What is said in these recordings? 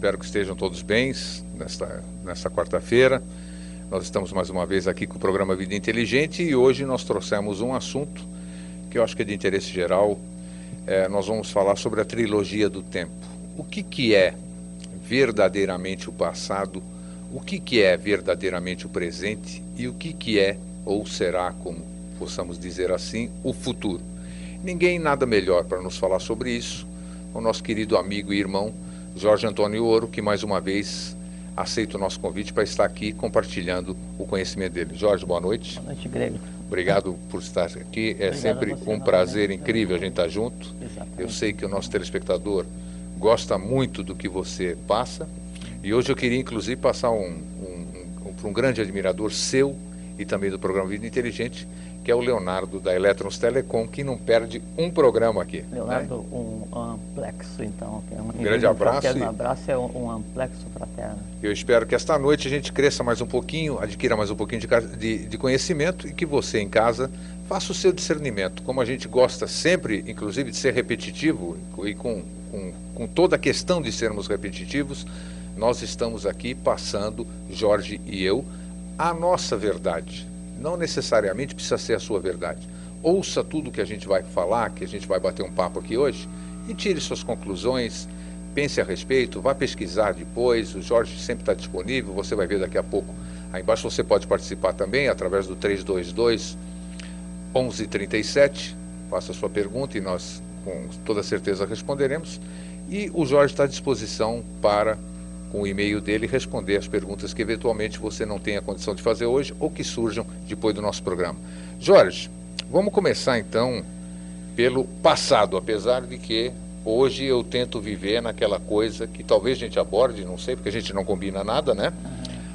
Espero que estejam todos bem nesta, nesta quarta-feira. Nós estamos mais uma vez aqui com o programa Vida Inteligente e hoje nós trouxemos um assunto que eu acho que é de interesse geral. É, nós vamos falar sobre a trilogia do tempo. O que, que é verdadeiramente o passado, o que, que é verdadeiramente o presente e o que, que é, ou será, como possamos dizer assim, o futuro. Ninguém nada melhor para nos falar sobre isso o nosso querido amigo e irmão Jorge Antônio Ouro, que mais uma vez aceita o nosso convite para estar aqui compartilhando o conhecimento dele. Jorge, boa noite. Boa noite, Grego. Obrigado por estar aqui. É Obrigado sempre você, um prazer incrível a gente estar junto. Exatamente. Eu sei que o nosso telespectador gosta muito do que você passa. E hoje eu queria, inclusive, passar um, um, um, para um grande admirador seu e também do programa Vida Inteligente, que é o Leonardo da Eletrons Telecom, que não perde um programa aqui. né? Leonardo, um amplexo, então. é um, grande abraço fraterno e- abraço é um, um amplexo fraterno. Eu espero que esta noite a gente cresça mais um pouquinho, adquira mais um pouquinho de, de- de conhecimento e que você em casa faça o seu discernimento. Como a gente gosta sempre, inclusive, de ser repetitivo e com, com, com toda a questão de sermos repetitivos, nós estamos aqui passando, Jorge e eu, a nossa verdade. Não necessariamente precisa ser a sua verdade. Ouça tudo que a gente vai falar, que a gente vai bater um papo aqui hoje, e tire suas conclusões, pense a respeito, vá pesquisar depois. O Jorge sempre está disponível, você vai ver daqui a pouco. Aí embaixo você pode participar também através do 322 1137. Faça a sua pergunta e nós com toda certeza responderemos. E o Jorge está à disposição para, com o e-mail dele, responder as perguntas que eventualmente você não tenha condição de fazer hoje ou que surjam depois do nosso programa. Jorge, vamos começar então pelo passado, apesar de que hoje eu tento viver naquela coisa que talvez a gente aborde, não sei, porque a gente não combina nada, né?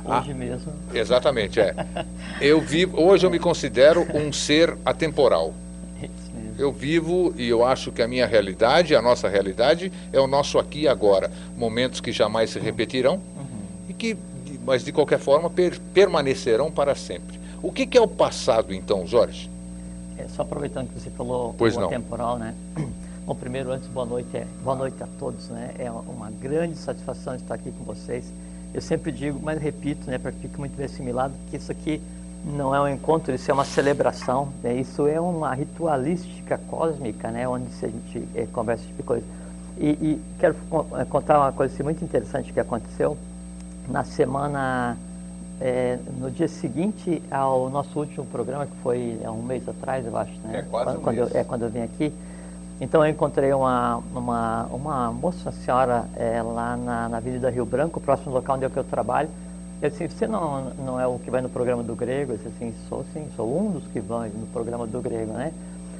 Ah. Hoje mesmo, Exatamente, é. Eu vivo, hoje eu me considero um ser atemporal. Eu vivo e eu acho que a minha realidade, a nossa realidade, é o nosso aqui e agora. Momentos que jamais se repetirão e que, mas de qualquer forma, per- permanecerão para sempre. O que, que é o passado, então, Jorge? É, só aproveitando que você falou Pois o não. temporal, né? Bom, primeiro, antes, boa noite, é, boa noite a todos, né? É uma grande satisfação estar aqui com vocês. Eu sempre digo, mas repito, né, para que fique muito bem assimilado, que isso aqui não é um encontro, isso é uma celebração, né? Isso é uma ritualística cósmica, né? Onde a gente eh, conversa esse tipo de coisa. E, e quero eh, contar uma coisa assim, muito interessante que aconteceu na semana é, no dia seguinte ao nosso último programa, que foi há um mês atrás, eu acho, né? É, quase quando, um quando mês. Eu, é, quando eu vim aqui. Então eu encontrei uma, uma, uma moça, uma senhora, é, lá na, na Avenida Rio Branco, próximo local onde é que eu trabalho. Eu disse, você não, não é o que vai no programa do grego? Eu disse assim, sou sim, sou um dos que vão no programa do grego, né?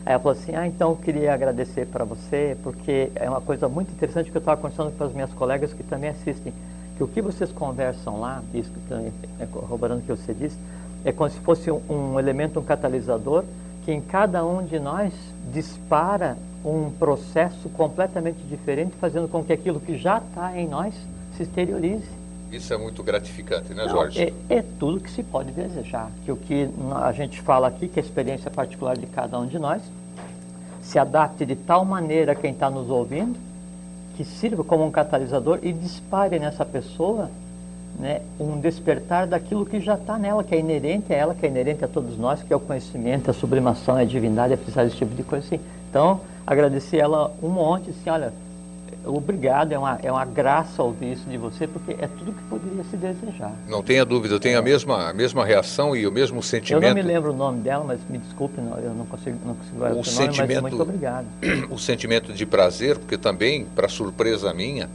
Aí ela falou assim, ah, então eu queria agradecer para você, porque é uma coisa muito interessante que eu estava conversando com as minhas colegas que também assistem, que o que vocês conversam lá, isso que também é corroborando o que você disse, é como se fosse um, um elemento, um catalisador, que em cada um de nós dispara um processo completamente diferente, fazendo com que aquilo que já está em nós se exteriorize. Isso é muito gratificante, né, Não, Jorge? é, é tudo que se pode desejar. Que o que a gente fala aqui, que é a experiência particular de cada um de nós, se adapte de tal maneira a quem está nos ouvindo, que sirva como um catalisador e dispare nessa pessoa né, um despertar daquilo que já está nela, que é inerente a ela, que é inerente a todos nós, que é o conhecimento, a sublimação, a divindade, a precisar desse tipo de coisa assim. Então, agradecer ela um monte, assim, olha, obrigado, é uma, é uma graça ouvir isso de você, porque é tudo que poderia se desejar. Não tenha dúvida, eu tenho a mesma, a mesma reação e o mesmo Eu sentimento. não me lembro o nome dela, mas me desculpe, não, eu não consigo, não consigo O o seu nome, sentimento- muito obrigado. o sentimento de prazer, porque também, para surpresa minha,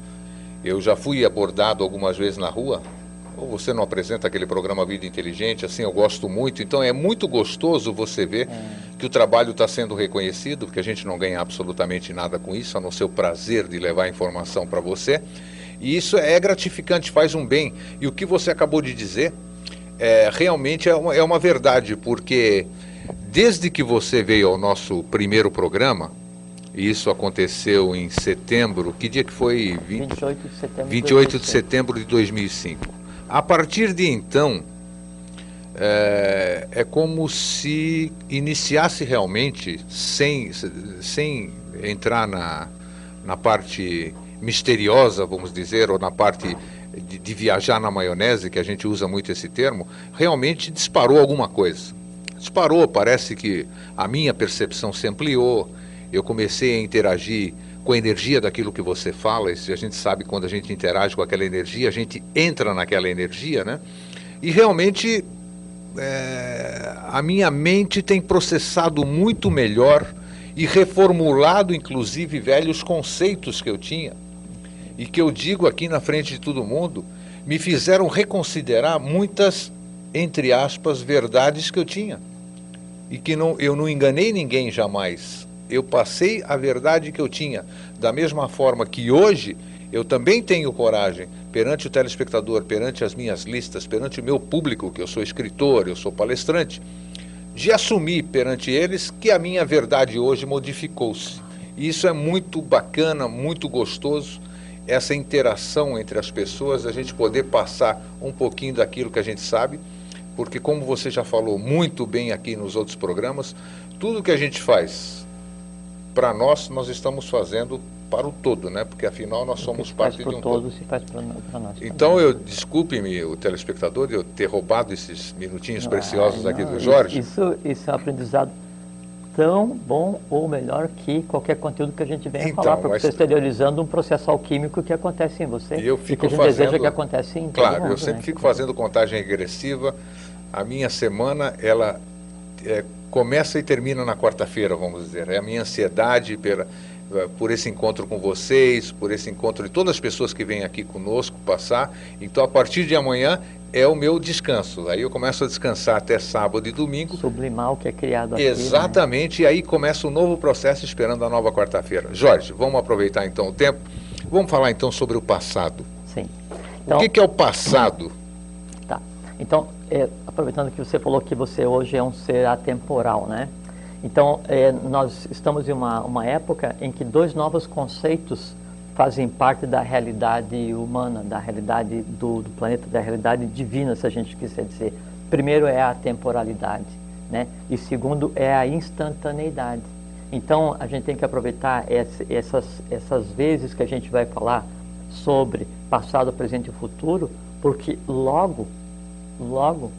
eu já fui abordado algumas vezes na rua. Ou você não apresenta aquele programa Vida Inteligente, assim, eu gosto muito. Então é muito gostoso você ver que o trabalho está sendo reconhecido, porque a gente não ganha absolutamente nada com isso, a não ser o prazer de levar a informação para você. E isso é gratificante, faz um bem. E o que você acabou de dizer é, realmente é uma, é uma verdade, porque desde que você veio ao nosso primeiro programa, e isso aconteceu em setembro, que dia que foi? 20, 28 de setembro 28 de setembro de 2005. A partir de então, é, é, como se iniciasse realmente, sem, sem entrar na, na parte misteriosa, vamos dizer, ou na parte de, de, viajar na maionese, que a gente usa muito esse termo, realmente disparou alguma coisa. Disparou, parece que a minha percepção se ampliou, eu comecei a interagir com a energia daquilo que você fala, e a gente sabe quando a gente interage com aquela energia, a gente entra naquela energia, né? E realmente é, a minha mente tem processado muito melhor e reformulado, inclusive, velhos conceitos que eu tinha e que eu digo aqui na frente de todo mundo, me fizeram reconsiderar muitas, entre aspas, verdades que eu tinha. E que não, eu não enganei ninguém jamais. Eu passei a verdade que eu tinha. Da mesma forma que hoje eu também tenho coragem perante o telespectador, perante as minhas listas, perante o meu público, que eu sou escritor, eu sou palestrante, de assumir perante eles que a minha verdade hoje modificou-se. E isso é muito bacana, muito gostoso, essa interação entre as pessoas, a gente poder passar um pouquinho daquilo que a gente sabe, porque como você já falou muito bem aqui nos outros programas, tudo que a gente faz para nós, nós estamos fazendo para o todo, né? Porque afinal nós somos parte de um todo. Se faz para nós. Então eu desculpe-me o telespectador de eu ter roubado esses minutinhos não, preciosos não, aqui do Jorge. Isso, isso é um aprendizado tão bom ou melhor que qualquer conteúdo que a gente venha então, falar, porque você está exteriorizando um processo alquímico que acontece em você e, eu fico e que a gente fazendo, deseja que acontece em Claro, mundo, eu sempre né? fico fazendo contagem regressiva. A minha semana, ela é, começa e termina na quarta-feira, vamos dizer. É a minha ansiedade pela eh, por esse encontro com vocês, por esse encontro de todas as pessoas que vêm aqui conosco passar. Então, a partir de amanhã é o meu descanso. Aí eu começo a descansar até sábado e domingo. Sublimar o que é criado aqui. Exatamente, né? e aí começa um novo processo esperando a nova quarta-feira. Jorge, vamos aproveitar então o tempo. Vamos falar então sobre o passado. Sim. Então, o que, que é o passado? Tá. Então, é, aproveitando que você falou que você hoje é um ser atemporal, né? Então, é, nós estamos em uma, uma época em que dois novos conceitos fazem parte da realidade humana, da realidade do, do, planeta, da realidade divina, se a gente quiser dizer. Primeiro é a temporalidade, né? E segundo é a instantaneidade. Então, a gente tem que aproveitar essas, essas vezes que a gente vai falar sobre passado, presente e futuro, porque logo, logo,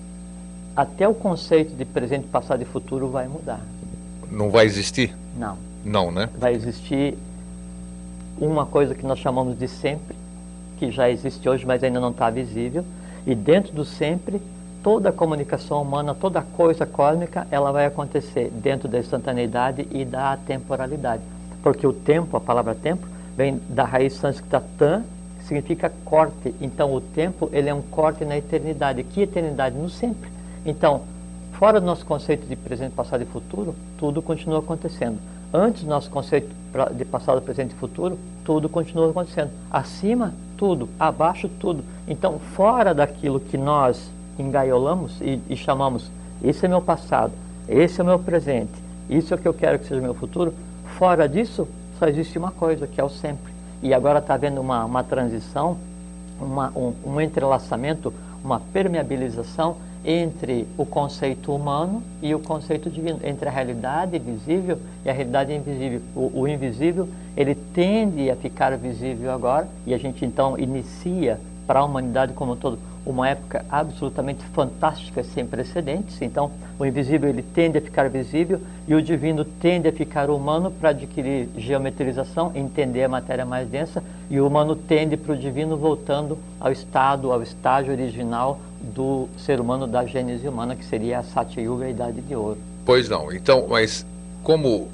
até o conceito de presente, passado e futuro vai mudar não vai existir? Não. Não, né? Vai existir uma coisa que nós chamamos de sempre, que já existe hoje, mas ainda não está visível. E dentro do sempre, toda a comunicação humana, toda coisa cósmica, ela vai acontecer dentro da instantaneidade e da temporalidade. Porque o tempo, a palavra tempo, vem da raiz sânscrita tan, significa corte. Então, o tempo, ele é um corte na eternidade. Que eternidade? No sempre. Então, Fora do nosso conceito de presente, passado e futuro, tudo continua acontecendo. Antes do nosso conceito de passado, presente e futuro, tudo continua acontecendo. Acima, tudo. Abaixo, tudo. Então, fora daquilo que nós engaiolamos e, e chamamos, esse é meu passado, esse é o meu presente, isso é o que eu quero que seja meu futuro, fora disso, só existe uma coisa, que é o sempre. E agora está havendo uma, uma transição, uma, um, um entrelaçamento, uma permeabilização entre o conceito humano e o conceito divino, entre a realidade visível e a realidade invisível. O, o, invisível, ele tende a ficar visível agora, e a gente então inicia para a humanidade como um todo uma época absolutamente fantástica, sem precedentes. Então, o invisível ele tende a ficar visível e o divino tende a ficar humano para adquirir geometrização, entender a matéria mais densa, e o humano tende para o divino voltando ao estado, ao estágio original do ser humano da gênese humana, que seria a Satyuga, a Idade de Ouro. Pois não. Então, mas como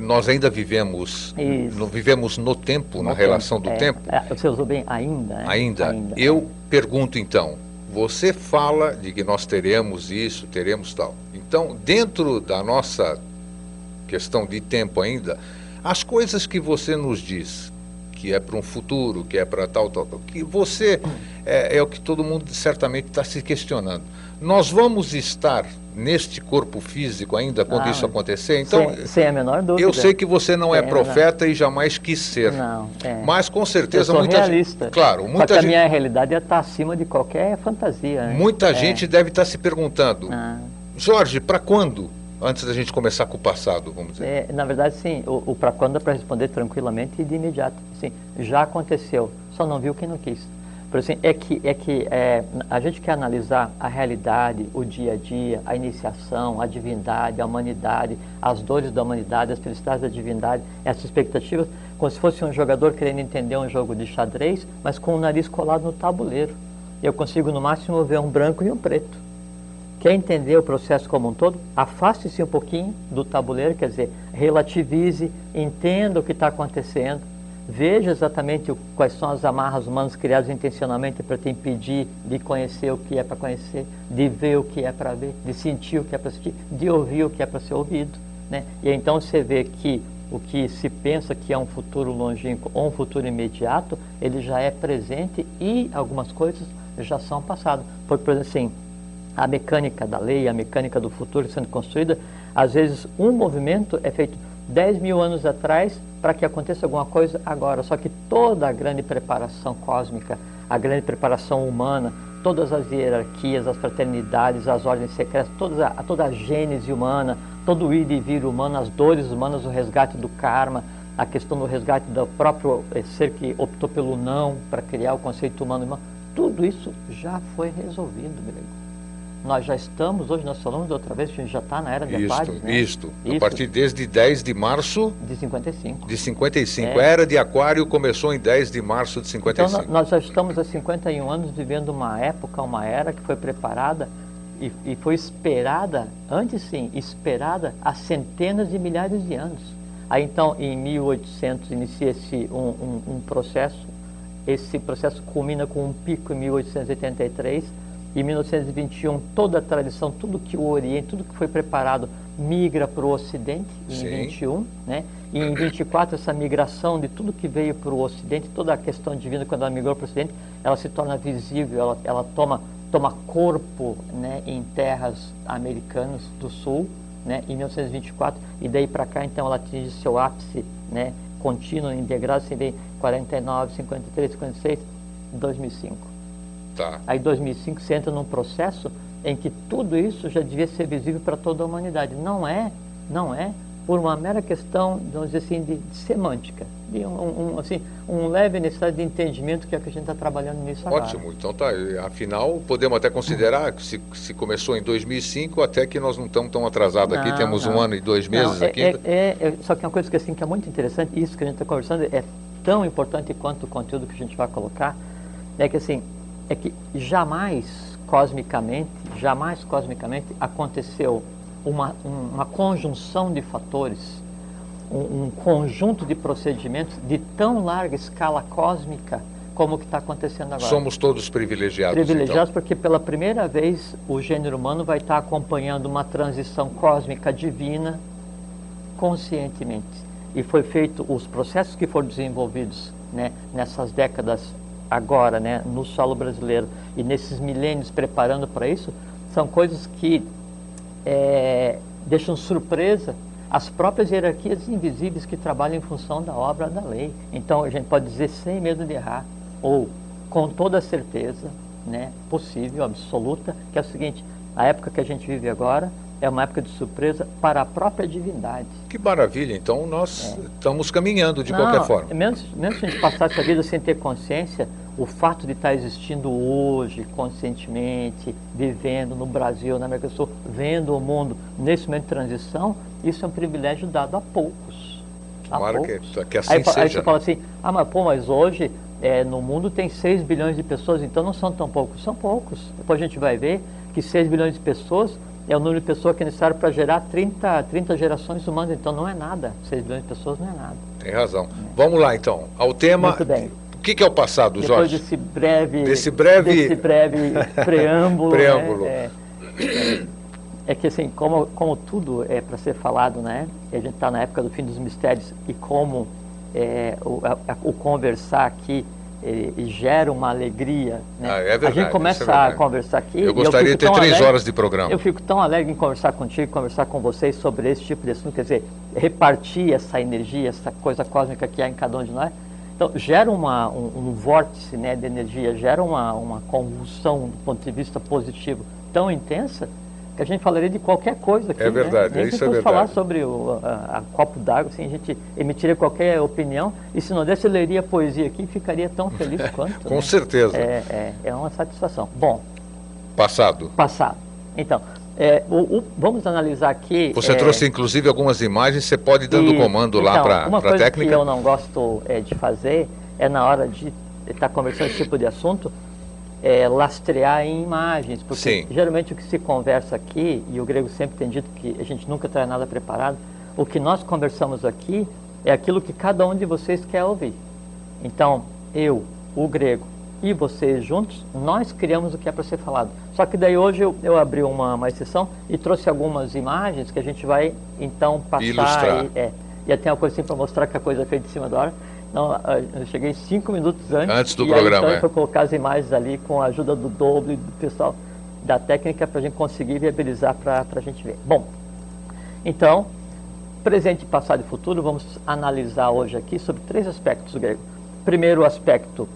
nós ainda vivemos, no, vivemos no tempo, no na tempo, relação do é, tempo. É, você usou bem ainda. Né? Ainda. ainda. Eu é. pergunto então, você fala de que nós teremos isso, teremos tal. Então, dentro da nossa questão de tempo ainda, as coisas que você nos diz que é para um futuro, que é para tal, tal, tal, que você é, é o que todo mundo certamente está se questionando. Nós vamos estar neste corpo físico ainda quando Ah, isso acontecer? Então, sem, sem a menor dúvida. eu sei que você não é Sem a profeta e jamais quis ser. Não, é. Mas com Eu certeza sou muita realista. gente. Claro, Só muita que a gente, minha realidade está acima de qualquer fantasia. né? muita É. gente deve estar se perguntando, Ah, Jorge, para quando? Antes da gente começar com o passado, vamos dizer. é, na verdade, sim. O, o para quando é para responder tranquilamente e de imediato. Sim, já aconteceu. Só não viu quem não quis. Por assim, é que, é que é, a gente quer analisar a realidade, o dia a dia, a iniciação, a divindade, a humanidade, as dores da humanidade, as felicidades da divindade, essas expectativas, como se fosse um jogador querendo entender um jogo de xadrez, mas com o nariz colado no tabuleiro. Eu consigo, no máximo, ver um branco e um preto. Quer entender o processo como um todo? Afaste-se um pouquinho do tabuleiro, quer dizer, relativize, entenda o que está acontecendo, veja exatamente o- quais são as amarras humanas criadas intencionalmente para te impedir de conhecer o que é para conhecer, de ver o que é para ver, de sentir o que é para sentir, de ouvir o que é para ser ouvido. Né? E então você vê que o que se pensa que é um futuro longínquo ou um futuro imediato, ele já é presente e algumas coisas já são passado. Porque, por exemplo, assim, a mecânica da lei, a mecânica do futuro sendo construída, às vezes um movimento é feito 10 mil anos atrás para que aconteça alguma coisa agora. Só que toda a grande preparação cósmica, a grande preparação humana, todas as hierarquias, as fraternidades, as ordens secretas, toda a, toda a gênese humana, todo o ir e vir humano, as dores humanas, o resgate do karma, a questão do resgate do próprio eh, ser que optou pelo não para criar o conceito humano irmão, tudo isso já foi resolvido, Grego. Nós já estamos, hoje nós falamos outra vez, a gente já está na era de Isto, Aquários, né? isto. A Isso. partir desde 10 de março de 55. de 55. É. A era de Aquário começou em 10 de março de Então, 55. nó- nós já estamos há 51 anos vivendo uma época, uma era que foi preparada e, e foi esperada, antes sim, esperada há centenas de milhares de anos. Aí então, em 1800, inicia-se um, um, um processo, esse processo culmina com um pico em 1883, em 1921 toda a tradição, tudo que o Oriente, tudo que foi preparado migra para o Ocidente, em Sim. 21, né? E em 24 essa migração de tudo que veio para o Ocidente, toda a questão divina quando ela migrou para o Ocidente, ela se torna visível, ela, ela toma, toma corpo né, em terras americanas do Sul, né, em 1924, e daí para cá então ela atinge seu ápice né, contínuo, integrado, assim, em 49, 53, 56, 2005. Tá. Aí 2005 você entra num processo em que tudo isso já devia ser visível para toda a humanidade. Não é, não é por uma mera questão, vamos dizer assim, de, de semântica, de um, um, assim, um leve necessidade de entendimento que é que a gente está trabalhando nisso agora. Ótimo, então tá. Afinal, podemos até considerar que se, se começou em 2005, até que nós não estamos tão atrasados aqui, Não, temos um não. ano e dois meses Não, é, aqui. é- é- é- só que uma coisa que, assim, que é muito interessante, isso que a gente está conversando é tão importante quanto o conteúdo que a gente vai colocar, é que assim, é que jamais cosmicamente, jamais cosmicamente aconteceu uma, um- uma conjunção de fatores, um, um conjunto de procedimentos de tão larga escala cósmica como o que está acontecendo agora Somos todos privilegiados. privilegiados então. porque pela primeira vez o gênero humano vai estar acompanhando uma transição cósmica divina conscientemente. E foi feito os processos que foram desenvolvidos né, nessas décadas agora, né, no solo brasileiro e nesses milênios preparando para isso, são coisas que é, deixam surpresa as próprias hierarquias invisíveis que trabalham em função da obra da lei. Então a gente pode dizer sem medo de errar, ou com toda certeza né, possível, absoluta, que é o seguinte, a época que a gente vive agora é uma época de surpresa para a própria divindade. Que maravilha, então nós É. estamos caminhando de qualquer forma. Menos, menos que a gente passasse a vida sem ter consciência, o fato de estar existindo hoje, conscientemente, vivendo no Brasil, na América do Sul, vendo o mundo nesse momento de transição, isso é um privilégio dado a poucos. A que- poucos. que assim aí, fa- aí seja, você fala assim, ah, mas pô, mas hoje é, no mundo tem 6 bilhões de pessoas, então não são tão poucos. São poucos. Depois a gente vai ver que 6 bilhões de pessoas é o número de pessoas que é necessário para gerar 30, 30 gerações humanas, então não é nada. 6 bilhões de pessoas não é nada. Tem razão. Vamos lá então, ao tema. Muito bem. O que, que é o passado, Depois Jorge? desse breve, Desse breve- desse breve preâmbulo, né, Preâmbulo. é, é- é que assim, como, como tudo é para ser falado, né? e A gente está na época do fim dos mistérios e como é, o, a, o, conversar aqui ele, gera uma alegria. Né? Ah, é verdade, a gente começa é a conversar aqui. Eu gostaria eu de ter três alegre, horas de programa. Eu fico tão alegre em conversar contigo, conversar com vocês sobre esse tipo de assunto, quer dizer, repartir essa energia, essa coisa cósmica que há em cada um de nós. Então, gera uma, um, um vórtice né, de energia, gera uma, uma convulsão do ponto de vista positivo tão intensa que a gente falaria de qualquer coisa aqui. É verdade, né? Nem isso é verdade. falar sobre o a, a copo d'água, assim, a gente emitiria qualquer opinião e se não desse, eu leria poesia aqui e ficaria tão feliz quanto. Com né? certeza. É, é, é, uma satisfação. Bom. Passado. Passado. Então, é, o, o, vamos analisar aqui. Você é, trouxe inclusive algumas imagens, você pode ir dando e, comando então, lá para a técnica? Uma coisa que eu não gosto é, de fazer é na hora de estar conversando esse tipo de assunto, é, lastrear em imagens, porque Sim. geralmente o que se conversa aqui, e o grego sempre tem dito que a gente nunca traz nada preparado, o que nós conversamos aqui é aquilo que cada um de vocês quer ouvir. Então, eu, o grego e vocês juntos, nós criamos o que é para ser falado. Só que daí hoje eu, eu abri uma, uma exceção e trouxe algumas imagens que a gente vai então passar. Ilustrar. E, é, e até uma coisa assim para mostrar que a coisa é feita de cima da hora. Não, eu cheguei cinco minutos antes. Antes do e programa, aí, então, é. foi colocar as imagens ali com a ajuda do doble do pessoal da técnica para a gente conseguir viabilizar para a gente ver. Bom, então, presente, passado e futuro, vamos analisar hoje aqui sobre três aspectos grego. Primeiro aspecto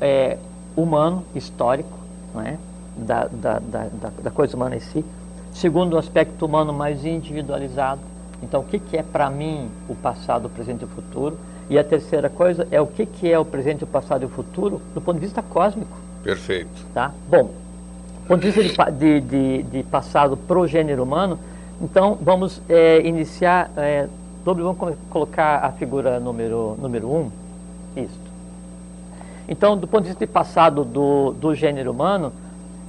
é, humano, histórico, não é? da, da, da, da coisa humana em si. Segundo, o aspecto humano mais individualizado. Então, o que, que é para mim o passado, o presente e o futuro? E a terceira coisa é o que, que é o presente, o passado e o futuro do ponto de vista cósmico. Perfeito. Tá? Bom, do ponto de vista de, de, de passado para o gênero humano, então vamos é, iniciar. É, vamos colocar a figura número, número 1. Um. Isso. Então, do ponto de vista de passado do, do gênero humano,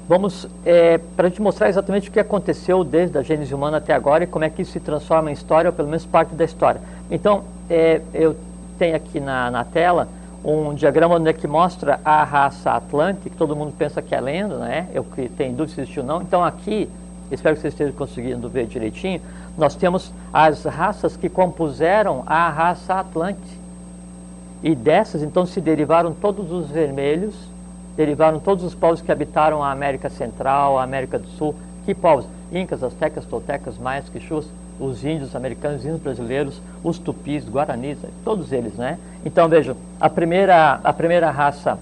vamos é, para a gente mostrar exatamente o que aconteceu desde a gênese humana até agora e como é que isso se transforma em história, ou pelo menos parte da história. Então, é, eu tem aqui na, na tela um diagrama onde é que mostra a raça Atlântica, que todo mundo pensa que é lenda, né? Eu que tenho dúvida se existiu ou não. Então aqui, espero que vocês estejam conseguindo ver direitinho, nós temos as raças que compuseram a raça Atlante. E dessas, então, se derivaram todos os vermelhos, derivaram todos os povos que habitaram a América Central, a América do Sul. Que povos? Incas, Aztecas, Toltecas, Maias, Quixus, os índios americanos, índios brasileiros, os tupis, guaranis, todos eles, né? Então vejam, a primeira, a primeira raça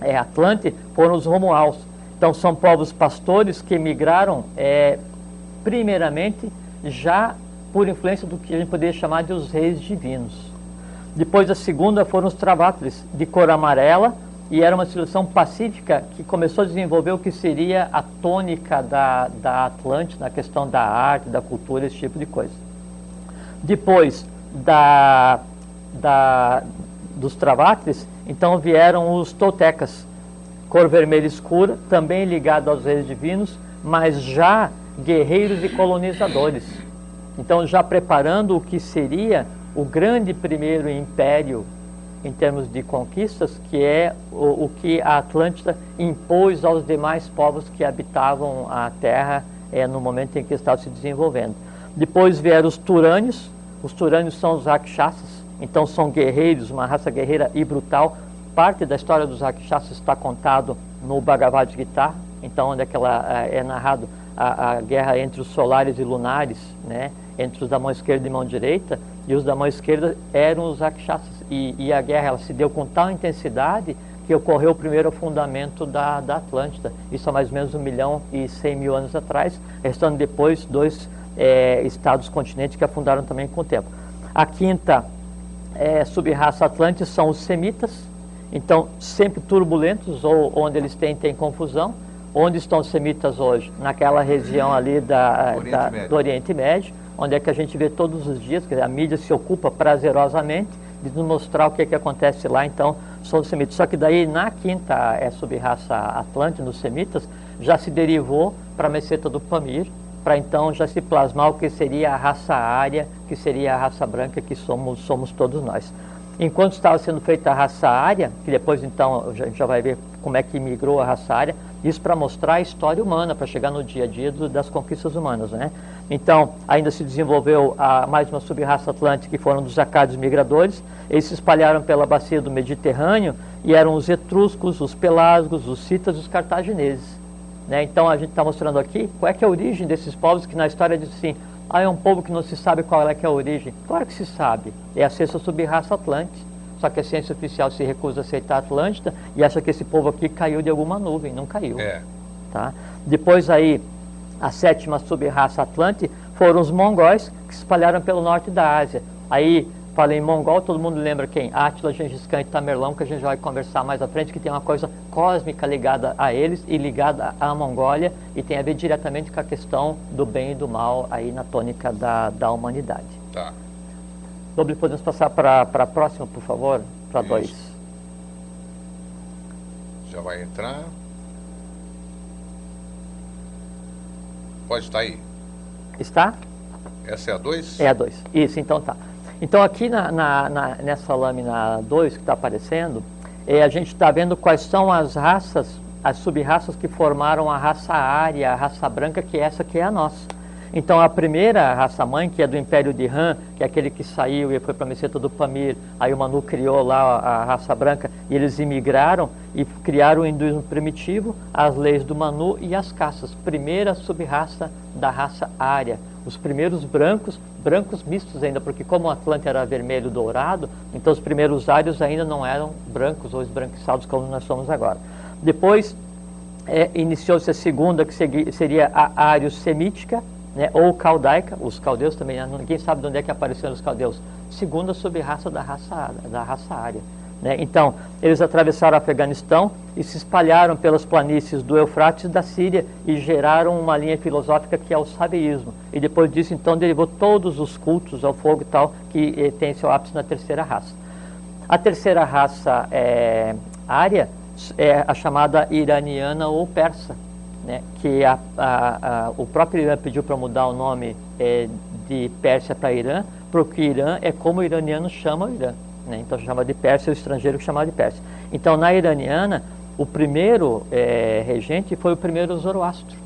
é, Atlante foram os Romuaus. Então são povos pastores que migraram é, primeiramente já por influência do que a gente poderia chamar de os reis divinos. Depois a segunda foram os Travatles, de cor amarela, e era uma civilização pacífica que começou a desenvolver o que seria a tônica da, da Atlântida, na questão da arte, da cultura, esse tipo de coisa. Depois da, da, dos Travatres, então vieram os Toltecas, cor vermelha escura, também ligado aos reis divinos, mas já guerreiros e colonizadores. Então já preparando o que seria o grande primeiro império em termos de conquistas, que é o, o, que a Atlântida impôs aos demais povos que habitavam a Terra é, no momento em que estava se desenvolvendo. Depois vieram os Turânios, os Turânios são os Rakshasas, então são guerreiros, uma raça guerreira e brutal. Parte da história dos Rakshasas está contado no Bhagavad Gita, então onde é, ela, é narrado a, a guerra entre os solares e lunares, né? entre os da mão esquerda e mão direita, e os da mão esquerda eram os Rakshasas. E, e, a guerra ela se deu com tal intensidade que ocorreu o primeiro afundamento da, da Atlântida. Isso há mais ou menos um milhão e cem mil anos atrás, restando depois dois é, estados continentes que afundaram também com o tempo. A quinta é, subraça atlântica são os semitas, então sempre turbulentos, ou onde eles têm, tem confusão. Onde estão os semitas hoje? Naquela região ali da, Oriente da, do Oriente Médio onde é que a gente vê todos os dias, que a mídia se ocupa prazerosamente de nos mostrar o que, é que acontece lá, então, são os semitas. Só que daí, na quinta é, subraça atlântica, nos semitas, já se derivou para a meseta do Pamir, para então já se plasmar o que seria a raça ária, que seria a raça branca, que somos, somos todos nós. Enquanto estava sendo feita a raça ária, que depois então a gente já vai ver como é que migrou a raça isso para mostrar a história humana, para chegar no dia a dia do, das conquistas humanas. Né? Então, ainda se desenvolveu a, mais uma subraça atlântica, que foram dos acádios migradores, eles se espalharam pela bacia do Mediterrâneo e eram os etruscos, os pelasgos, os citas e os cartagineses. Né? Então, a gente está mostrando aqui qual é, é a origem desses povos, que na história diz assim, ah, é um povo que não se sabe qual é, é a origem. Claro que se sabe, é a sexta subraça atlântica. Só que a ciência oficial se recusa a aceitar a Atlântida e acha que esse povo aqui caiu de alguma nuvem. Não caiu. É. Tá? Depois aí, a sétima sub-raça Atlante foram os mongóis que se espalharam pelo norte da Ásia. Aí, falei em mongol, todo mundo lembra quem? Átila, Gengis Khan e Tamerlão, que a gente vai conversar mais à frente, que tem uma coisa cósmica ligada a eles e ligada à Mongólia e tem a ver diretamente com a questão do bem e do mal aí na tônica da, da humanidade. Tá. Doble, podemos passar para a próxima, por favor? Para dois. Já vai entrar. Pode estar aí. Está? Essa é a 2? É a 2. Isso, então tá. Então aqui na, na, na nessa lâmina 2 que está aparecendo, é, a gente está vendo quais são as raças, as sub-raças que formaram a raça ária, a raça branca, que é essa que é a nossa. Então a primeira raça-mãe, que é do Império de Han, que é aquele que saiu e foi para a meseta do Pamir, aí o Manu criou lá a, raça branca, e eles imigraram e criaram o hinduísmo primitivo, as leis do Manu e as caças. Primeira sub-raça da raça ária. Os primeiros brancos, brancos mistos ainda, porque como o Atlante era vermelho dourado, então os primeiros ários ainda não eram brancos ou esbranquiçados como nós somos agora. Depois é, iniciou-se a segunda, que seria a ário semítica, né, ou caldaica, os caldeus também, né, ninguém sabe de onde é que apareceram os caldeus, segunda sub-raça da raça, da raça ária. Né? Então, eles atravessaram o Afeganistão e se espalharam pelas planícies do Eufrates e da Síria e geraram uma linha filosófica que é o sabeísmo. E depois disso, então, derivou todos os cultos ao fogo e tal, que eh, tem seu ápice na terceira raça. A terceira raça é, área é a chamada iraniana ou persa, né, que a, a, a, o próprio Irã pediu para mudar o nome é, de Pérsia para Irã, porque Irã é como o iraniano chama o Irã. Né, então chama de Pérsia, o estrangeiro que chama de Pérsia. Então na iraniana, o primeiro é, regente foi o primeiro Zoroastro.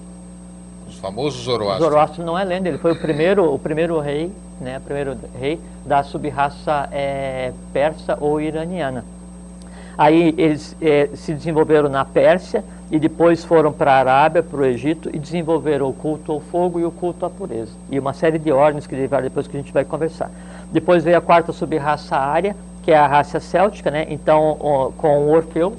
Os famosos Zoroastro. Zoroastro não é lenda, ele foi o primeiro, o primeiro rei, né, o primeiro rei da subraça é, persa ou iraniana. Aí eles é, se desenvolveram na Pérsia, e depois foram para a Arábia, para o Egito e desenvolveram o culto ao fogo e o culto à pureza. E uma série de ordens que derivaram depois que a gente vai conversar. Depois veio a quarta sub-raça área, que é a raça céltica, né? então com o Orfeu,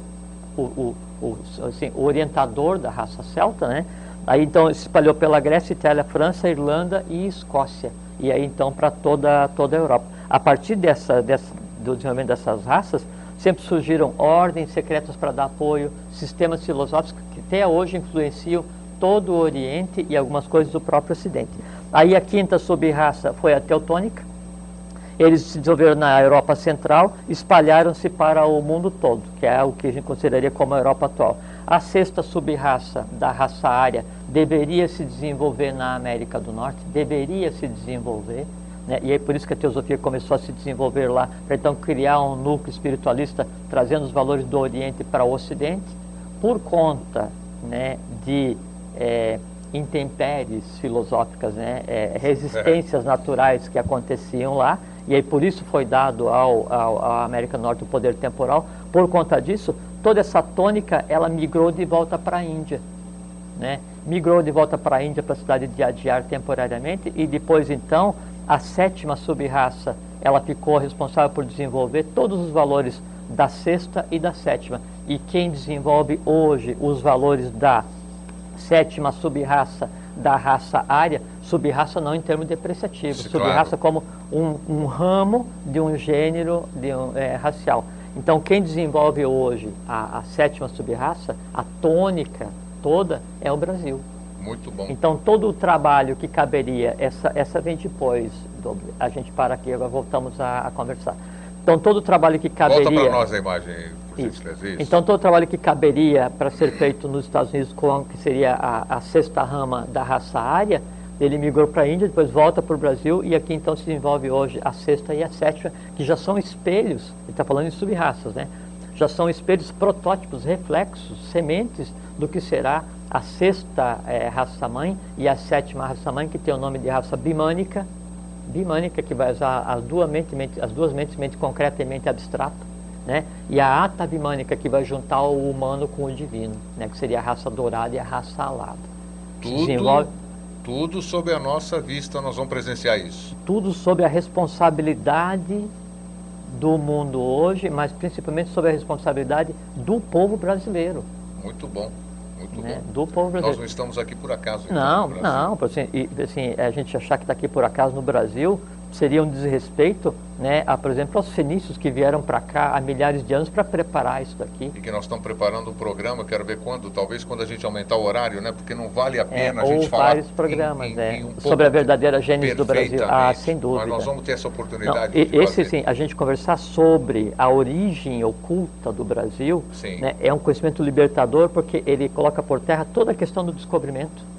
o, o, o, assim, o orientador da raça celta, né? Aí então se espalhou pela Grécia, Itália, França, Irlanda e Escócia. E aí então para toda, toda a Europa. A partir dessa, dessa, do desenvolvimento dessas raças, Sempre surgiram ordens secretas para dar apoio, sistemas filosóficos que até hoje influenciam todo o Oriente e algumas coisas do próprio Ocidente. Aí a quinta sub-raça foi a teutônica. Eles se desenvolveram na Europa Central, espalharam-se para o mundo todo, que é o que a gente consideraria como a Europa atual. A sexta sub-raça da raça ária deveria se desenvolver na América do Norte, deveria se desenvolver, né? E é por isso que a teosofia começou a se desenvolver lá, para então criar um núcleo espiritualista trazendo os valores do Oriente para o Ocidente, por conta né, de é, intempéries filosóficas, né, é, resistências naturais que aconteciam lá, e aí por isso foi dado ao, ao, à América do Norte o poder temporal. Por conta disso, toda essa tônica ela migrou de volta para a Índia. Né? Migrou de volta para a Índia, para a cidade de Adyar temporariamente, e depois então a sétima sub-raça, ela ficou responsável por desenvolver todos os valores da sexta e da sétima. E quem desenvolve hoje os valores da sétima sub-raça, da raça área, sub-raça não em termos depreciativos, sub-raça como um, um, ramo de um gênero de um, é, racial. Então, quem desenvolve hoje a, a sétima sub-raça, a tônica toda, é o Brasil. Muito bom. Então, todo o trabalho que caberia, essa, essa vem depois, a gente para aqui, agora voltamos a, a conversar. Então, todo o trabalho que caberia... Volta para nós a imagem, por isso. isso. Então, todo o trabalho que caberia para ser feito nos Estados Unidos, com, que seria a, a sexta rama da raça área, ele migrou para a Índia, depois volta para o Brasil, e aqui então se desenvolve hoje a sexta e a sétima, que já são espelhos, ele está falando em sub-raças, né? Já são espelhos protótipos, reflexos, sementes do que será a sexta é, raça-mãe e a sétima raça-mãe, que tem o nome de raça bimânica, bimânica, que vai usar as duas mentes, as duas mentes, mente concreta e mente abstrata, né? e a atavimânica, que vai juntar o humano com o divino, né? que seria a raça dourada e a raça alada. Tudo, desenvolve... tudo sob a nossa vista, nós vamos presenciar isso. Tudo sob a responsabilidade do mundo hoje, mas principalmente sobre a responsabilidade do povo brasileiro. Muito bom. Muito né? bom. Do povo brasileiro. Nós não estamos aqui por acaso. Então, não, não. Assim, e, assim, a gente achar que está aqui por acaso no Brasil seria um desrespeito, né, a, por exemplo, aos fenícios que vieram para cá há milhares de anos para preparar isso daqui. E que nós estamos preparando o programa, quero ver quando, talvez quando a gente aumentar o horário, né, porque não vale a é, pena é, a gente falar vários programas, em, né, em um sobre a verdadeira gênese do Brasil. Ah, sem dúvida. Mas nós vamos ter essa oportunidade. Não, esse fazer. sim, a gente conversar sobre a origem oculta do Brasil, né, é um conhecimento libertador porque ele coloca por terra toda a questão do descobrimento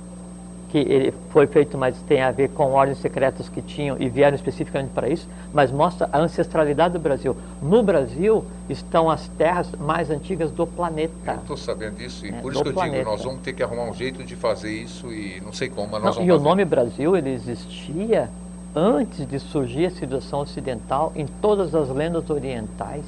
que ele foi feito, mas tem a ver com ordens secretas que tinham e vieram especificamente para isso, mas mostra a ancestralidade do Brasil. No Brasil estão as terras mais antigas do planeta. Eu estou sabendo disso e é, por isso que eu planeta. digo, nós vamos ter que arrumar um jeito de fazer isso e não sei como, mas nós não, vamos E fazer. o nome Brasil, ele existia antes de surgir a civilização ocidental em todas as lendas orientais,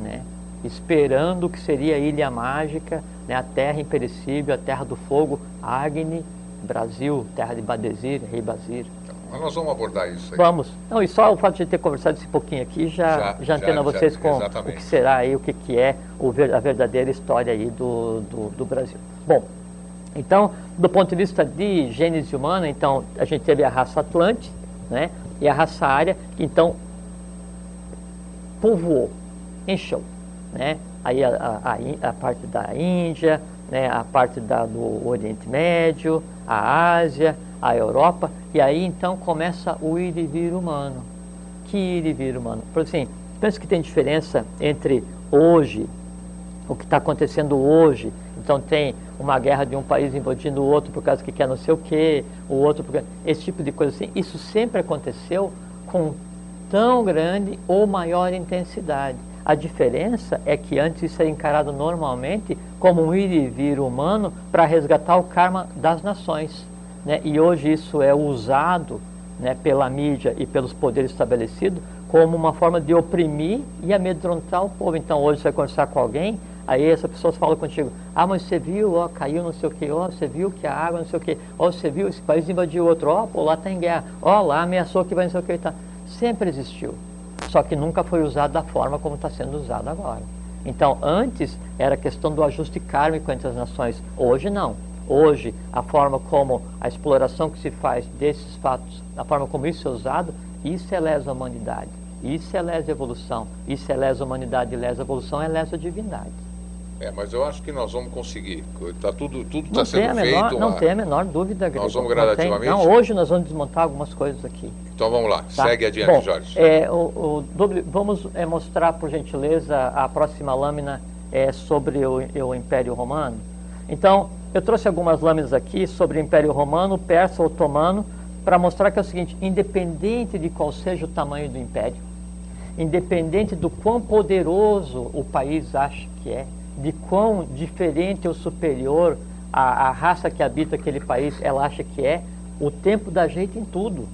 né? esperando que seria a ilha mágica, né? a terra imperecível, a terra do fogo, Agni, Brasil, terra de Badesir, Rei Basir. Mas nós vamos abordar isso aí. Vamos. Não, e só o fato de ter conversado esse pouquinho aqui já, já, já antena já, vocês já, com exatamente. o que será aí, o que, que é a verdadeira história aí do, do, do, Brasil. Bom, então, do ponto de vista de gênese humana, então, a gente teve a raça Atlante, né, e a raça Ária, que então povoou, encheu, né, aí a, a, a parte da Índia, né, a parte da, do Oriente Médio, a Ásia, a Europa, e aí então começa o ir e vir humano. Que ir e vir humano? Por assim, pensa que tem diferença entre hoje, o que está acontecendo hoje, então tem uma guerra de um país invadindo o outro por causa que quer não sei o quê, o outro porque esse tipo de coisa assim, isso sempre aconteceu com tão grande ou maior intensidade. A diferença é que antes isso era encarado normalmente como um ir e vir humano para resgatar o karma das nações. Né? E hoje isso é usado né, pela mídia e pelos poderes estabelecidos como uma forma de oprimir e amedrontar o povo. Então hoje você vai conversar com alguém, aí essa pessoa fala contigo, ah, mas você viu, ó, caiu não sei o que, ó, você viu que a água não sei o que, ó, você viu, esse país invadiu outro, ó, pô, lá está em guerra, ó, lá ameaçou que vai não sei o que, tá. sempre existiu só que nunca foi usado da forma como está sendo usado agora. Então, antes era questão do ajuste kármico entre as nações, hoje não. Hoje, a forma como a exploração que se faz desses fatos, a forma como isso é usado, isso é lesa a humanidade, isso é lesa a evolução, isso é lesa a humanidade, lesa a evolução, é lesa a divindade. É, mas eu acho que nós vamos conseguir. Tá tudo tudo está sendo menor, feito. Não tem a menor dúvida, Grego. Nós vamos gradativamente. Não, tem, não, hoje nós vamos desmontar algumas coisas aqui. Então vamos lá, tá? segue adiante, Bom, Jorge. É, o, o, vamos é, mostrar, por gentileza, a próxima lâmina é, sobre o, o Império Romano. Então, eu trouxe algumas lâminas aqui sobre o Império Romano, Persa, Otomano, para mostrar que é o seguinte: independente de qual seja o tamanho do império, independente do quão poderoso o país acha que é, de quão diferente ou superior a, a raça que habita aquele país ela acha que é, o tempo dá jeito em tudo.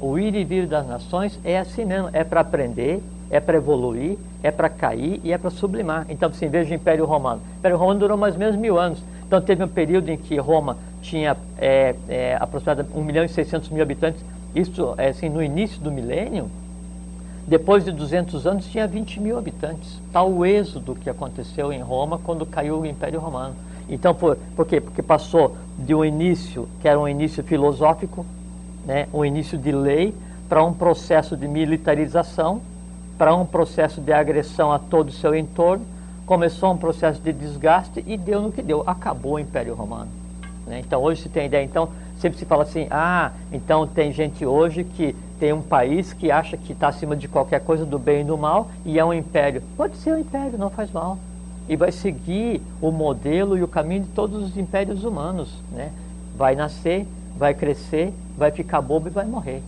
O ir e vir das nações é assim mesmo, é para aprender, é para evoluir, é para cair e é para sublimar. Então, assim, veja o Império Romano. O Império Romano durou mais ou menos mil anos. Então, teve um período em que Roma tinha é, é, aproximadamente 1 milhão e 600 mil habitantes. Isso, é, assim, no início do milênio, depois de 200 anos, tinha 20 mil habitantes. Tal o êxodo que aconteceu em Roma quando caiu o Império Romano. Então, por, por quê? Porque passou de um início, que era um início filosófico, né, um início de lei, para um processo de militarização, para um processo de agressão a todo o seu entorno, começou um processo de desgaste e deu no que deu, acabou o Império Romano. Né? Então, hoje se tem ideia, então, sempre se fala assim, ah, então tem gente hoje que tem um país que acha que está acima de qualquer coisa do bem e do mal e é um império. Pode ser um império, não faz mal. E vai seguir o modelo e o caminho de todos os impérios humanos. Né? Vai nascer, vai crescer, vai ficar bobo e vai morrer.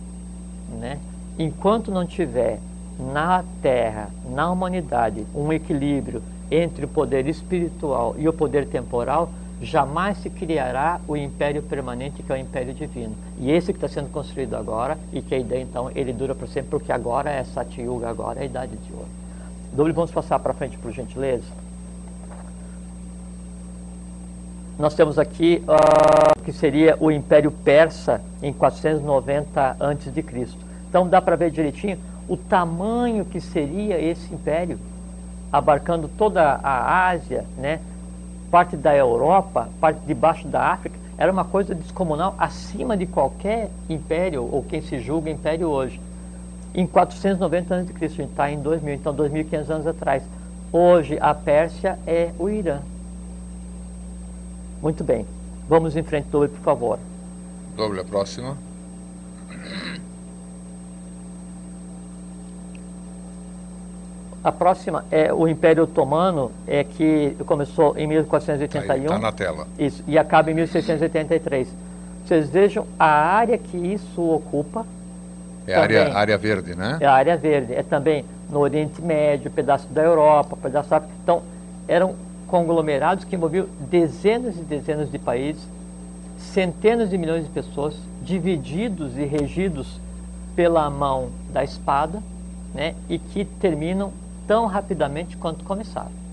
Né? Enquanto não tiver na Terra, na humanidade, um equilíbrio entre o poder espiritual e o poder temporal, jamais se criará o império permanente que é o império divino. E esse que está sendo construído agora e que a ideia então ele dura para sempre porque agora é Satyuga, agora é a idade de ouro. Doble, vamos passar para frente por gentileza. Nós temos aqui uh, que seria o Império Persa em 490 a.C. Então dá para ver direitinho o tamanho que seria esse império, abarcando toda a Ásia, né? Parte da Europa, parte de baixo da África, era uma coisa descomunal acima de qualquer império ou quem se julga império hoje. Em 490 a.C., a gente está em 2000, então 2.500 anos atrás. Hoje a Pérsia é o Irã. Muito bem. Vamos em frente, Doble, por favor. Doble, a próxima. A próxima é o Império Otomano, é que começou em 1481. Está na tela. Isso, e acaba em 1683. Vocês vejam a área que isso ocupa. É a área, área verde, né? É a área verde. É também no Oriente Médio, pedaço da Europa, pedaço da África. Então, eram conglomerados que envolviam dezenas e dezenas de países, centenas de milhões de pessoas, divididos e regidos pela mão da espada, né, e que terminam tão rapidamente quanto começaram.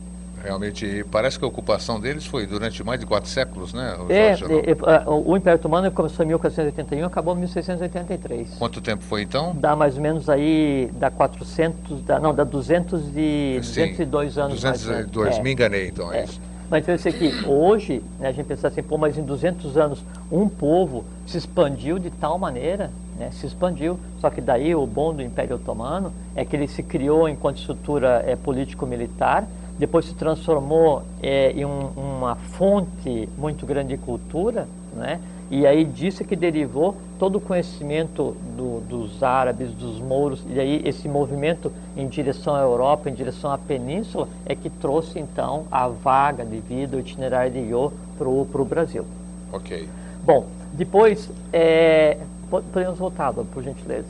Realmente, parece que a ocupação deles foi durante mais de quatro séculos, né? O, é, é, é, o Império Otomano começou em 1481 e acabou em 1683. Quanto tempo foi então? Dá mais ou menos aí, dá 400, dá, não, dá 200 e, Sim, 202 anos. 202, é. me enganei então, é, é. isso. Mas eu sei que hoje, né, a gente pensa assim, pô, mas em 200 anos um povo se expandiu de tal maneira né, se expandiu. Só que daí o bom do Império Otomano é que ele se criou enquanto estrutura é, político-militar, depois se transformou é, em um, uma fonte muito grande de cultura, né? e aí disso é que derivou todo o conhecimento do, dos árabes, dos mouros, e aí esse movimento em direção à Europa, em direção à península, é que trouxe então a vaga de vida, o itinerário de Iô para o Brasil. Ok. Bom, depois, é, Podemos voltar, por gentileza.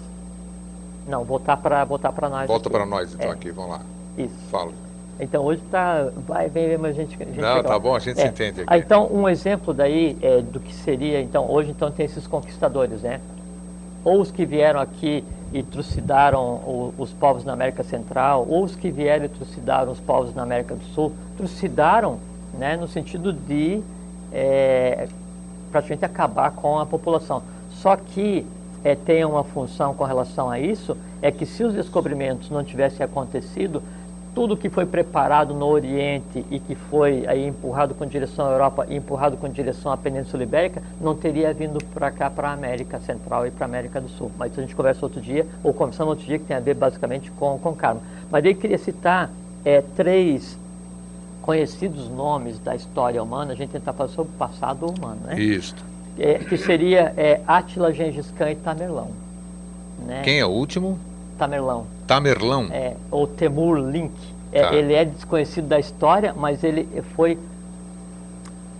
Não, voltar para voltar para nós. Volta para nós então é. aqui, vamos lá. Isso. Fala. Então hoje está, vai, vem, mas a gente, a gente Não, tá bom, a gente é. se entende aqui. Ah, então um exemplo daí é, do que seria, então hoje então tem esses conquistadores, né? Ou os que vieram aqui e trucidaram o, os povos na América Central, ou os que vieram e trucidaram os povos na América do Sul, trucidaram, né, no sentido de é, praticamente acabar com a população. Só que é, tem uma função com relação a isso, é que se os descobrimentos não tivessem acontecido, tudo que foi preparado no Oriente e que foi aí empurrado com direção à Europa e empurrado com direção à Península Ibérica, não teria vindo para cá, para a América Central e para a América do Sul. Mas isso a gente conversa outro dia, ou conversamos outro dia, que tem a ver basicamente com, com karma. Mas eu queria citar é, três conhecidos nomes da história humana, a gente tentar falar sobre o passado humano, né? Isso é, que seria é, Átila, Gengis Khan e Tamerlão. Né? Quem é o último? Tamerlão. Tamerlão? É, ou Temur Link. É, tá. Ele é desconhecido da história, mas ele foi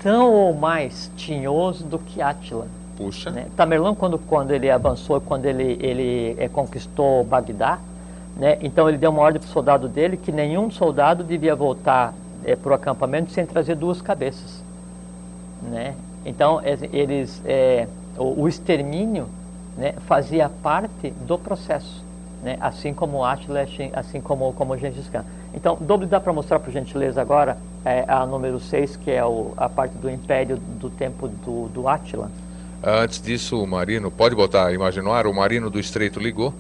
tão ou mais tinhoso do que Átila. Puxa. Né? Tamerlão, quando, quando ele avançou, quando ele, ele é, conquistou Bagdá, né? então ele deu uma ordem para o soldado dele que nenhum soldado devia voltar é, para o acampamento sem trazer duas cabeças. Né? Então, eles, é, o, o, extermínio né, fazia parte do processo, né, assim como o Atila, assim como, como o Gengis Khan. Então, Doble dá para mostrar, por gentileza, agora é, a número 6, que é o, a parte do império do tempo do, do Átila. Antes disso, o Marino, pode botar imaginar, o Marino do Estreito ligou,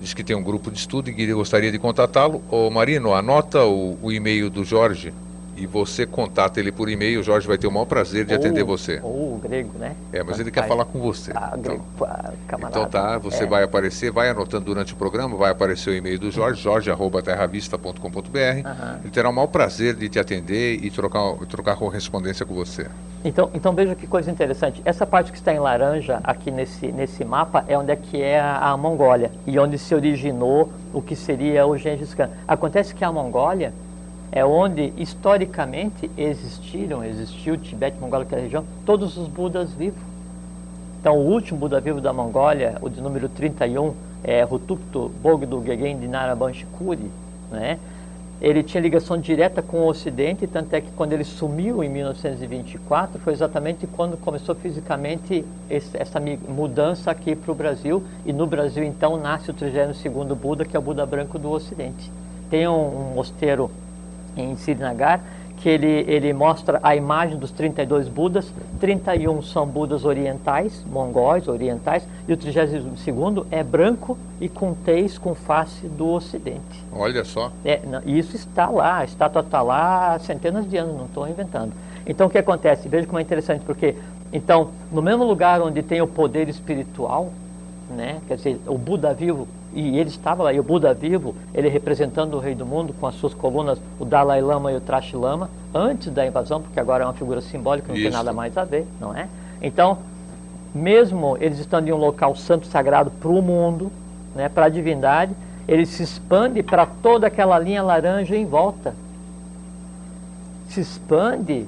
diz que tem um grupo de estudo e que gostaria de contatá-lo. Ô Marino, anota o, o e-mail do Jorge, e você contata ele por e-mail, o Jorge vai ter o maior prazer de ou, atender você. Ou o grego, né? É, mas ele quer falar com você. Ah, então, grego, camarada. Então tá, você é. vai aparecer, vai anotando durante o programa, vai aparecer o e-mail do Jorge, jorge.terravista.com.br. Uhum. Ele terá o maior prazer de te atender e trocar, trocar correspondência com você. Então, então veja que coisa interessante. Essa parte que está em laranja aqui nesse, nesse mapa é onde é que é a, a Mongólia e onde se originou o que seria o Gengis Khan. Acontece que a Mongólia é onde historicamente existiram, existiu Tibete, Mongólia, aquela região, todos os Budas vivos. Então, o último Buda vivo da Mongólia, o de número 31, é, Hutuktu Bogdo Gegen Dinara Banshikuri, né? ele tinha ligação direta com o Ocidente, tanto é que quando ele sumiu em 1924, foi exatamente quando começou fisicamente esse, essa mudança aqui para o Brasil, e no Brasil então nasce o 32º Buda, que é o Buda branco do Ocidente. Tem um, um mosteiro em Srinagar, que ele, ele mostra a imagem dos 32 Budas, 31 são Budas orientais, mongóis orientais, e o 32 é branco e com tez com face do Ocidente. Olha só. É, isso está lá, a estátua está lá há centenas de anos, não estou inventando. Então o que acontece? Veja como é interessante, porque então, no mesmo lugar onde tem o poder espiritual, né, quer dizer, o Buda vivo e ele estava lá, e o Buda vivo, ele representando o rei do mundo com as suas colunas, o Dalai Lama e o Trash Lama, antes da invasão, porque agora é uma figura simbólica, não Isso. tem nada mais a ver, não é? Então, mesmo eles estando em um local santo sagrado para o mundo, né, para a divindade, ele se expande para toda aquela linha laranja em volta. Se expande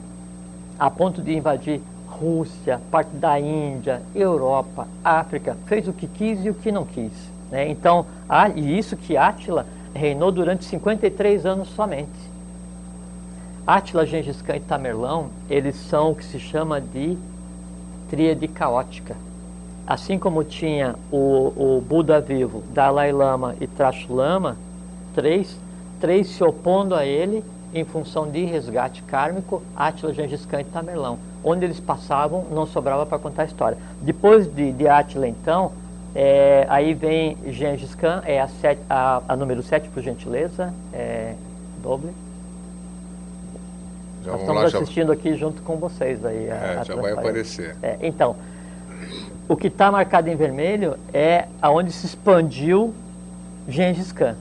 a ponto de invadir Rússia, parte da Índia, Europa, África, fez o que quis e o que não quis. Né? Então, e isso que Átila reinou durante 53 anos somente. Átila, Gengis Khan e Tamerlão, eles são o que se chama de tríade caótica. Assim como tinha o, o Buda vivo, Dalai Lama e Trashulama, três, três se opondo a ele em função de resgate kármico, Átila, Gengis Khan e Tamerlão. Onde eles passavam, não sobrava para contar a história. Depois de, de Átila, então, é, aí vem Gengis Khan, é a, set, a, a número 7, por gentileza, é, doble. Já Nós estamos lá, assistindo já... aqui junto com vocês aí. É, já vai aparecer. É, então, o que está marcado em vermelho é aonde se expandiu Gengis Khan.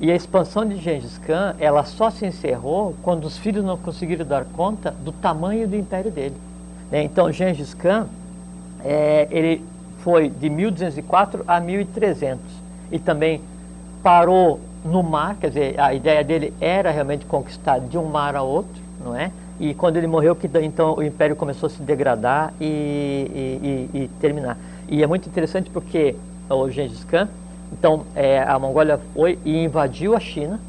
E a expansão de Gengis Khan, ela só se encerrou quando os filhos não conseguiram dar conta do tamanho do império dele. Né? Então, Gengis Khan, é, ele foi de 1204 a 1300 e também parou no mar, quer dizer, a ideia dele era realmente conquistar de um mar a outro, não é? E quando ele morreu, que então o império começou a se degradar e, e, e, e terminar. E é muito interessante porque o Gengis Khan, então é, a Mongólia foi e invadiu a China,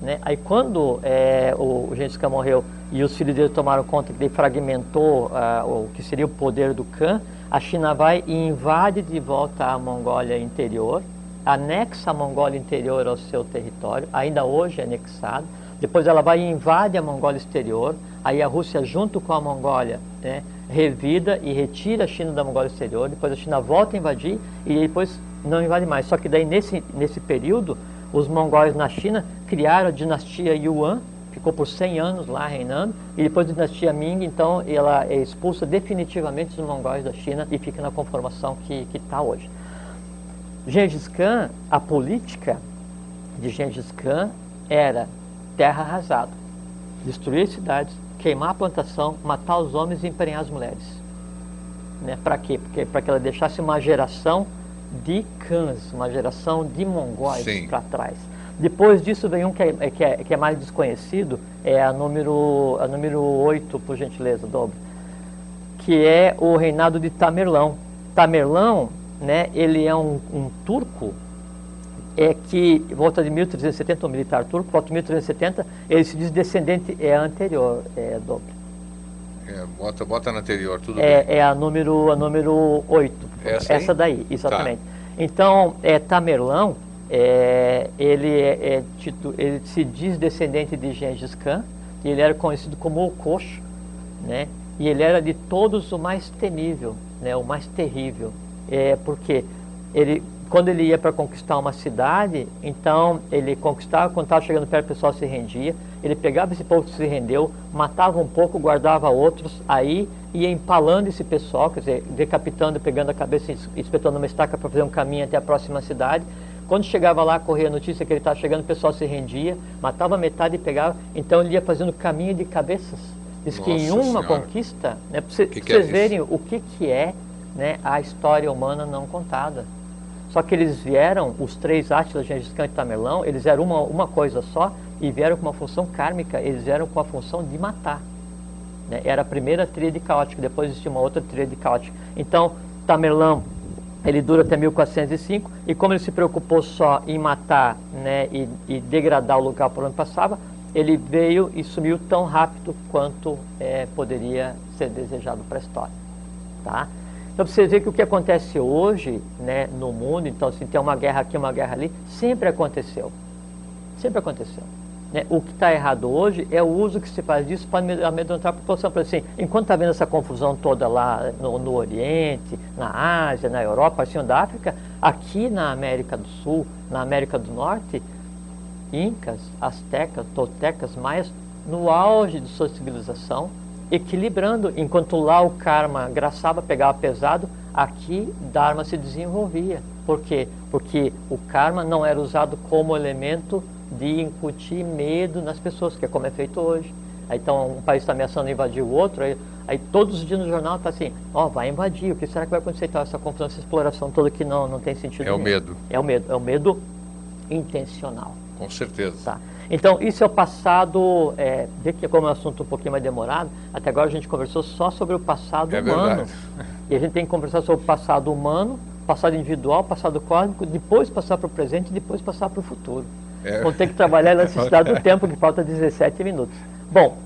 né? Aí quando é, o, o Gengis Khan morreu e os filhos dele tomaram conta que ele fragmentou uh, o que seria o poder do Khan, a China vai e invade de volta a Mongólia interior, anexa a Mongólia interior ao seu território, ainda hoje é anexado. Depois ela vai e invade a Mongólia exterior, aí a Rússia, junto com a Mongólia, né, revida e retira a China da Mongólia exterior, depois a China volta a invadir e depois não invade mais. Só que daí nesse, nesse período, os mongóis na China criaram a dinastia Yuan, ficou por 100 anos lá reinando, e depois da dinastia Ming, então, ela é expulsa definitivamente os mongóis da China e fica na conformação que está hoje. Gengis Khan, a política de Gengis Khan era terra arrasada, destruir cidades, queimar a plantação, matar os homens e emprenhar as mulheres. Né? Para quê? Porque para que ela deixasse uma geração de cães, uma geração de mongóis para trás. Depois disso vem um que é, que é, que é mais desconhecido, é a número, a número 8, por gentileza, dobre, que é o reinado de Tamerlão. Tamerlão, né, ele é um, um turco é que volta de 1370, um militar turco, volta de 1370, ele se diz descendente, é anterior, é dobre. É, bota, bota na anterior, tudo é, bem. É a número, a número 8. Essa, Essa daí, exatamente. Tá. Então, é Tamerlão, é, ele, é, é, ele se diz descendente de Gengis Khan, e ele era conhecido como o Coxo, né? E ele era de todos o mais temível, né? O mais terrível, é porque ele, quando ele ia para conquistar uma cidade, então ele conquistava, quando estava chegando perto, o pessoal se rendia. Ele pegava esse povo que se rendeu, matava um pouco, guardava outros, aí ia empalando esse pessoal, quer dizer, decapitando, pegando a cabeça, espetando uma estaca para fazer um caminho até a próxima cidade. Quando chegava lá, corria a notícia que ele estava chegando, o pessoal se rendia, matava metade e pegava. Então ele ia fazendo caminho de cabeças. Diz Nossa que em uma senhora. conquista, né, para vocês é verem o que, que é né, a história humana não contada. Só que eles vieram, os três Átilas, Gengis Khan e Tamerlão, eles eram uma, uma coisa só e vieram com uma função kármica, eles vieram com a função de matar. Né? Era a primeira tríade caótica, depois existia uma outra tríade caótica. Então, Tamerlão ele dura até 1405 e como ele se preocupou só em matar né, e, e degradar o lugar por onde passava, ele veio e sumiu tão rápido quanto é, poderia ser desejado para a história. Tá? Então, você vê que o que acontece hoje né, no mundo, então, assim, tem uma guerra aqui, uma guerra ali, sempre aconteceu. Sempre aconteceu. Né? O que está errado hoje é o uso que se faz disso para amedrontar a população. Por assim, enquanto está vendo essa confusão toda lá no, no, Oriente, na Ásia, na Europa, assim, da África, aqui na América do Sul, na América do Norte, incas, astecas, toltecas, maias, no auge de sua civilização, equilibrando, enquanto lá o karma graçava, pegava pesado, aqui Dharma se desenvolvia. Por quê? Porque o karma não era usado como elemento de incutir medo nas pessoas, que é como é feito hoje. Aí, então, um país está ameaçando invadir o outro, aí, aí, todos os dias no jornal está assim, ó, oh, vai invadir, o que será que vai acontecer? Então, essa confusão, essa exploração toda que não, não tem sentido É nenhum. o medo. É o medo, é o medo intencional. Com certeza. Tá. Então, isso é o passado, é, vê que como é um assunto um pouquinho mais demorado, até agora a gente conversou só sobre o passado é humano. Verdade. E a gente tem que conversar sobre o passado humano, passado individual, passado cósmico, depois passar para o presente e depois passar para o futuro. É. Vamos ter que trabalhar na necessidade do tempo, que falta 17 minutos. Bom,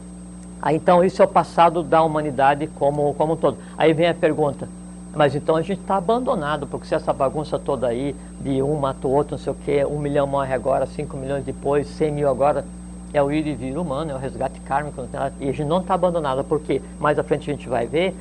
aí, então isso é o passado da humanidade como, como um todo. Aí vem a pergunta, mas então a gente está abandonado, porque se essa bagunça toda aí, de um mata o outro, não sei o quê, um milhão morre agora, cinco milhões depois, cem mil agora, é o ir e vir humano, é o resgate kármico, e a gente não está abandonado, porque mais à frente a gente vai ver,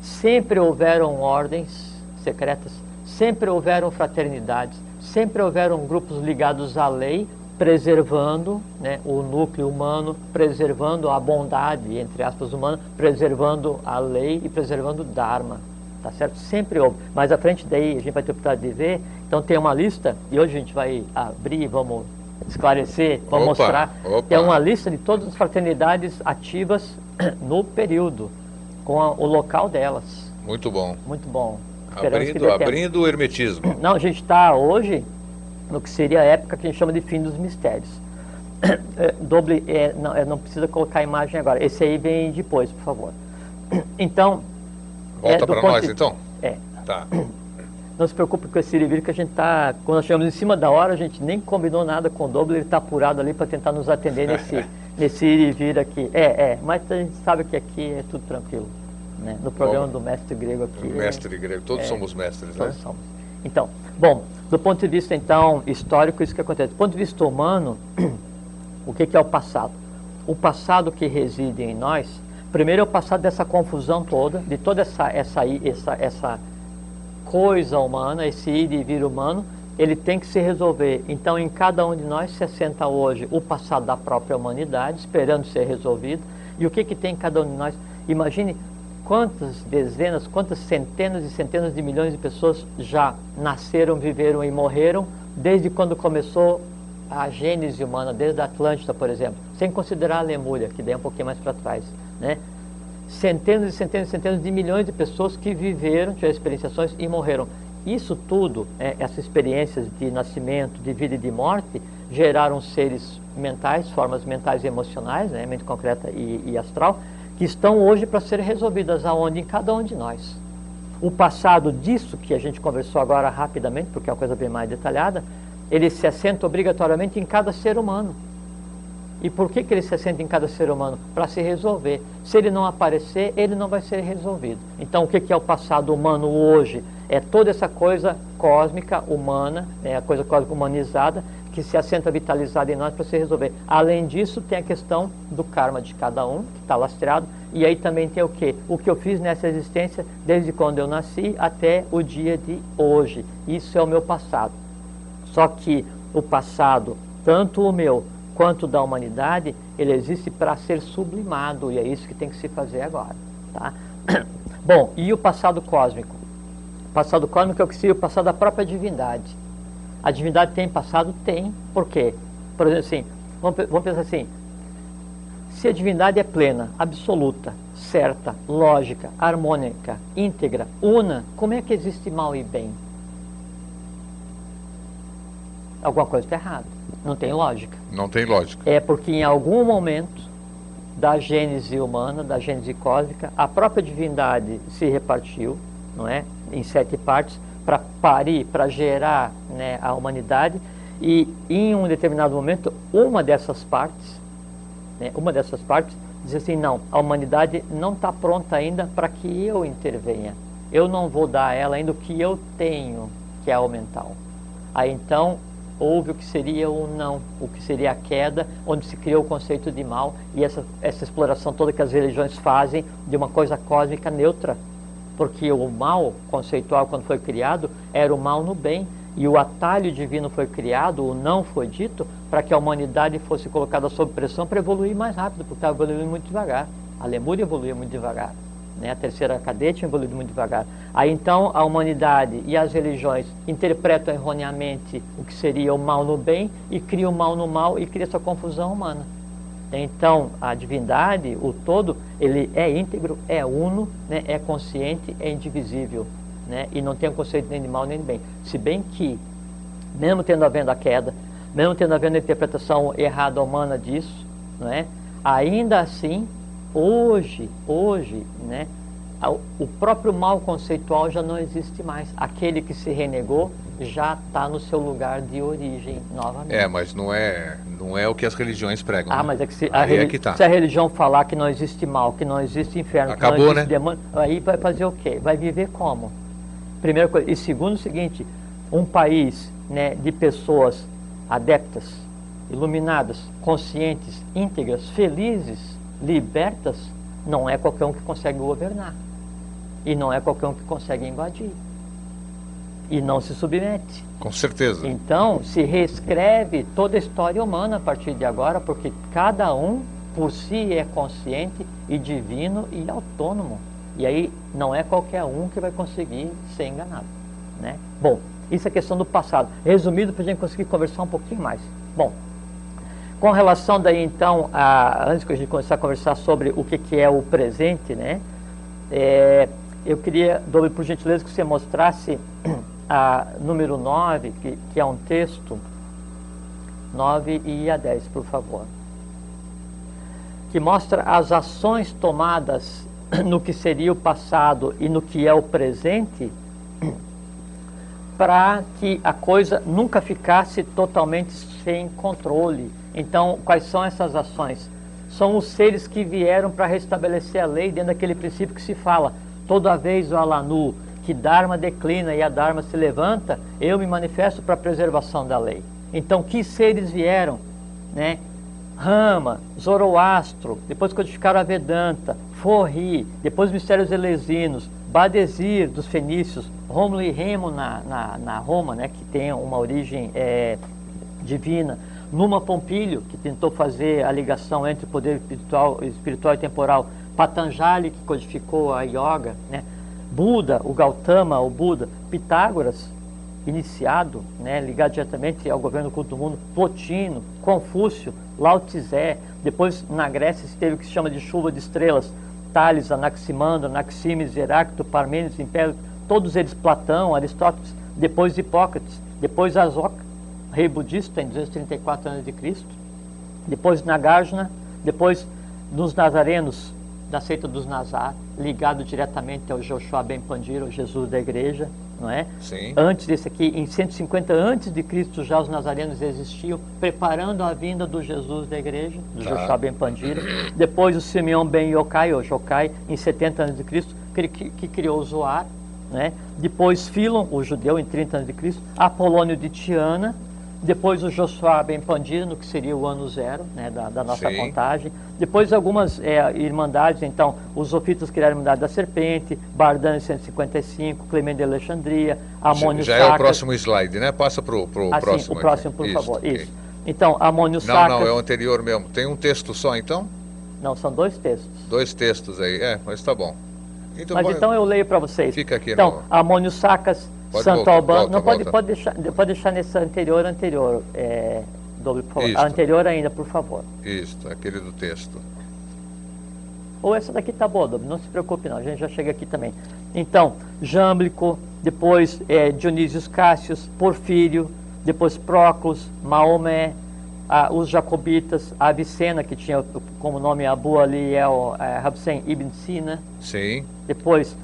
sempre houveram ordens secretas, sempre houveram fraternidades, sempre houveram grupos ligados à lei, preservando né, o núcleo humano, preservando a bondade, entre aspas, humana, preservando a lei e preservando o Dharma. Tá certo? Sempre houve. Mais à frente daí a gente vai ter oportunidade de ver. Então tem uma lista, e hoje a gente vai abrir, vamos esclarecer, vamos opa, mostrar. Opa. É uma lista de todas as fraternidades ativas no período, com a, o local delas. Muito bom. Muito bom. Abrindo, abrindo o hermetismo. Não, a gente está hoje no que seria a época que a gente chama de fim dos mistérios. É, doble, é, não, é, não precisa colocar a imagem agora. Esse aí vem depois, por favor. Então. Volta é, para nós, de, então? É. Tá. Não se preocupe com esse Irivir, que a gente está. Quando nós chegamos em cima da hora, a gente nem combinou nada com o Doble, ele está apurado ali para tentar nos atender nesse, nesse Irivir aqui. É, é, mas a gente sabe que aqui é tudo tranquilo. Né? No programa Bom, do mestre grego aqui. Mestre grego, todos é, somos mestres, todos né? Somos. Então, bom, do ponto de vista então histórico, isso que acontece. Do ponto de vista humano, o que, que é o passado? O passado que reside em nós, primeiro o passado dessa confusão toda, de toda essa, essa, essa, essa coisa humana, esse ir e vir humano, ele tem que se resolver. Então, em cada um de nós se assenta hoje o passado da própria humanidade, esperando ser resolvido. E o que, que tem em cada um de nós? Imagine quantas dezenas, quantas centenas e centenas de milhões de pessoas já nasceram, viveram e morreram desde quando começou a gênese humana, desde a Atlântida, por exemplo, sem considerar a Lemúria, que daí é um pouquinho mais para trás, né? Centenas e centenas e centenas de milhões de pessoas que viveram, tiveram experienciações e morreram. Isso tudo, é, essas experiências de nascimento, de vida e de morte, geraram seres mentais, formas mentais e emocionais, né, mente concreta e, e astral, que estão hoje para serem resolvidas aonde? Em cada um de nós. O passado disso que a gente conversou agora rapidamente, porque é uma coisa bem mais detalhada, ele se assenta obrigatoriamente em cada ser humano. E por que, que ele se assenta em cada ser humano? Para se resolver. Se ele não aparecer, ele não vai ser resolvido. Então, o que, que é o passado humano hoje? É toda essa coisa cósmica, humana, é a coisa cósmica humanizada, que se assenta vitalizada em nós para se resolver. Além disso, tem a questão do karma de cada um, que está lastreado, e aí também tem o que? O que eu fiz nessa existência desde quando eu nasci até o dia de hoje. Isso é o meu passado. Só que o passado, tanto o meu quanto da humanidade, ele existe para ser sublimado, e é isso que tem que se fazer agora. Tá? Bom, e o passado cósmico? O passado cósmico é o que seria o passado da própria divindade a divindade tem passado? Tem. Por quê? Por exemplo, assim, vamos, pensar assim: se a divindade é plena, absoluta, certa, lógica, harmônica, íntegra, una, como é que existe mal e bem? Alguma coisa está errada. Não tem lógica. Não tem lógica. É porque em algum momento da gênese humana, da gênese cósmica, a própria divindade se repartiu, não é? Em sete partes, para parir, para gerar né, a humanidade, e em um determinado momento, uma dessas partes, né, uma dessas partes, diz assim, não, a humanidade não está pronta ainda para que eu intervenha. Eu não vou dar a ela ainda o que eu tenho, que é o mental. Aí então houve o que seria o não, o que seria a queda, onde se criou o conceito de mal e essa, essa exploração toda que as religiões fazem de uma coisa cósmica neutra. Porque o mal conceitual, quando foi criado, era o mal no bem. E o atalho divino foi criado, o não foi dito, para que a humanidade fosse colocada sob pressão para evoluir mais rápido, porque estava evoluindo muito devagar. A Lemúria evoluía muito devagar. Né? A terceira cadeia tinha evoluído muito devagar. Aí então a humanidade e as religiões interpretam erroneamente o que seria o mal no bem e criam o mal no mal e cria essa confusão humana. Então a divindade, o todo, ele é íntegro, é uno, né? é consciente, é indivisível. Né? E não tem um conceito nem de mal nem de bem. Se bem que, mesmo tendo havendo a queda, mesmo tendo havendo a interpretação errada humana disso, é? ainda assim Hoje, hoje, né, o próprio mal conceitual já não existe mais. Aquele que se renegou já está no seu lugar de origem novamente. É, mas não é, não é o que as religiões pregam. Ah, né? mas é que, se a, é que tá. se a, religião falar que não existe mal, que não existe inferno, Acabou, que não existe né? demônio, aí vai fazer o quê? Vai viver como? Primeira coisa. E segundo o seguinte, um país né, de pessoas adeptas, iluminadas, conscientes, íntegras, felizes, libertas, não é qualquer um que consegue governar. E não é qualquer um que consegue invadir. E não se submete. Com certeza. Então, se reescreve toda a história humana a partir de agora, porque cada um por si é consciente e divino e autônomo. E aí não é qualquer um que vai conseguir ser enganado. Né? Bom, isso é questão do passado. Resumido, para a gente conseguir conversar um pouquinho mais. Bom, com relação daí então, a, antes que a gente começar a conversar sobre o que, que é o presente, né? É, eu queria, Dobre, por gentileza, que você mostrasse a número 9, que, que é um texto, 9 e a 10, por favor. Que mostra as ações tomadas no que seria o passado e no que é o presente, para que a coisa nunca ficasse totalmente sem controle então, quais são essas ações? São os seres que vieram para restabelecer a lei dentro daquele princípio que se fala. Toda vez o Alanu, que Dharma declina e a Dharma se levanta, eu me manifesto para a preservação da lei. Então, que seres vieram? Né? Rama, Zoroastro, depois codificaram a Vedanta, Forri, depois mistérios elesinos, Badesir dos fenícios, Rômulo e Remo na, na, na Roma, né, que tem uma origem é, divina, Numa Pompilho, que tentou fazer a ligação entre o poder espiritual, espiritual e temporal, Patanjali, que codificou a yoga, né? Buda, o Gautama, o Buda, Pitágoras, iniciado, né, ligado diretamente ao governo culto do mundo, Plotino, Confúcio, Lao Tse, depois na Grécia se teve o que se chama de chuva de estrelas, Tales, Anaximandro, Anaximes, Heráclito, Parmênides, Império, todos eles Platão, Aristóteles, depois Hipócrates, depois Azoka, rei budista em 234 a.C., depois Nagarjuna, depois dos nazarenos da seita dos Nazar, ligado diretamente ao Joshua Ben Pandira, o Jesus da igreja, não é? Sim. Antes desse aqui, em 150 antes de Cristo já os nazarenos existiam, preparando a vinda do Jesus da igreja, do tá. Joshua Ben Pandira. Depois o Simeão Ben Yokai, ou Jokai, em 70 anos de Cristo, que, que, que criou o Zoar, né? Depois Filon, o judeu, em 30 anos de Cristo, Apolônio de Tiana, depois o Josué Ben Pandino, que seria o ano zero né, da, da nossa Sim. contagem. Depois algumas é, irmandades, então, os Sofitas criaram a Irmandade da Serpente, Bardan em 155, Clemente de Alexandria, Amônio Já, já é o próximo slide, né? Passa para o ah, próximo. o próximo, por isso, favor. Okay. Isso. Então, Amônio Sacas... Não, não, é o anterior mesmo. Tem um texto só, então? Não, são dois textos. Dois textos aí, é, mas tá bom. Então, mas então eu leio para vocês. Fica aqui. Então, no... Amônio Sacas, Pode Santo volta, Albano. Volta, não, pode, pode, deixar, pode deixar nesse anterior, anterior. É, doble, por favor. Anterior ainda, por favor. Isso, aquele do texto. Ou essa daqui tá boa, Doble, não se preocupe não, a gente já chega aqui também. Então, Jâmblico, depois é, Dionísios Cássios, Porfírio, depois Próclus, Maomé, os Jacobitas, a Avicena, que tinha como nome Abu Ali El é, Habsen Ibn Sina. Sim. Depois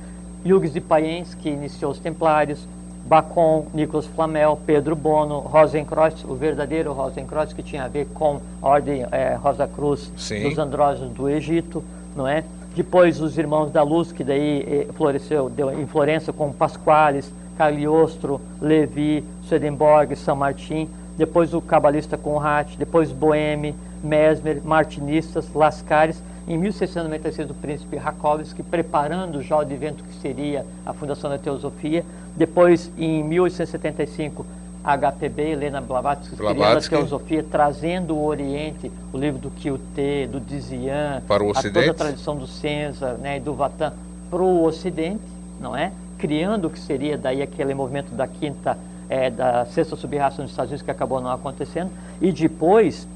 Hugues de Payens, que iniciou os Templários, Bacon, Nicolas Flamel, Pedro Bono, Rosenkreuz, o verdadeiro Rosenkreuz, que tinha a ver com a ordem é, Rosa Cruz Sim. dos andrógenos do Egito, não é? Depois os Irmãos da Luz, que daí eh, floresceu deu em Florença com Pasquales, Cagliostro, Levi, Swedenborg, São Martin. Depois o cabalista Conrad, depois Boheme, Mesmer, Martinistas, Lascaris. Em 1696 o príncipe Rakovski, preparando já o advento que seria a fundação da teosofia. Depois, em 1875, HPB, Helena Blavatsky, criando a Blavatsky. teosofia, trazendo o Oriente, o livro do Kyuté, do Dizian, Para o a toda Ocidente. a tradição do César né, e do Vatan para o Ocidente, não é? Criando o que seria daí aquele movimento da quinta, eh, da sexta subraça nos Estados Unidos que acabou não acontecendo. E depois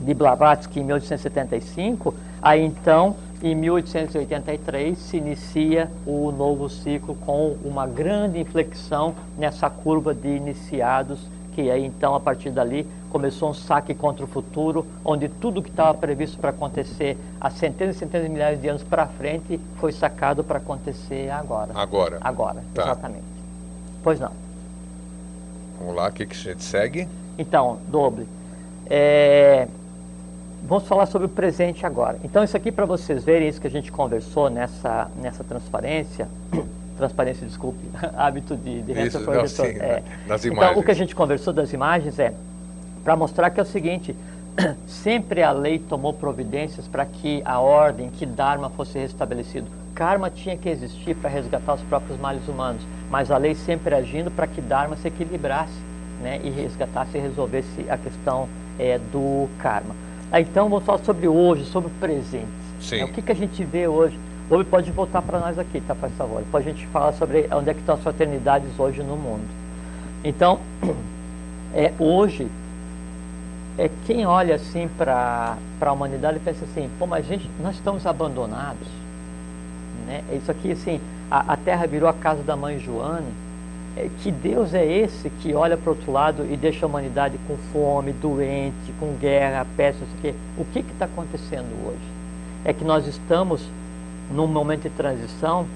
de Blavatsky em 1875, aí então, em 1883, se inicia o novo ciclo com uma grande inflexão nessa curva de iniciados, que aí então, a partir dali, começou um saque contra o futuro, onde tudo que estava previsto para acontecer há centenas e centenas de milhares de anos para frente foi sacado para acontecer agora. Agora. Agora, Tá. exatamente. Pois não. Vamos lá, o que, que a gente segue? Então, doble. É, vamos falar sobre o presente agora. Então, isso aqui para vocês verem isso que a gente conversou nessa, nessa transparência. Transparência, desculpe, hábito de, de Isso, não, sim, é. nas Então, imagens. o que a gente conversou das imagens é para mostrar que é o seguinte: sempre a lei tomou providências para que a ordem, que Dharma fosse restabelecido. Karma tinha que existir para resgatar os próprios males humanos, mas a lei sempre agindo para que Dharma se equilibrasse né, e resgatasse e resolvesse a questão é, do karma. Aí, então, vamos falar sobre hoje, sobre o presente. Sim. É, o que, que a gente vê hoje? Hoje pode voltar para nós aqui, tá, faz favor. Depois a gente fala sobre onde é que estão as fraternidades hoje no mundo. Então, é, hoje, é, quem olha assim para a humanidade pensa assim, pô, mas gente, nós estamos abandonados. Né? Isso aqui, assim, a, a terra virou a casa da mãe Joana. É, que Deus é esse que olha para o outro lado e deixa a humanidade com fome, doente, com guerra, peste, não sei o quê. O que está acontecendo hoje? É que nós estamos num momento de transição,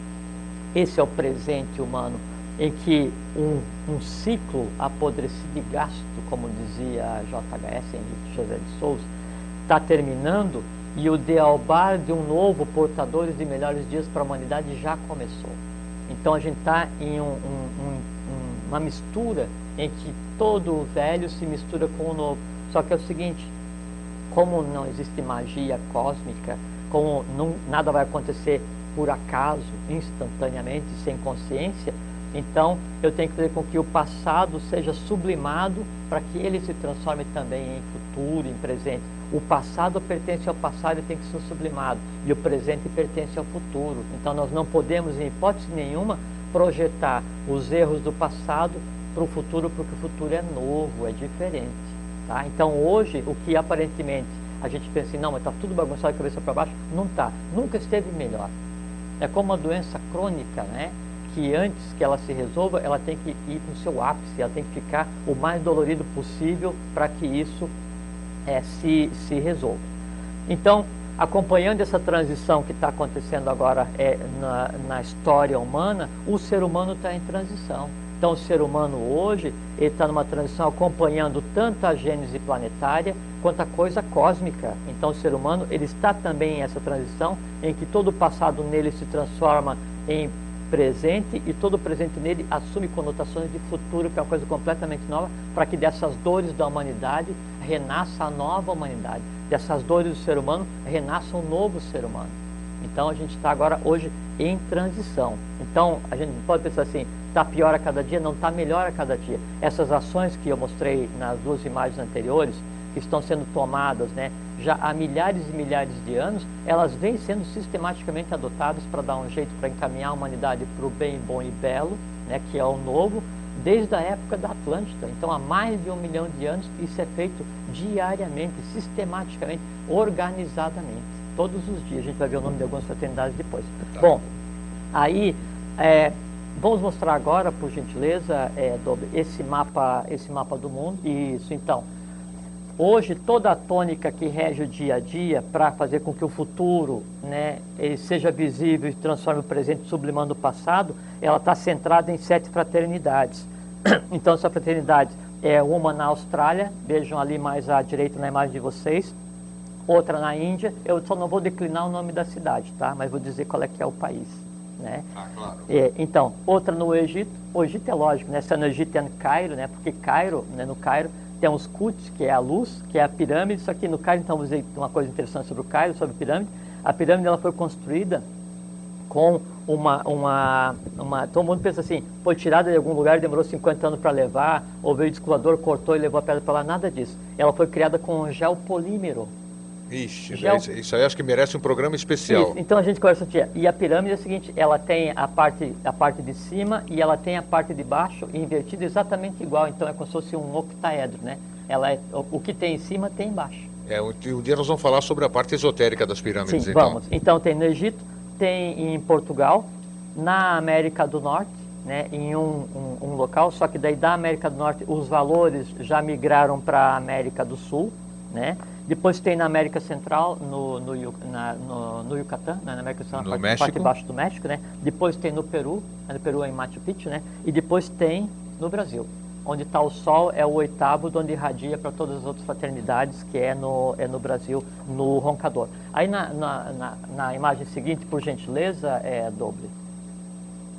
esse é o presente humano, em que um, um ciclo apodrecido e gasto, como dizia JHS, Henrique José de Souza, está terminando e o dealbar de um novo portadores de melhores dias para a humanidade já começou. Então a gente está em um, um, um, uma mistura em que todo o velho se mistura com o novo. Só que é o seguinte, como não existe magia cósmica, como não, nada vai acontecer por acaso, instantaneamente, sem consciência, então eu tenho que fazer com que o passado seja sublimado para que ele se transforme também em futuro, em presente. O passado pertence ao passado e tem que ser sublimado, e o presente pertence ao futuro. Então nós não podemos, em hipótese nenhuma, projetar os erros do passado para o futuro, porque o futuro é novo, é diferente. Tá? Então hoje, o que aparentemente a gente pensa assim, não, mas está tudo bagunçado, cabeça para baixo, não está. Nunca esteve melhor. É como uma doença crônica, né? que antes que ela se resolva, ela tem que ir para o seu ápice, ela tem que ficar o mais dolorido possível para que isso é, se, se resolva. Então, acompanhando essa transição que está acontecendo agora é, na, na história humana, o ser humano está em transição. Então, o ser humano hoje está numa transição acompanhando tanto a gênese planetária quanto a coisa cósmica. Então, o ser humano ele está também em essa transição em que todo o passado nele se transforma em presente e todo presente nele assume conotações de futuro, que é uma coisa completamente nova, para que dessas dores da humanidade renasça a nova humanidade. Dessas dores do ser humano renasça um novo ser humano. Então a gente está agora hoje em transição. Então a gente pode pensar assim, está pior a cada dia, não está melhor a cada dia. Essas ações que eu mostrei nas duas imagens anteriores, que estão sendo tomadas né, já há milhares e milhares de anos, elas vêm sendo sistematicamente adotadas para dar um jeito para encaminhar a humanidade para o bem, bom e belo, né, que é o novo, desde a época da Atlântida. Então, há mais de um milhão de anos, isso é feito diariamente, sistematicamente, organizadamente, todos os dias. A gente vai ver o nome de algumas fraternidades depois. Tá. Bom, aí, é, vamos mostrar agora, por gentileza, é, esse mapa, esse mapa do mundo. Isso, então. Hoje, toda a tônica que rege o dia a dia para fazer com que o futuro né, seja visível e transforme o presente sublimando o passado, ela está centrada em sete fraternidades. Então, essa fraternidade é uma na Austrália, vejam ali mais à direita na imagem de vocês, outra na Índia, eu só não vou declinar o nome da cidade, tá? mas vou dizer qual é que é o país. Né? Ah, claro. É, então, outra no Egito, o Egito é lógico, né? se no Egito é no Cairo, né? porque Cairo, né, no Cairo, tem os Quds, que é a luz, que é a pirâmide, só que no Cairo, então, vou dizer uma coisa interessante sobre o Cairo, sobre a pirâmide. A pirâmide ela foi construída com uma, uma, uma. Todo mundo pensa assim, foi tirada de algum lugar demorou 50 anos para levar, ou veio o escoador, cortou e levou a pedra para lá, nada disso. Ela foi criada com um gel polímero. Ixi, Gel... isso aí acho que merece um programa especial. Isso. Então a gente conversa dia. E a pirâmide é o seguinte, ela tem a parte, a parte de cima e ela tem a parte de baixo invertida exatamente igual. Então é como se fosse um octaedro, né? Ela é, o, o que tem em cima tem embaixo. É, um, um dia nós vamos falar sobre a parte esotérica das pirâmides, Sim, então. vamos. Então tem no Egito, tem em Portugal, na América do Norte, né, em um, um, um, local, só que daí da América do Norte os valores já migraram para a América do Sul, né? Depois tem na América Central, no, no, na, no, no Yucatán, né, na América Central, no parte, parte de baixo do México, né? Depois tem no Peru, no Peru é em Machu Picchu, né? E depois tem no Brasil, onde está o Sol, é o oitavo, onde irradia para todas as outras fraternidades, que é no, é no Brasil, no Roncador. Aí na, na, na, na imagem seguinte, por gentileza, é doble.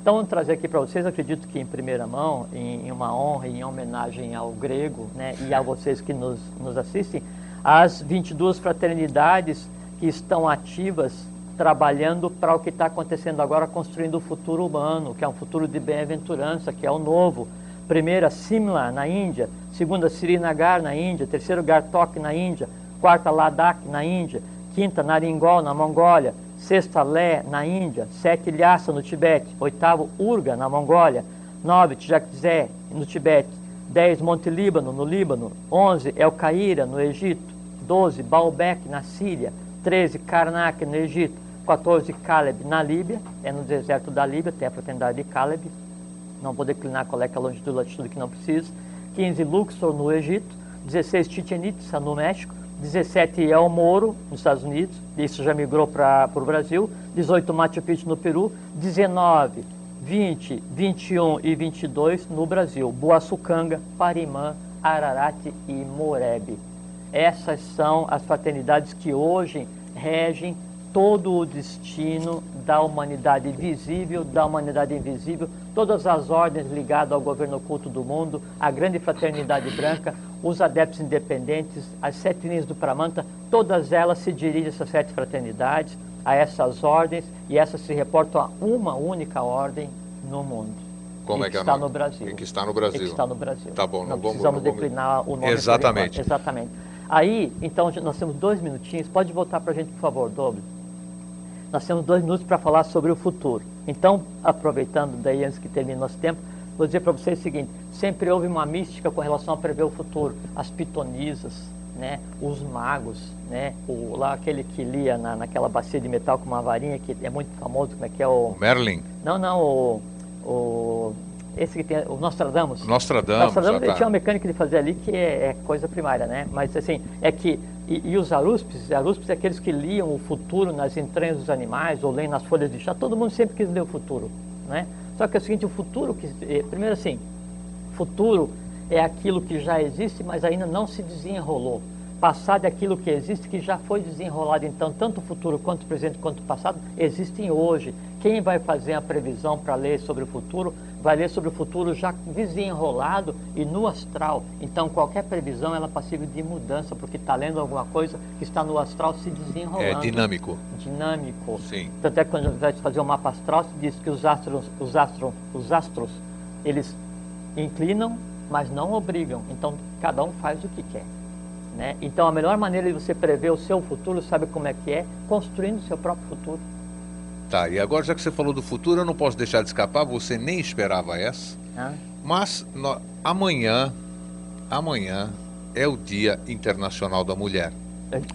Então, trazer aqui para vocês, acredito que em primeira mão, em, em uma honra, em homenagem ao grego, né, e a vocês que nos, nos assistem, as 22 fraternidades que estão ativas trabalhando para o que está acontecendo agora, construindo o futuro humano, que é um futuro de bem-aventurança, que é o novo. Primeira, Simla, na Índia. Segunda, Srinagar, na Índia. Terceiro, Gartok, na Índia. Quarta, Ladakh, na Índia. Quinta, Naringol, na Mongólia. Sexta, Lé, na Índia. Sete, Lhasa, no Tibete. Oitavo, Urga, na Mongólia. Nove, Tjakzé, no Tibete. 10, Monte Líbano, no Líbano. 11, El Caíra, no Egito. 12, Baalbek, na Síria. 13, Karnak, no Egito. 14, Caleb, na Líbia. É no deserto da Líbia, tem a fraternidade de Caleb. Não vou declinar qual é, é a longitude e latitude que não precisa. 15, Luxor, no Egito. 16, Chichen Itza, no México. 17, El Moro, nos Estados Unidos. Isso já migrou para o Brasil. 18, Machu Picchu, no Peru. 19, 20, 21 e 22 no Brasil. Boaçucanga, Parimã, Ararate e Morebe. Essas são as fraternidades que hoje regem todo o destino da humanidade visível, da humanidade invisível, todas as ordens ligadas ao governo oculto do mundo, a grande fraternidade branca, os adeptos independentes, as sete linhas do Pramanta, todas elas se dirigem a essas sete fraternidades a essas ordens e essas se reportam a uma única ordem no mundo. Como é que, é está no Brasil. E que está no Brasil. E que está no Brasil. Tá bom, não, não precisamos vamos, declinar o nome. Exatamente. Exatamente. Aí, então, nós temos dois minutinhos. Pode voltar para a gente, por favor, Doble. Nós temos dois minutos para falar sobre o futuro. Então, aproveitando daí antes que termine nosso tempo, vou dizer para vocês o seguinte: sempre houve uma mística com relação a prever o futuro. As pitonisas, né, os magos, né, o, lá aquele que lia na, naquela bacia de metal com uma varinha, que é muito famoso, como é que é o... Merlin? Não, não, o... o esse que tem, o Nostradamus. Nostradamus, Nostradamus tá. tinha uma mecânica de fazer ali que é, é coisa primária, né? Mas assim, é que, e, e os aruspes, aruspes é aqueles que liam o futuro nas entranhas dos animais, ou leem nas folhas de chá, todo mundo sempre quis ler o futuro, né? Só que é o seguinte, o futuro, que, é, primeiro assim, futuro é aquilo que já existe, mas ainda não se desenrolou. Passado é aquilo que existe, que já foi desenrolado. Então, tanto o futuro quanto o presente quanto o passado existem hoje. Quem vai fazer a previsão para ler sobre o futuro, vai ler sobre o futuro já desenrolado e no astral. Então, qualquer previsão ela é passível de mudança, porque está lendo alguma coisa que está no astral se desenrolando. É dinâmico. Dinâmico. Sim. Tanto é que quando vai fazer o um mapa astral, se diz que os astros, os astros, os astros, eles inclinam mas não obrigam. Então, cada um faz o que quer. Né? Então, a melhor maneira de você prever o seu futuro, sabe como é que é? Construindo o seu próprio futuro. Tá, e agora já que você falou do futuro, eu não posso deixar de escapar, você nem esperava essa. Ah. Mas no, amanhã, amanhã é o Dia Internacional da Mulher.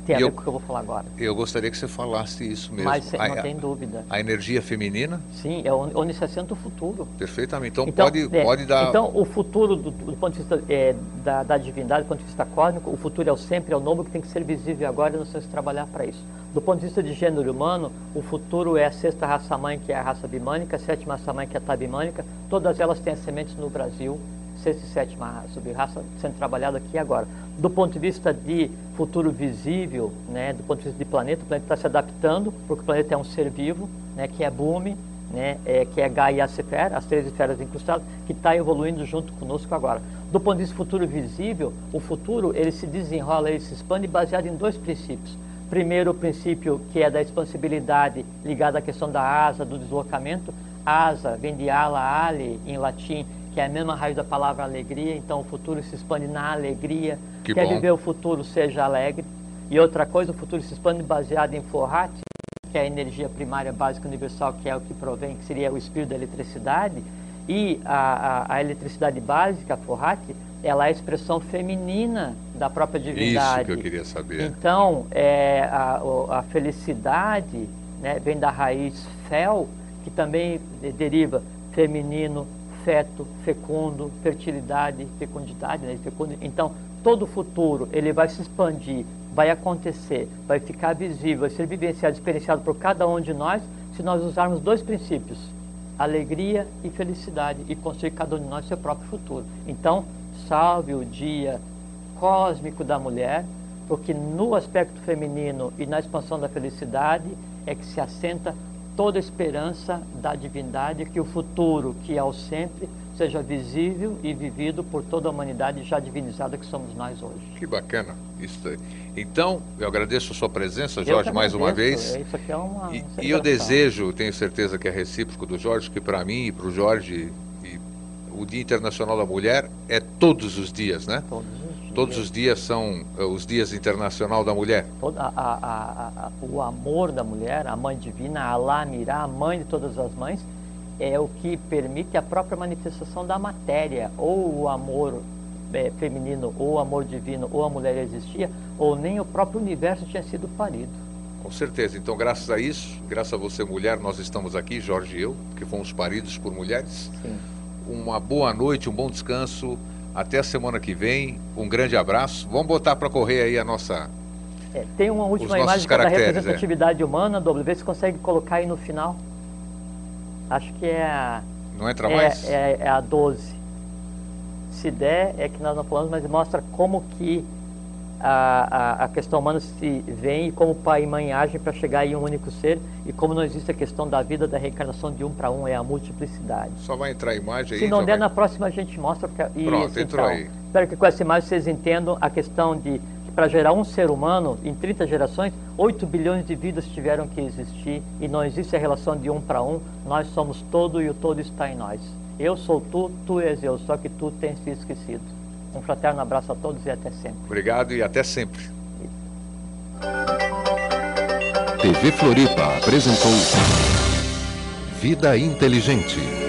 Tem a ver com o que eu vou falar agora. Eu gostaria que você falasse isso mesmo. Mas não a, tem dúvida. a energia feminina, Sim, é on- onde se assenta o futuro. perfeitamente. Então, pode, é, pode dar. Então, o futuro, do, do ponto de vista é, da, da divindade, do ponto de vista cósmico, o futuro é o sempre, é o novo que tem que ser visível agora e nós temos que trabalhar para isso. Do ponto de vista de gênero humano, o futuro é a sexta raça-mãe, que é a raça bimânica, a sétima raça-mãe, que é a tabimânica. Todas elas têm as sementes no Brasil, sexta e sétima raça, sub-raça sendo trabalhada aqui agora. Do ponto de vista de futuro visível, né, do ponto de vista de planeta, o planeta está se adaptando, porque o planeta é um ser vivo, né, que é Bumi, né, é, que é Gaia e a as três esferas incrustadas, que está evoluindo junto conosco agora. Do ponto de vista futuro visível, o futuro ele se desenrola, ele se expande baseado em dois princípios. Primeiro, o princípio que é da expansibilidade ligado à questão da asa, do deslocamento. Asa vem de ala, ale, em latim, que é a mesma raiz da palavra alegria, então o futuro se expande na alegria. Que Quer bom. viver o futuro, seja alegre. E outra coisa, o futuro se expande baseado em Forrat, que é a energia primária básica universal, que é o que provém, que seria o espírito da eletricidade, e a, a, a eletricidade básica, a Forrat, ela é a expressão feminina da própria divindade. Isso que eu queria saber. Então, é, a, a felicidade né, vem da raiz fel, que também deriva feminino, feto, fecundo, fertilidade, fecundidade, né, fecundo. Então, todo o futuro ele vai se expandir, vai acontecer, vai ficar visível, vai ser vivenciado, experienciado por cada um de nós, se nós usarmos dois princípios, alegria e felicidade, e construir cada um de nós seu próprio futuro. Então, salve o dia cósmico da mulher, porque no aspecto feminino e na expansão da felicidade é que se assenta toda a esperança da divindade que o futuro, que é o sempre, seja visível e vivido por toda a humanidade já divinizada que somos nós hoje. Que bacana. Isso aí. Então, eu agradeço a sua presença, Jorge, mais uma vez. Isso aqui é uma E, e eu desejo, tenho certeza que é recíproco do Jorge, que para mim e para o Jorge, e o Dia Internacional da Mulher é todos os dias, né? Todos os dias. Todos os dias são eh, os Dias Internacional da Mulher. Toda a- a- a- o amor da mulher, a mãe divina, a Alá Mirá, a mãe de todas as mães, é o que permite a própria manifestação da matéria, ou o amor eh, feminino, ou o amor divino, ou a mulher existia, ou nem o próprio universo tinha sido parido. Com certeza. Então, graças a isso, graças a você, mulher, nós estamos aqui, Jorge e eu, que fomos paridos por mulheres. Sim. Uma boa noite, um bom descanso. Até a semana que vem. Um grande abraço. Vamos botar para correr aí a nossa. É, tem uma última imagem é da caracteres, representatividade humana, W, vê se consegue colocar aí no final. Acho que é a, Não entra mais? é, é, é a 12. Se der, é que nós não falamos, mas mostra como que a, a, a questão humana se vem e como pai e mãe agem para chegar em um único ser e como não existe a questão da vida, da reencarnação de um para um, é a multiplicidade. Só vai entrar a imagem aí. Se não der, vai- na próxima a gente mostra. Porque, Pronto, isso, entrou então. aí. Espero que com essa imagem vocês entendam a questão de que para gerar um ser humano, em 30 gerações, 8 bilhões de vidas tiveram que existir e não existe a relação de um para um. Nós somos todo e o todo está em nós. Eu sou tu, tu és eu, só que tu tens se esquecido. Um fraterno abraço a todos e até sempre. Obrigado e até sempre. TV Floripa apresentou Vida Inteligente.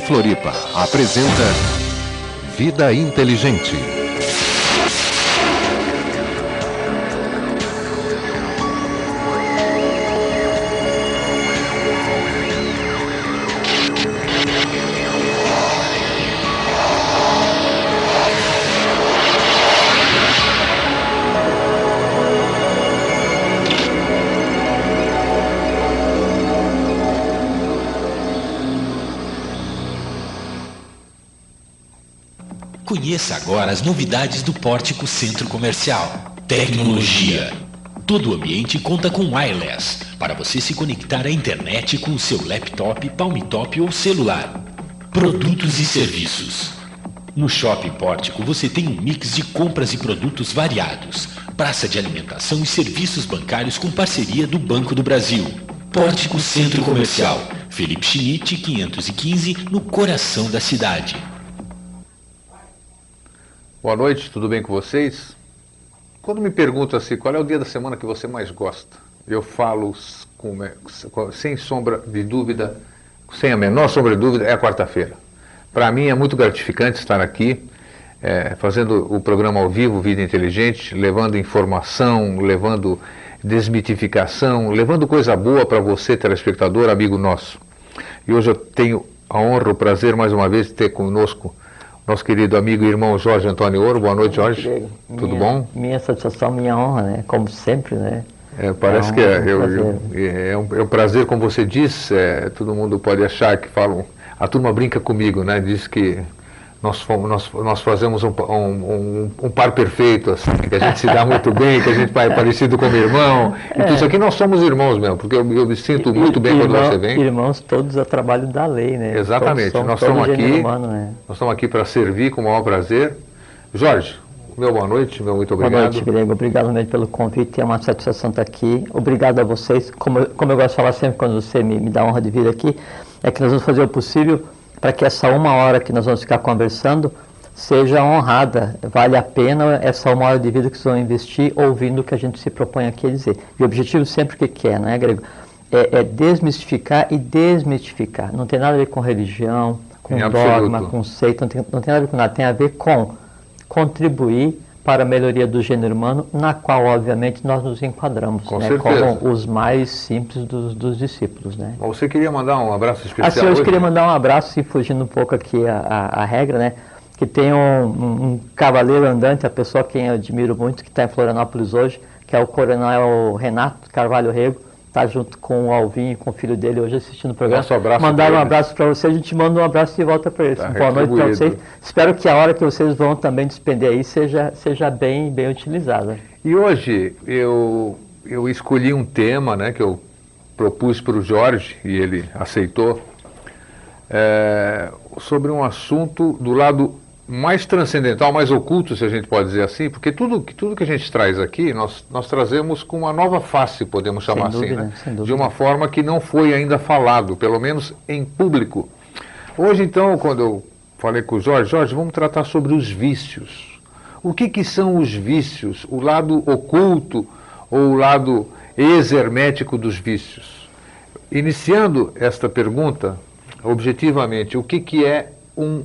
Floripa apresenta Vida Inteligente. Conheça agora as novidades do Pórtico Centro Comercial. Tecnologia. Todo o ambiente conta com wireless para você se conectar à internet com o seu laptop, palm top ou celular. Produtos e serviços. No Shopping Pórtico você tem um mix de compras e produtos variados, praça de alimentação e serviços bancários com parceria do Banco do Brasil. Pórtico Centro Comercial, Felipe Schmidt, 515, no coração da cidade. Boa noite, tudo bem com vocês? Quando me perguntam assim, qual é o dia da semana que você mais gosta? Eu falo com, sem sombra de dúvida, sem a menor sombra de dúvida, é a quarta-feira. Para mim é muito gratificante estar aqui, é, fazendo o programa ao vivo, Vida Inteligente, levando informação, levando desmitificação, levando coisa boa para você, telespectador, amigo nosso. E hoje eu tenho a honra, o prazer, mais uma vez, de ter conosco nosso querido amigo e irmão Jorge Antônio Ouro. Boa noite, Jorge. Minha, Tudo bom? Minha satisfação, minha honra, né? Como sempre, né? É, parece é um, que é, eu, eu, é, um, é, um, prazer, como você disse, é, todo mundo pode achar que falam a turma brinca comigo, né? Diz que nós, fomos, nós, nós fazemos um, um, um, par perfeito, assim, que a gente se dá muito bem, que a gente é parecido como irmão. É. Então, isso aqui nós somos irmãos mesmo, porque eu, eu me sinto muito bem irmão, quando você vem. Irmãos todos a trabalho da lei, né? Exatamente. Nós estamos aqui, humano, né? nós estamos aqui para servir com o maior prazer. Jorge, meu boa noite, meu muito obrigado. Boa noite, Grego. Obrigado mesmo pelo convite. É uma satisfação estar aqui. Obrigado a vocês. Como, como eu gosto de falar sempre quando você me, me dá a honra de vir aqui, é que nós vamos fazer o possível para que essa uma hora que nós vamos ficar conversando seja honrada. Vale a pena essa uma hora de vida que vocês vão investir ouvindo o que a gente se propõe aqui a dizer. E o objetivo sempre que quer, não é, Grego? É, é desmistificar e desmitificar. Não tem nada a ver com religião, com dogma, com seita, não tem, não tem nada a ver com nada. Tem a ver com contribuir para a melhoria do gênero humano, na qual, obviamente, nós nos enquadramos, Com né, como os mais simples dos, dos discípulos. Né? Você queria mandar um abraço especial assim, Eu queria mandar um abraço, e fugindo um pouco aqui a, a, a regra, né, que tem um, um, um, cavaleiro andante, a pessoa que eu admiro muito, que está em Florianópolis hoje, que é o coronel Renato Carvalho Rego, está junto com o Alvin e com o filho dele hoje assistindo o programa. Nosso abraço Mandaram um abraço para você, a gente manda um abraço de volta para eles. Tá Boa noite para vocês. Espero que a hora que vocês vão também despender aí seja, seja bem, bem utilizada. E hoje eu, eu escolhi um tema né, que eu propus para o Jorge e ele aceitou, é, sobre um assunto do lado mais transcendental, mais oculto, se a gente pode dizer assim, porque tudo, tudo que a gente traz aqui, nós, nós trazemos com uma nova face, podemos chamar assim, dúvida, né? de uma forma que não foi ainda falado, pelo menos em público. Hoje, então, quando eu falei com o Jorge, Jorge, vamos tratar sobre os vícios. O que, que são os vícios? O lado oculto ou o lado exermético dos vícios? Iniciando esta pergunta, objetivamente, o que, que é um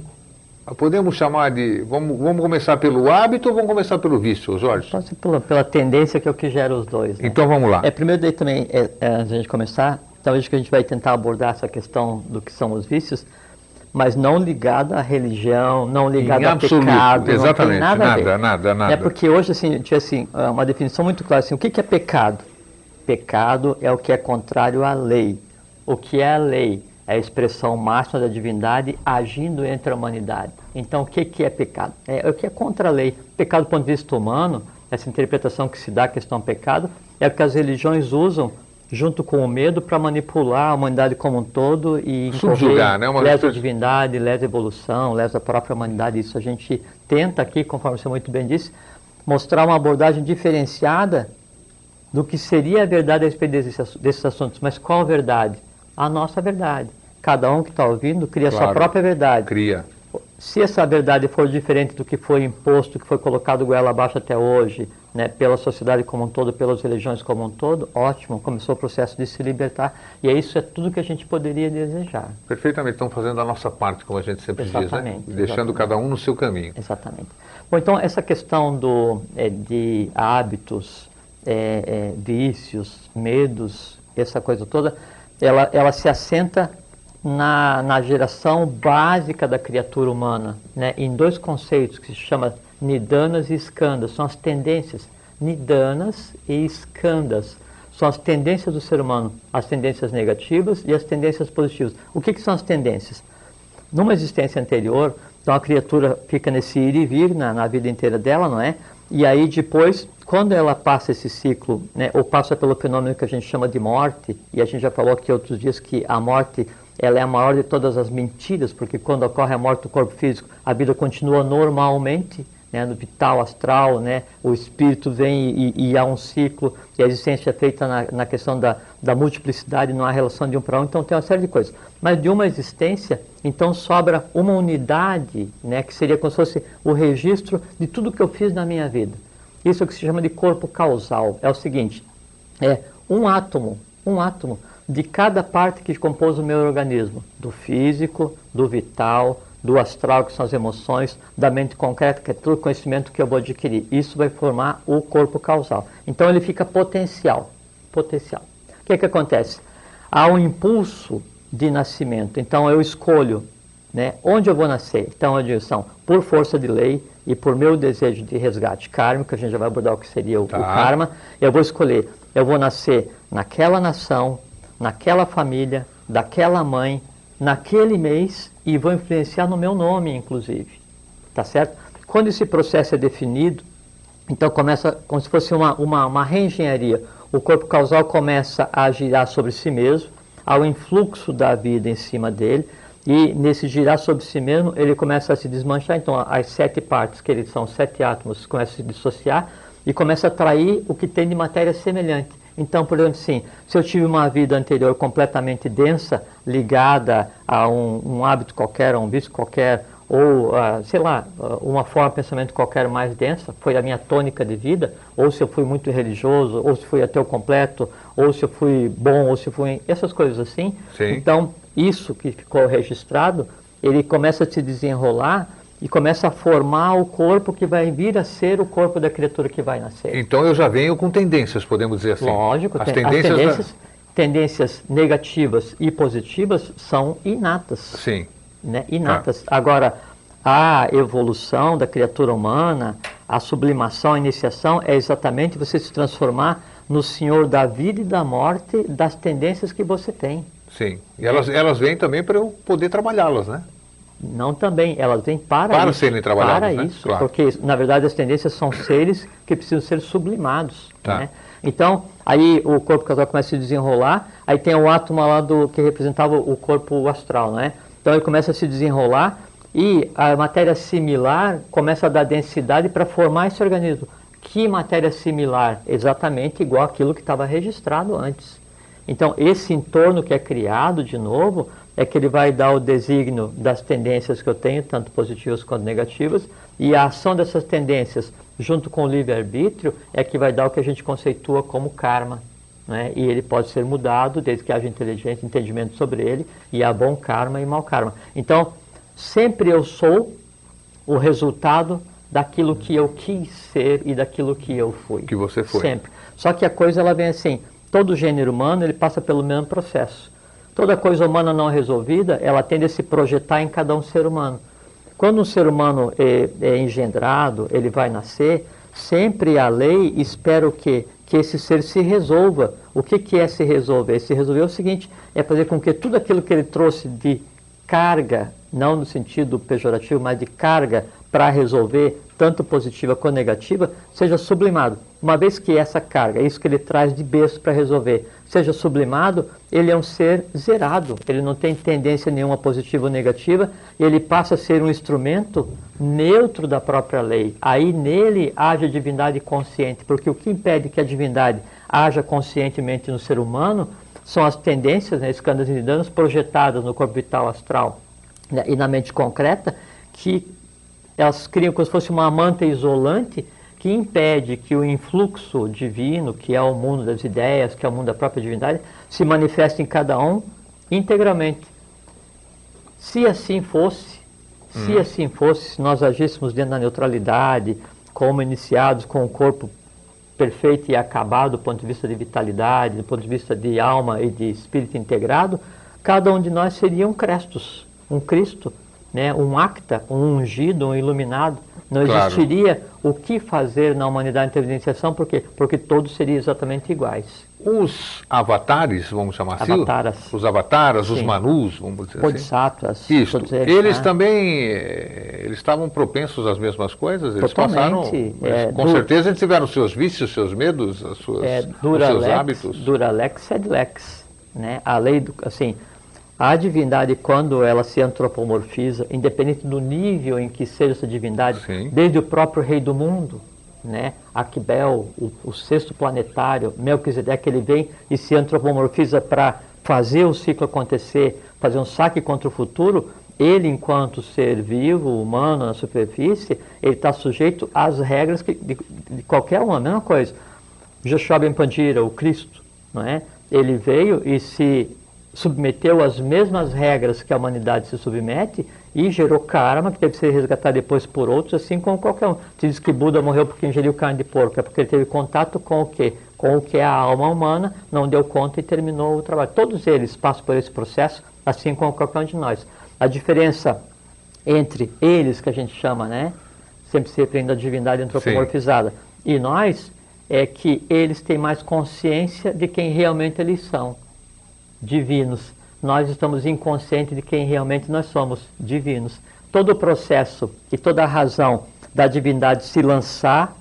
Podemos chamar de. Vamos, vamos começar pelo hábito ou vamos começar pelo vício, Jorge? Pode ser pela, pela tendência que é o que gera os dois. Né? Então vamos lá. É, primeiro daí também, é, é, antes de a gente começar, talvez que a gente vai tentar abordar essa questão do que são os vícios, mas não ligada à religião, não ligada a pecado. Exatamente, nada, nada, nada, nada, É porque hoje, assim, tinha assim, uma definição muito clara, assim, o que é pecado? Pecado é o que é contrário à lei. O que é a lei? É a expressão máxima da divindade agindo entre a humanidade. Então, o que, que é pecado? É o que é contra a lei. Pecado do ponto de vista humano, essa interpretação que se dá à questão pecado, é o que as religiões usam junto com o medo para manipular a humanidade como um todo e subjugar, né? Uma lesa a divindade, lesa a evolução, lesa a própria humanidade. Isso a gente tenta aqui, conforme você muito bem disse, mostrar uma abordagem diferenciada do que seria a verdade a respeito desses, desses assuntos. Mas qual a verdade? A nossa verdade. Cada um que está ouvindo cria claro, sua própria verdade. Cria se essa verdade for diferente do que foi imposto, que foi colocado goela abaixo até hoje, né, pela sociedade como um todo, pelas religiões como um todo, ótimo, começou o processo de se libertar. E é isso é tudo que a gente poderia desejar. Perfeitamente, estão fazendo a nossa parte, como a gente sempre exatamente, diz, né? deixando exatamente. cada um no seu caminho. Exatamente. Bom, então essa questão do, é, de hábitos, é, é, vícios, medos, essa coisa toda, ela, ela se assenta na, na geração básica da criatura humana, né, em dois conceitos que se chama nidanas e escandas, são as tendências nidanas e escandas, são as tendências do ser humano, as tendências negativas e as tendências positivas. O que, que são as tendências? Numa existência anterior, então a criatura fica nesse ir e vir na, na vida inteira dela, não é? E aí depois, quando ela passa esse ciclo, né, ou passa pelo fenômeno que a gente chama de morte, e a gente já falou aqui outros dias que a morte ela é a maior de todas as mentiras, porque quando ocorre a morte do corpo físico, a vida continua normalmente, né, no vital astral, né, o espírito vem e, e, há um ciclo, e a existência é feita na, na questão da, da multiplicidade, não há relação de um para um, então tem uma série de coisas. Mas de uma existência, então sobra uma unidade, né, que seria como se fosse o registro de tudo que eu fiz na minha vida. Isso é o que se chama de corpo causal. É o seguinte, é um átomo, um átomo de cada parte que compôs o meu organismo, do físico, do vital, do astral, que são as emoções, da mente concreta, que é todo o conhecimento que eu vou adquirir. Isso vai formar o corpo causal. Então ele fica potencial. Potencial. O que, é que acontece? Há um impulso de nascimento. Então eu escolho né, onde eu vou nascer. Então a direção, por força de lei e por meu desejo de resgate kármico, a gente já vai abordar o que seria o, tá. o karma, eu vou escolher, eu vou nascer naquela nação, naquela família, daquela mãe, naquele mês e vou influenciar no meu nome, inclusive. Tá certo? Quando esse processo é definido, então começa como se fosse uma, uma, uma reengenharia. O corpo causal começa a girar sobre si mesmo, ao influxo da vida em cima dele, e nesse girar sobre si mesmo, ele começa a se desmanchar. Então, as sete partes, que eles são sete átomos, começam a se dissociar e começa a atrair o que tem de matéria semelhante. Então, por exemplo, assim, se eu tive uma vida anterior completamente densa, ligada a um, um hábito qualquer, a um vício qualquer, ou, uh, sei lá, uh, uma forma de pensamento qualquer mais densa, foi a minha tônica de vida, ou se eu fui muito religioso, ou se fui ateu completo, ou se eu fui bom, ou se fui... essas coisas assim. Sim. Então, isso que ficou registrado, ele começa a se desenrolar e começa a formar o corpo que vai vir a ser o corpo da criatura que vai nascer. Então eu já venho com tendências, podemos dizer assim. Lógico, as, ten tendências, as tendências, tendências, negativas e positivas são inatas. Sim. Né? Inatas. Tá. Agora, a evolução da criatura humana, a sublimação, a iniciação é exatamente você se transformar no senhor da vida e da morte das tendências que você tem. Sim. E elas, elas vêm também para eu poder trabalhá-las, né? Não também, elas vêm para, para isso. serem trabalhadas, Para né? isso, claro. porque na verdade as tendências são seres que precisam ser sublimados. Tá. Né? Então, aí o corpo casal começa a se desenrolar, aí tem o átomo lá do, que representava o corpo astral, né? Então ele começa a se desenrolar e a matéria similar começa a dar densidade para formar esse organismo. Que matéria similar? Exatamente igual aquilo que estava registrado antes. Então, esse entorno que é criado de novo é que ele vai dar o desígnio das tendências que eu tenho, tanto positivas quanto negativas, e a ação dessas tendências, junto com o livre-arbítrio, é que vai dar o que a gente conceitua como karma. Né? E ele pode ser mudado desde que haja inteligência, entendimento sobre ele, e há bom karma e mau karma. Então, sempre eu sou o resultado daquilo que eu quis ser e daquilo que eu fui. Que você foi. Sempre. Só que a coisa ela vem assim, todo gênero humano ele passa pelo mesmo processo. Toda coisa humana não resolvida, ela tende a se projetar em cada um ser humano. Quando um ser humano é, é engendrado, ele vai nascer, sempre a lei espera o quê? Que esse ser se resolva. O que, que é se resolver? Se resolver é o seguinte, é fazer com que tudo aquilo que ele trouxe de carga, não no sentido pejorativo, mas de carga para resolver, tanto positiva quanto negativa, seja sublimado. Uma vez que essa carga, isso que ele traz de berço para resolver, seja sublimado, ele é um ser zerado, ele não tem tendência nenhuma positiva ou negativa, ele passa a ser um instrumento neutro da própria lei. Aí nele haja divindade consciente, porque o que impede que a divindade haja conscientemente no ser humano são as tendências, né, escândalos e danos projetadas no corpo vital astral né, e na mente concreta, que elas criam como se fosse uma manta isolante que impede que o influxo divino, que é o mundo das ideias, que é o mundo da própria divindade, se manifeste em cada um integralmente. Se assim fosse, se uhum. assim fosse, se nós agíssemos dentro da neutralidade, como iniciados com o corpo perfeito e acabado do ponto de vista de vitalidade, do ponto de vista de alma e de espírito integrado, cada um de nós seria um Crestos, um Cristo, né, um acta, um ungido, um iluminado. Não claro. existiria o que fazer na humanidade em termos de iniciação, por quê? Porque todos seriam exatamente iguais. Os avatares, vamos chamar assim? Avataras. Os avataras, Sim. os manus, vamos dizer Bodhisattvas, assim. Isso. Eles, eles né? também eh, eles estavam propensos às mesmas coisas? Eles Totalmente. passaram. É, com certeza eles tiveram seus vícios, seus medos, as suas, é, os seus hábitos. Dura lex, sed lex. Né? A lei do. Assim, A divindade, quando ela se antropomorfiza, independente do nível em que seja essa divindade, Sim. desde o próprio rei do mundo, né? Aquibel, o, o sexto planetário, Melquisedeque, ele vem e se antropomorfiza para fazer o ciclo acontecer, fazer um saque contra o futuro, ele, enquanto ser vivo, humano, na superfície, ele está sujeito às regras que, de, de, qualquer uma, a mesma coisa. Joshua Ben Pandira, o Cristo, não é? ele veio e se submeteu às mesmas regras que a humanidade se submete e gerou karma que deve ser resgatado depois por outros, assim como qualquer um. Se diz que Buda morreu porque ingeriu carne de porco, é porque ele teve contato com o quê? Com o que é a alma humana, não deu conta e terminou o trabalho. Todos eles passam por esse processo, assim como qualquer um de nós. A diferença entre eles, que a gente chama, né? Sempre se repreende a divindade antropomorfizada, Sim. e nós, é que eles têm mais consciência de quem realmente eles são divinos. Nós estamos inconscientes de quem realmente nós somos, divinos. Todo o processo e toda a razão da divindade se lançar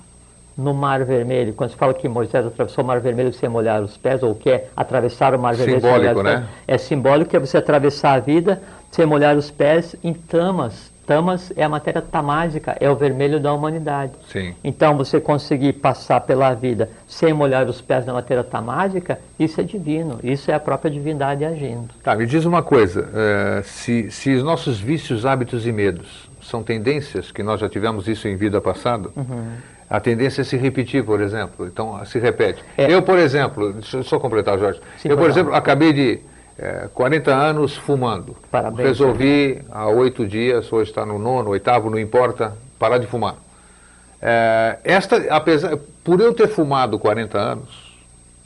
no Mar Vermelho, quando se fala que Moisés atravessou o Mar Vermelho sem molhar os pés, ou que é atravessar o Mar Vermelho simbólico, sem molhar os pés, né? é simbólico que é você atravessar a vida sem molhar os pés em tamas, Tamas é a matéria tamásica, é o vermelho da humanidade. Sim. Então, você conseguir passar pela vida sem molhar os pés na matéria tamásica, isso é divino, isso é a própria divindade agindo. Tá, me diz uma coisa, uh, se, se os nossos vícios, hábitos e medos são tendências, que nós já tivemos isso em vida passada, uhum. a tendência é se repetir, por exemplo, então se repete. É. Eu, por exemplo, deixa eu só completar, Jorge, Sim, eu, por exemplo, acabei de é, 40 anos fumando. Parabéns. Resolvi há oito dias, hoje está no nono, oitavo, não importa, parar de fumar. É, esta, apesar, por eu ter fumado 40 anos,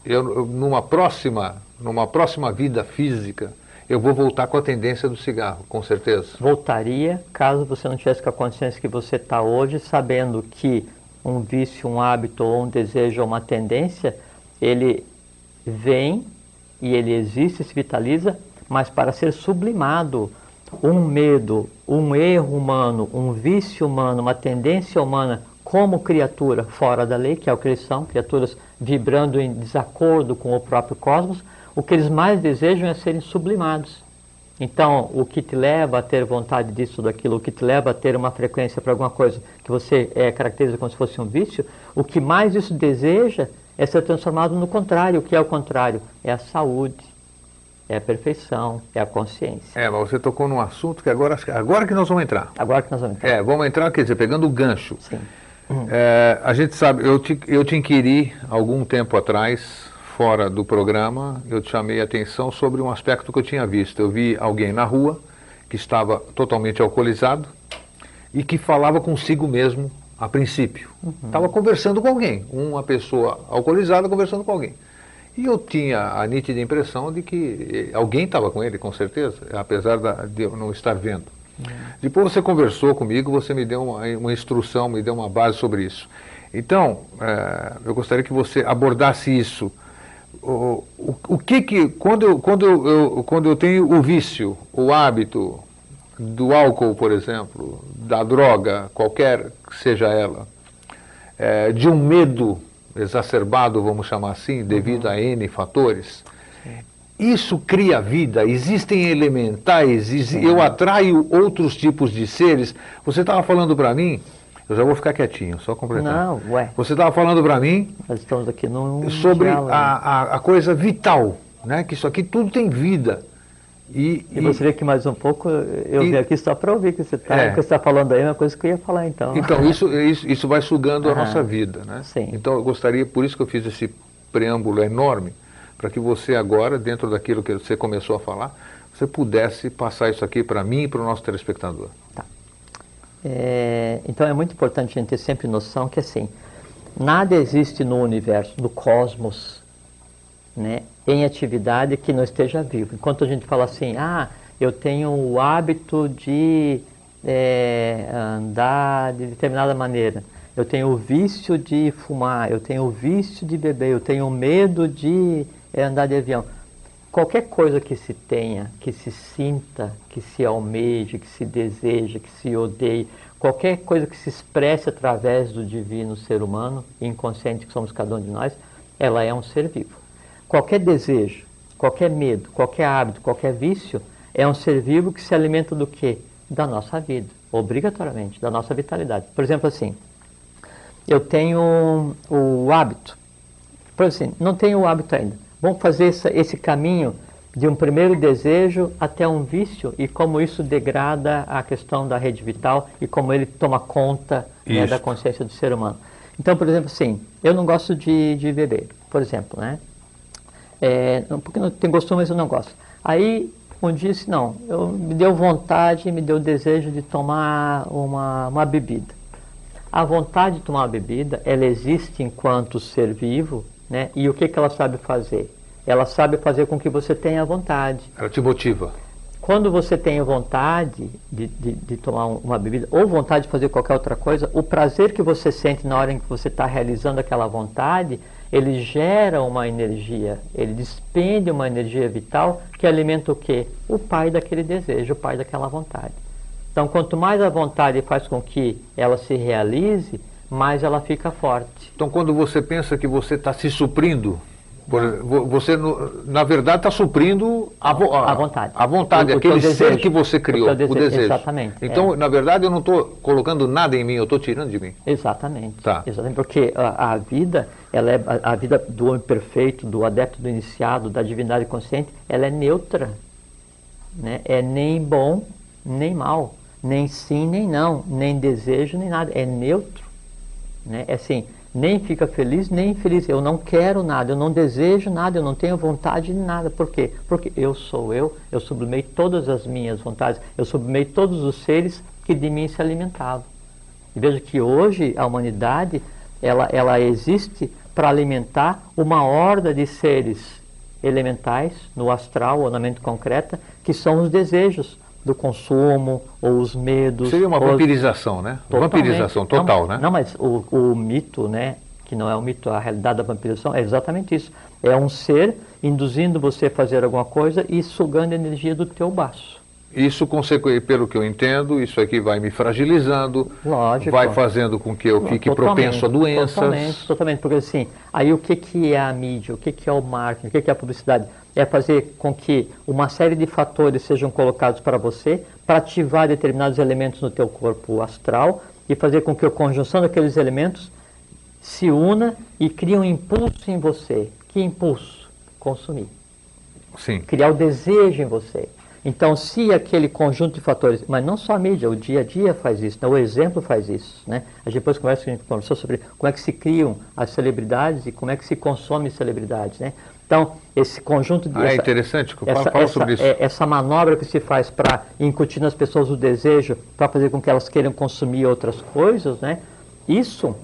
eu, numa próxima, numa próxima vida física, eu vou voltar com a tendência do cigarro, com certeza. Voltaria caso você não tivesse com a consciência que você está hoje, sabendo que um vício, um hábito, ou um desejo, ou uma tendência, ele vem e ele existe, se vitaliza, mas para ser sublimado, um medo, um erro humano, um vício humano, uma tendência humana como criatura fora da lei, que é o que eles são, criaturas vibrando em desacordo com o próprio cosmos, o que eles mais desejam é serem sublimados. Então, o que te leva a ter vontade disso daquilo, o que te leva a ter uma frequência para alguma coisa que você é, caracteriza como se fosse um vício, o que mais isso deseja é ser transformado no contrário. O que é o contrário? É a saúde, é a perfeição, é a consciência. É, mas você tocou num assunto que agora, agora que nós vamos entrar. Agora que nós vamos entrar. É, vamos entrar, quer dizer, pegando o gancho. Sim. É, a gente sabe, eu te, eu te inquiri algum tempo atrás, fora do programa, eu te chamei a atenção sobre um aspecto que eu tinha visto. Eu vi alguém na rua que estava totalmente alcoolizado e que falava consigo mesmo a princípio. Estava uhum. conversando com alguém, uma pessoa alcoolizada conversando com alguém. E eu tinha a nítida impressão de que alguém estava com ele, com certeza, apesar de eu não estar vendo. Uhum. Depois você conversou comigo, você me deu uma, uma, instrução, me deu uma base sobre isso. Então, é, eu gostaria que você abordasse isso. O, o, o que que, quando quando, eu, quando eu tenho o vício, o hábito, do álcool, por exemplo, da droga, qualquer que seja ela, é, de um medo exacerbado, vamos chamar assim, devido uhum. a N fatores, isso cria vida, existem elementais, exi eu atraio outros tipos de seres. Você estava falando para mim, eu já vou ficar quietinho, só completar. Não, ué. Você estava falando para mim Nós estamos aqui num sobre a, a, a, coisa vital, né? que isso aqui tudo tem vida. E, e, você vê que mais um pouco eu e, vim aqui só para ouvir que você está é. está falando aí, é uma coisa que eu ia falar então. Então, isso, isso, isso vai sugando a nossa vida. Né? Sim. Então, eu gostaria, por isso que eu fiz esse preâmbulo enorme, para que você agora, dentro daquilo que você começou a falar, você pudesse passar isso aqui para mim e para o nosso telespectador. Tá. É, então, é muito importante a gente ter sempre noção que, assim, nada existe no universo, no cosmos, né, em atividade que não esteja vivo. Enquanto a gente fala assim, ah, eu tenho o hábito de é, andar de determinada maneira, eu tenho o vício de fumar, eu tenho o vício de beber, eu tenho medo de é, andar de avião. Qualquer coisa que se tenha, que se sinta, que se almeje, que se deseja, que se odeie, qualquer coisa que se expresse através do divino ser humano, inconsciente que somos cada um de nós, ela é um ser vivo. Qualquer desejo, qualquer medo, qualquer hábito, qualquer vício é um ser vivo que se alimenta do quê? Da nossa vida, obrigatoriamente, da nossa vitalidade. Por exemplo, assim, eu tenho o hábito, por exemplo, assim, não tenho o hábito ainda. Vamos fazer esse, esse caminho de um primeiro desejo até um vício e como isso degrada a questão da rede vital e como ele toma conta né, da consciência do ser humano. Então, por exemplo, assim, eu não gosto de, de beber, por exemplo, né? É, porque não tem costume, mas eu não gosto. Aí, um dia, disse, não, eu, me deu vontade, me deu desejo de tomar uma, uma bebida. A vontade de tomar uma bebida, ela existe enquanto ser vivo, né? E o que, que ela sabe fazer? Ela sabe fazer com que você tenha vontade. Ela te motiva. Quando você tem vontade de, de, de, tomar uma bebida ou vontade de fazer qualquer outra coisa, o prazer que você sente na hora em que você está realizando aquela vontade, ele gera uma energia, ele despende uma energia vital que alimenta o quê? O pai daquele desejo, o pai daquela vontade. Então, quanto mais a vontade faz com que ela se realize, mais ela fica forte. Então, quando você pensa que você está se suprindo você, na verdade, está suprindo a, a, a, vontade. A vontade, o, aquele o ser que você criou, o desejo. O desejo. Exatamente. Então, é. na verdade, eu não estou colocando nada em mim, eu estou tirando de mim. Exatamente. Tá. Exatamente, porque a, a vida, ela é a, a, vida do homem perfeito, do adepto do iniciado, da divindade consciente, ela é neutra. Né? É nem bom, nem mal, nem sim, nem não, nem desejo, nem nada. É neutro. Né? É assim, nem fica feliz, nem infeliz. Eu não quero nada, eu não desejo nada, eu não tenho vontade de nada. Por quê? Porque eu sou eu, eu sublimei todas as minhas vontades, eu sublimei todos os seres que de mim se alimentavam. E veja que hoje a humanidade, ela, ela existe para alimentar uma horda de seres elementais, no astral ou na mente concreta, que são os desejos do consumo ou os medos. Seria uma vampirização, né? Vampirização total, não, né? Não, mas o, o mito, né? Que não é um mito, a realidade da vampirização é exatamente isso. É um ser induzindo você a fazer alguma coisa e sugando a energia do teu baço. Isso, pelo que eu entendo, isso aqui vai me fragilizando, Lógico. vai fazendo com que eu fique totalmente, propenso a doenças. Totalmente, totalmente, porque assim, aí o que, que é a mídia, o que, que é o marketing, o que, que é a publicidade? É fazer com que uma série de fatores sejam colocados para você, para ativar determinados elementos no teu corpo astral e fazer com que a conjunção daqueles elementos se una e crie um impulso em você. Que impulso? Consumir. Sim. Criar o desejo em você. Então, se aquele conjunto de fatores, mas não só a mídia, o dia a dia faz isso, né? o exemplo faz isso. Né? A gente depois conversa, a gente conversou sobre como é que se criam as celebridades e como é que se consome celebridades. Né? Então, esse conjunto de. Ah, é essa, é interessante, essa, fala, fala sobre isso. É, essa manobra que se faz para incutir nas pessoas o desejo, para fazer com que elas queiram consumir outras coisas, né? isso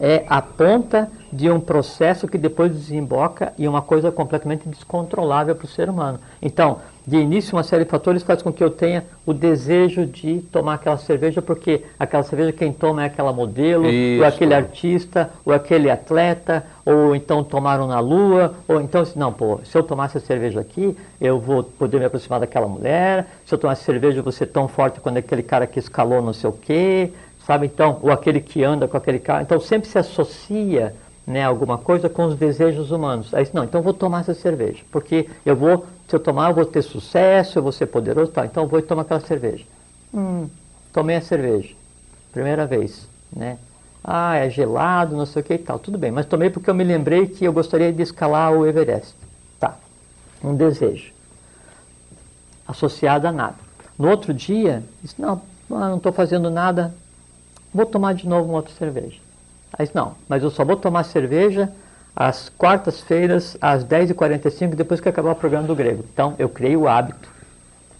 é a ponta de um processo que depois desemboca em uma coisa completamente descontrolável para o ser humano. Então, de início, uma série de fatores faz com que eu tenha o desejo de tomar aquela cerveja, porque aquela cerveja quem toma é aquela modelo, Isso. ou aquele artista, ou aquele atleta, ou então tomaram na lua, ou então, não, pô, se eu tomasse a cerveja aqui, eu vou poder me aproximar daquela mulher, se eu tomasse cerveja, eu vou ser tão forte quando aquele cara que escalou não sei o quê, sabe? Então, ou aquele que anda com aquele carro. Então, sempre se associa né, alguma coisa com os desejos humanos. Aí, não, então vou tomar essa cerveja, porque eu vou, se eu tomar, eu vou ter sucesso, eu vou ser poderoso, tá, então eu vou tomar aquela cerveja. Hum, tomei a cerveja, primeira vez, né? Ah, é gelado, não sei o que e tal, tudo bem, mas tomei porque eu me lembrei que eu gostaria de escalar o Everest. Tá, um desejo, associado a nada. No outro dia, disse, não, não estou fazendo nada, vou tomar de novo uma outra cerveja. Aí não, mas eu só vou tomar cerveja às quartas-feiras, às 10h45, depois que acabar o programa do grego. Então, eu criei o hábito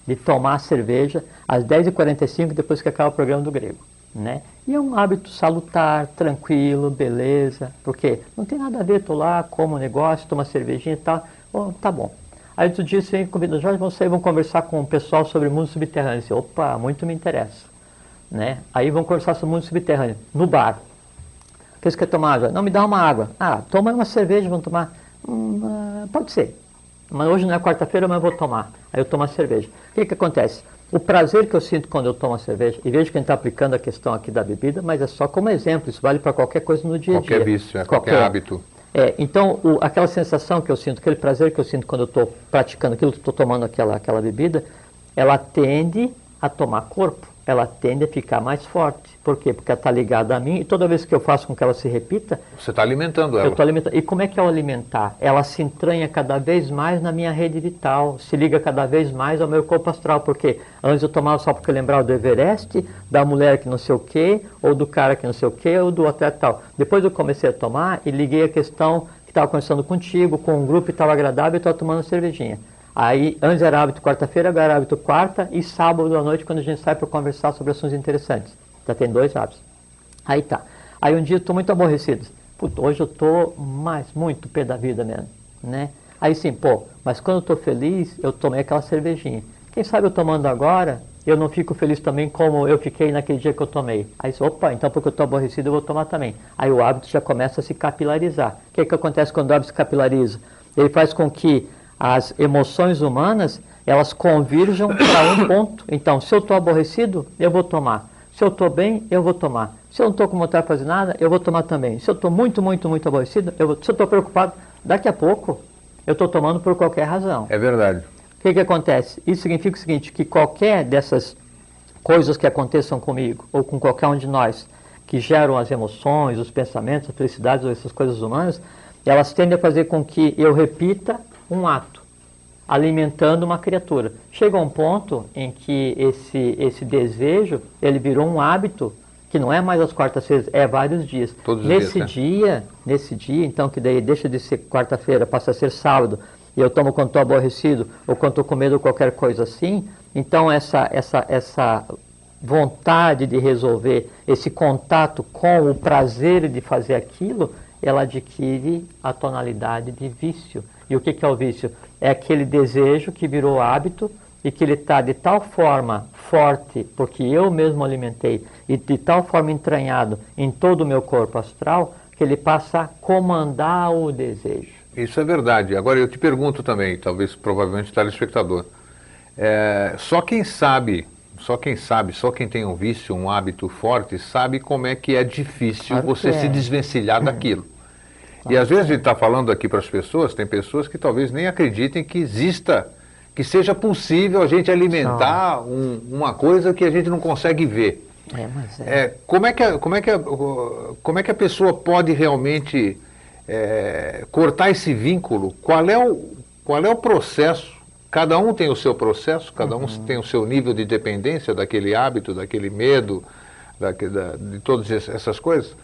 de tomar cerveja às 10h45, depois que acaba o programa do grego. Né? E é um hábito salutar, tranquilo, beleza, porque não tem nada a ver, estou lá, como negócio, toma cervejinha e tal, oh, tá bom. Aí outro dia você vem convida, Jorge, vamos sair, vamos conversar com o pessoal sobre mundo subterrâneo. Disse, Opa, muito me interessa. Né? Aí vamos conversar sobre mundo subterrâneo, no bar. Quer quer tomar água? Não, me dá uma água. Ah, toma uma cerveja, vamos tomar. Hum, ah, pode ser. Mas hoje não é quarta-feira, mas eu vou tomar. Aí eu tomo a cerveja. O que, que acontece? O prazer que eu sinto quando eu tomo a cerveja, e vejo que a gente está aplicando a questão aqui da bebida, mas é só como exemplo, isso vale para qualquer coisa no dia a dia. Qualquer vício, é, qualquer, qualquer hábito. É, então, o, aquela sensação que eu sinto, aquele prazer que eu sinto quando eu estou praticando aquilo, estou tomando aquela, aquela bebida, ela tende a tomar corpo, ela tende a ficar mais forte. Por quê? Porque ela está ligada a mim e toda vez que eu faço com que ela se repita. Você está alimentando ela. Eu estou alimentando. E como é que é o alimentar? Ela se entranha cada vez mais na minha rede vital, se liga cada vez mais ao meu corpo astral. Porque antes eu tomava só porque eu lembrava do Everest, da mulher que não sei o quê, ou do cara que não sei o quê, ou do atleta tal. Depois eu comecei a tomar e liguei a questão que estava conversando contigo, com um grupo e estava agradável e estava tomando cervejinha. Aí, antes era hábito quarta-feira, agora era hábito quarta e sábado à noite, quando a gente sai para conversar sobre assuntos interessantes. Já tem dois hábitos. Aí tá. Aí um dia eu estou muito aborrecido. Puta, hoje eu estou mais, muito pé da vida mesmo, né? Aí sim, pô, mas quando eu estou feliz, eu tomei aquela cervejinha. Quem sabe eu tomando agora, eu não fico feliz também como eu fiquei naquele dia que eu tomei. Aí, opa, então porque eu estou aborrecido eu vou tomar também. Aí o hábito já começa a se capilarizar. O que, é que acontece quando o hábito se capilariza? Ele faz com que as emoções humanas, elas convirjam para um ponto. Então, se eu estou aborrecido, eu vou tomar. Se eu estou bem, eu vou tomar. Se eu não estou com vontade de fazer nada, eu vou tomar também. Se eu estou muito, muito, muito aborrecido, eu vou... se eu estou preocupado, daqui a pouco eu estou tomando por qualquer razão. É verdade. O que, que acontece? Isso significa o seguinte, que qualquer dessas coisas que aconteçam comigo, ou com qualquer um de nós, que geram as emoções, os pensamentos, as felicidades ou essas coisas humanas, elas tendem a fazer com que eu repita um ato alimentando uma criatura. Chega um ponto em que esse, esse desejo ele virou um hábito que não é mais as quartas-feiras, é vários dias. Todos nesse dias, né? dia, nesse dia, então que daí deixa de ser quarta-feira, passa a ser sábado, e eu tomo quando estou aborrecido ou quando estou com medo ou qualquer coisa assim, então essa, essa, essa vontade de resolver, esse contato com o prazer de fazer aquilo, ela adquire a tonalidade de vício. E o que, que é o vício? É aquele desejo que virou hábito e que ele está de tal forma forte, porque eu mesmo alimentei, e de tal forma entranhado em todo o meu corpo astral, que ele passa a comandar o desejo. Isso é verdade. Agora eu te pergunto também, talvez provavelmente telespectador, é, só quem sabe, só quem sabe, só quem tem um vício, um hábito forte, sabe como é que é difícil Claro você é. se desvencilhar daquilo. E às vezes a gente está falando aqui para as pessoas, tem pessoas que talvez nem acreditem que exista, que seja possível a gente alimentar um- uma coisa que a gente não consegue ver. É, mas é. É, como, é que a, como, é que a, como é que a pessoa pode realmente é, cortar esse vínculo? Qual é, o, qual é o processo? Cada um tem o seu processo, cada um tem o seu nível de dependência daquele hábito, daquele medo, daque- da- de todas es- essas coisas.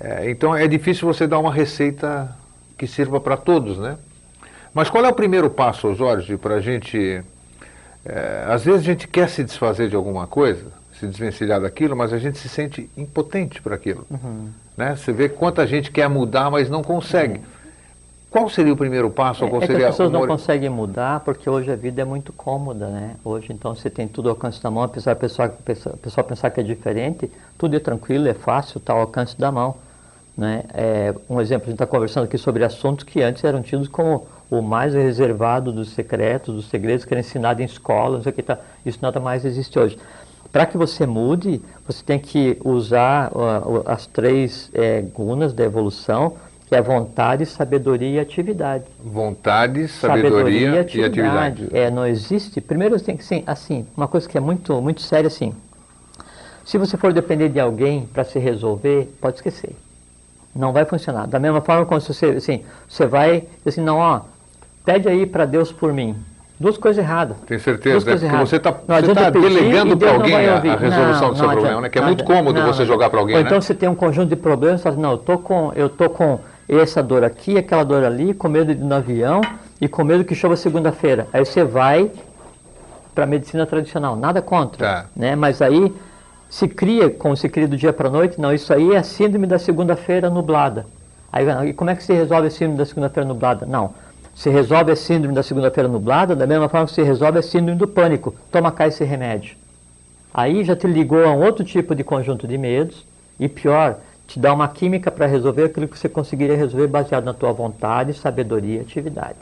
É, então é difícil você dar uma receita que sirva para todos, né? Mas qual é o primeiro passo, Jorge, para a gente. é, às vezes a gente quer se desfazer de alguma coisa, se desvencilhar daquilo, mas a gente se sente impotente para aquilo. Né? Você vê quanta gente quer mudar, mas não consegue. Qual seria o primeiro passo? É que seria as pessoas não conseguem mudar porque hoje a vida é muito cômoda, né? Hoje então você tem tudo ao alcance da mão, apesar do pessoal, pessoa- pessoal pensar que é diferente, tudo é tranquilo, é fácil, está ao alcance da mão. Né? É, um exemplo, a gente está conversando aqui sobre assuntos que antes eram tidos como o mais reservado dos secretos, dos segredos que era ensinado em escolas, não sei o que tá, isso nada mais existe hoje. Para que você mude, você tem que usar uh, as três eh, gunas da evolução, que é vontade, sabedoria e atividade Vontade, sabedoria, e atividade. É, não existe. Primeiro tem que ser assim, uma coisa que é muito, muito séria assim. Se você for depender de alguém para se resolver, pode esquecer. Não vai funcionar. Da mesma forma como se você, assim, você vai, assim, não, ó, pede aí para Deus por mim. Duas coisas erradas. Tem certeza, Duas né? Porque erradas. você está tá pedir delegando para alguém a, a resolução Não, do seu problema, adianta. né? Que é muito adianta. cômodo Não, você jogar para alguém, Ou né? então você tem um conjunto de problemas, você fala, não, eu tô com, eu tô com essa dor aqui, aquela dor ali, com medo de ir no avião e com medo que chova segunda-feira. Aí você vai para a medicina tradicional, nada contra, Tá. né? Mas aí se cria, como se cria do dia para a noite, não, isso aí é síndrome da segunda-feira nublada. Aí, e como é que se resolve a síndrome da segunda-feira nublada? Não. Se resolve a síndrome da segunda-feira nublada da mesma forma que se resolve a síndrome do pânico. Toma cá esse remédio. Aí já te ligou a um outro tipo de conjunto de medos e pior, te dá uma química para resolver aquilo que você conseguiria resolver baseado na tua vontade, sabedoria e atividade.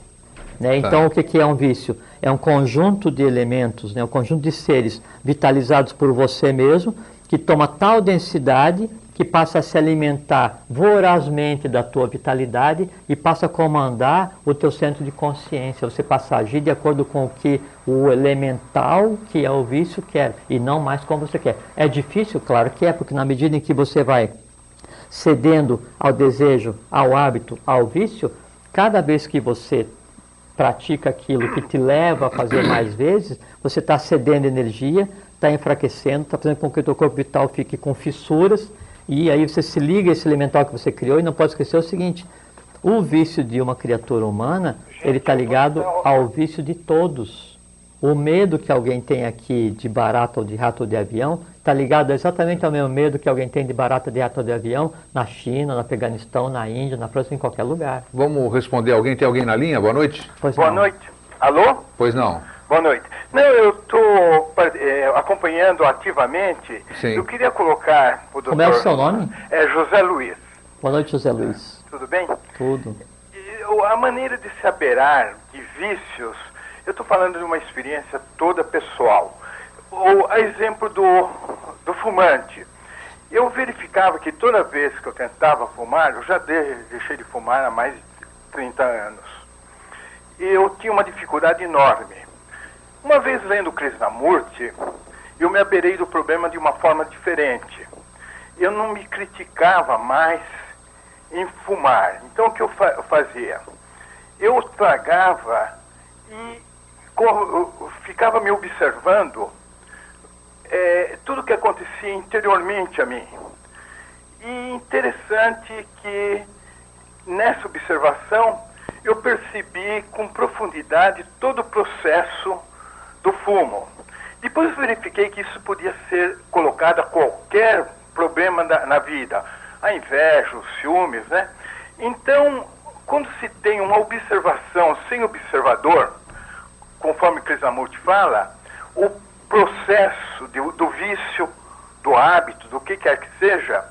Né? Então, o que, que é um vício? É um conjunto de elementos, né? um conjunto de seres vitalizados por você mesmo, que toma tal densidade que passa a se alimentar vorazmente da tua vitalidade e passa a comandar o teu centro de consciência. Você passa a agir de acordo com o que o elemental, que é o vício, quer e não mais como você quer. É difícil? Claro que é, porque na medida em que você vai cedendo ao desejo, ao hábito, ao vício, cada vez que você pratica aquilo que te leva a fazer mais vezes, você está cedendo energia, está enfraquecendo, está fazendo com que o teu corpo vital fique com fissuras, e aí você se liga a esse elemental que você criou e não pode esquecer o seguinte, o vício de uma criatura humana, ele está ligado ao vício de todos. O medo que alguém tem aqui de barata ou de rato ou de avião está ligado exatamente ao mesmo medo que alguém tem de barata, de rato ou de avião na China, no Afeganistão, na Índia, na França, em qualquer lugar. Vamos responder alguém. Tem alguém na linha? Boa noite. Pois Boa não. noite. Alô? Pois não. Boa noite. Não, eu estou acompanhando ativamente. Sim. Eu queria colocar o doutor... Como é o seu nome? É José Luiz. Boa noite, José Luiz. Tudo bem? Tudo. E A maneira de se aberar de vícios, eu estou falando de uma experiência toda pessoal. O a exemplo do, do fumante. Eu verificava que toda vez que eu tentava fumar, eu já de- deixei de fumar há mais de 30 anos. E eu tinha uma dificuldade enorme. Uma vez lendo Krishnamurti, eu me aberei do problema de uma forma diferente. Eu não me criticava mais em fumar. Então o que eu fa- eu fazia? Eu tragava e co- eu ficava me observando eh, tudo que acontecia interiormente a mim. E interessante que nessa observação eu percebi com profundidade todo o processo do fumo. Depois verifiquei que isso podia ser colocado a qualquer problema da- na vida, a inveja, os ciúmes, né? Então, quando se tem uma observação sem observador, conforme Krishnamurti fala, o processo de- do vício, do hábito, do que quer que seja,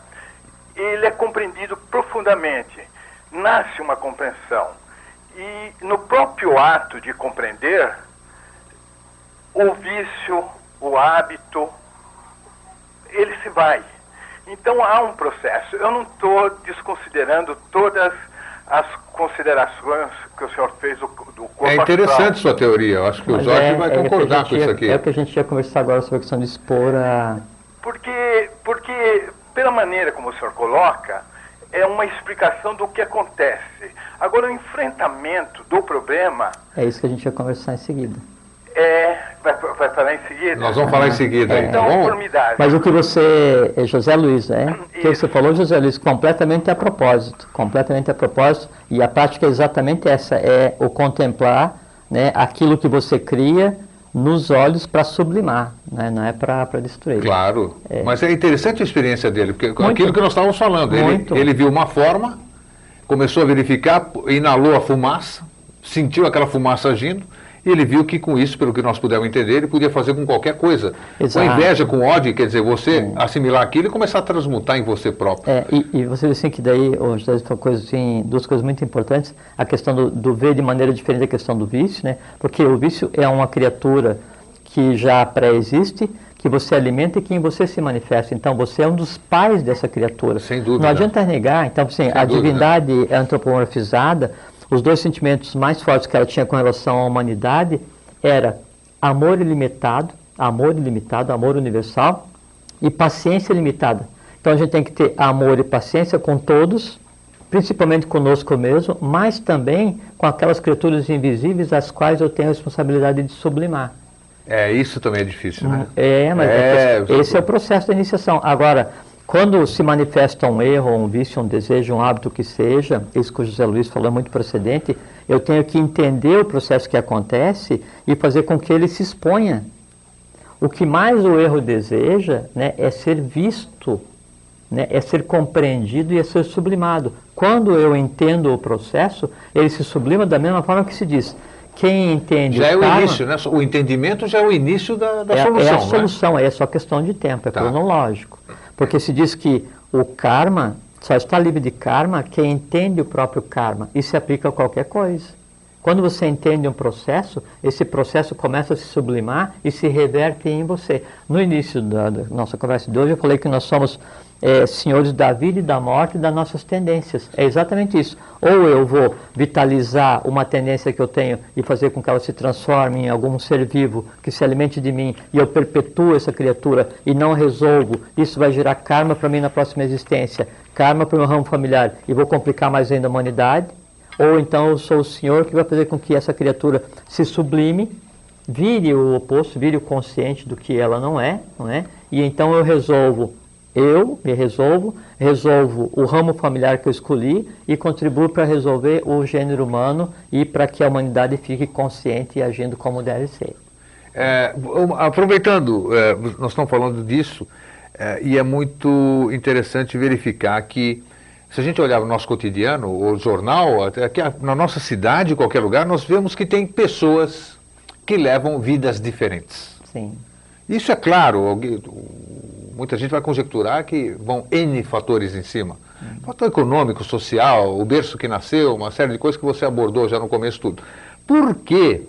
ele é compreendido profundamente. Nasce uma compreensão. E no próprio ato de compreender, o vício, o hábito, ele se vai. Então há um processo. Eu não estou desconsiderando todas as considerações que o senhor fez do, do corpo É interessante astral. sua teoria. Eu acho que o Mas Jorge é- vai é o a concordar gente com ia- isso aqui. É o que a gente ia conversar agora sobre a questão de expor a. Porque, porque, pela maneira como o senhor coloca, é uma explicação do que acontece. Agora, o enfrentamento do problema É isso que a gente ia conversar em seguida. É. Vai, vai falar em seguida? Nós vamos falar em seguida tá Então, bom? formidável. Mas o que você, é José Luiz, é? O que você falou, José Luiz, completamente a propósito, completamente a propósito, e a prática é exatamente essa, é o contemplar, né, aquilo que você cria nos olhos para sublimar, né, não é para destruir. Claro. Mas é interessante a experiência dele, porque Muito. aquilo que nós estávamos falando, ele, ele viu uma forma, começou a verificar, inalou a fumaça, sentiu aquela fumaça agindo, ele viu que com isso, pelo que nós pudemos entender, ele podia fazer com qualquer coisa. Exato. Com inveja, com ódio, quer dizer, você assimilar aquilo e começar a transmutar em você próprio. É, e, e você disse assim que daí, o José falou coisa assim, duas coisas muito importantes, a questão do, do ver de maneira diferente da questão do vício, né? Porque o vício é uma criatura que já pré-existe, que você alimenta e que em você se manifesta. Então você é um dos pais dessa criatura. Sem dúvida. Não adianta negar, então assim, a dúvida. divindade é antropomorfizada, os dois sentimentos mais fortes que ela tinha com relação à humanidade era amor ilimitado, amor ilimitado, amor universal e paciência limitada. Então a gente tem que ter amor e paciência com todos, principalmente conosco mesmo, mas também com aquelas criaturas invisíveis às quais eu tenho a responsabilidade de sublimar. É, isso também é difícil, né? É, mas É, é, esse é o processo da iniciação. Agora, quando se manifesta um erro, um vício, um desejo, um hábito que seja, isso que o José Luiz falou é muito procedente, eu tenho que entender o processo que acontece e fazer com que ele se exponha. O que mais o erro deseja né, é ser visto, né, é ser compreendido e é ser sublimado. Quando eu entendo o processo, ele se sublima da mesma forma que se diz. Quem entende Já é o karma- início, né? O entendimento já é o início da, da é, solução, é a né? solução, aí é só questão de tempo, é Tá. cronológico. Porque se diz que o karma só está livre de karma quem entende o próprio karma e se aplica a qualquer coisa. Quando você entende um processo, esse processo começa a se sublimar e se reverte em você. No início da nossa conversa de hoje, eu falei que nós somos é, senhores da vida e da morte das nossas tendências. É exatamente isso. Ou eu vou vitalizar uma tendência que eu tenho e fazer com que ela se transforme em algum ser vivo que se alimente de mim e eu perpetuo essa criatura e não resolvo, isso vai gerar karma para mim na próxima existência, karma para o meu ramo familiar e vou complicar mais ainda a humanidade. Ou então eu sou o Senhor que vai fazer com que essa criatura se sublime, vire o oposto, vire o consciente do que ela não é, não é? E então eu resolvo eu me resolvo, resolvo o ramo familiar que eu escolhi e contribuo para resolver o gênero humano e para que a humanidade fique consciente e agindo como deve ser. É, aproveitando, é, nós estamos falando disso, é, e é muito interessante verificar que, se a gente olhar o nosso cotidiano, o jornal, até aqui na nossa cidade, em qualquer lugar, nós vemos que tem pessoas que levam vidas diferentes. Sim. Isso é claro, muita gente vai conjecturar que vão N fatores em cima. Fator econômico, social, o berço que nasceu, uma série de coisas que você abordou já no começo tudo. Por quê?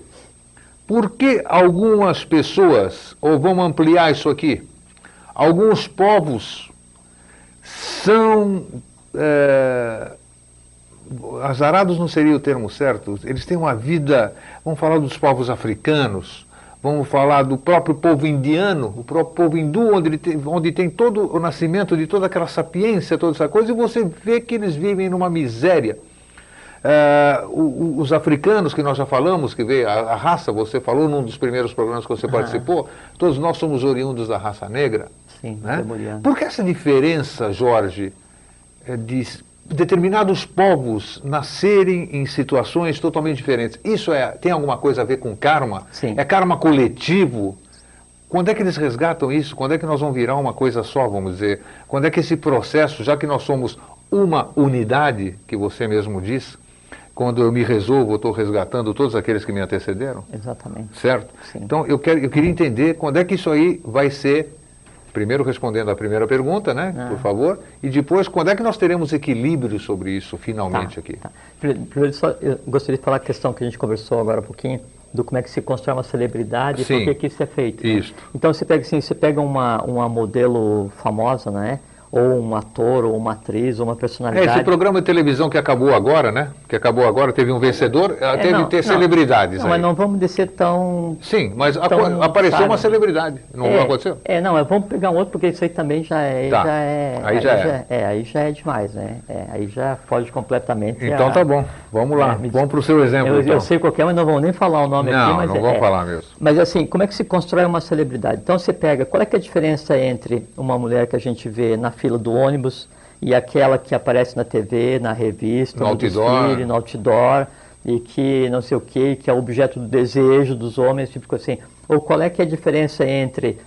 Por que algumas pessoas, ou vamos ampliar isso aqui, alguns povos são. É, azarados não seria o termo certo, eles têm uma vida, vamos falar dos povos africanos, Vamos falar do próprio povo indiano, o próprio povo hindu, onde, tem, onde tem todo o nascimento de toda aquela sapiência, toda essa coisa, e você vê que eles vivem numa miséria. Uh, os africanos que nós já falamos, que veio a, a, raça, você falou num dos primeiros programas que você participou, todos nós somos oriundos da raça negra. Sim, né? Por que essa diferença, Jorge, eh, de determinados povos nascerem em situações totalmente diferentes. Isso é, tem alguma coisa a ver com karma? Sim. É karma coletivo? Quando é que eles resgatam isso? Quando é que nós vamos virar uma coisa só, vamos dizer? Quando é que esse processo, já que nós somos uma unidade, que você mesmo diz, quando eu me resolvo, eu estou resgatando todos aqueles que me antecederam? Exatamente. Certo? Sim. Então, eu, quero, eu queria entender quando é que isso aí vai ser Primeiro respondendo à primeira pergunta, né, ah. por favor, e depois quando é que nós teremos equilíbrio sobre isso finalmente tá, aqui? Tá. Primeiro, só, eu gostaria de falar a questão que a gente conversou agora um pouquinho, do como é que se constrói uma celebridade Sim, e por que, que isso é feito. Né? Isso. Então você pega assim, você pega uma, uma modelo famosa, né? Ou um ator, ou uma atriz, ou uma personalidade. É, esse programa de televisão que acabou agora, né? Que acabou agora, teve um vencedor, é, teve não, ter não, celebridades não, aí. Mas não vamos descer tão. Sim, mas tão, apareceu sabe? uma celebridade, não é, aconteceu? É, não, vamos pegar um outro, porque isso aí também já é. Tá. Já é aí, já, é. é. Aí já é demais, né? É, aí já foge completamente. Então a, tá bom, vamos lá, é, vamos para o seu exemplo. Eu, então. eu sei qualquer, mas não vamos nem falar o nome não, aqui. Mas não é, vamos falar mesmo. Mas assim, como é que se constrói uma celebridade? Então você pega, qual é, que é a diferença entre uma mulher que a gente vê na fila do ônibus e aquela que aparece na TV, na revista, no, no outdoor. desfile, no outdoor, e que não sei o que, que é objeto do desejo dos homens, tipo assim. Ou qual é que é a diferença entre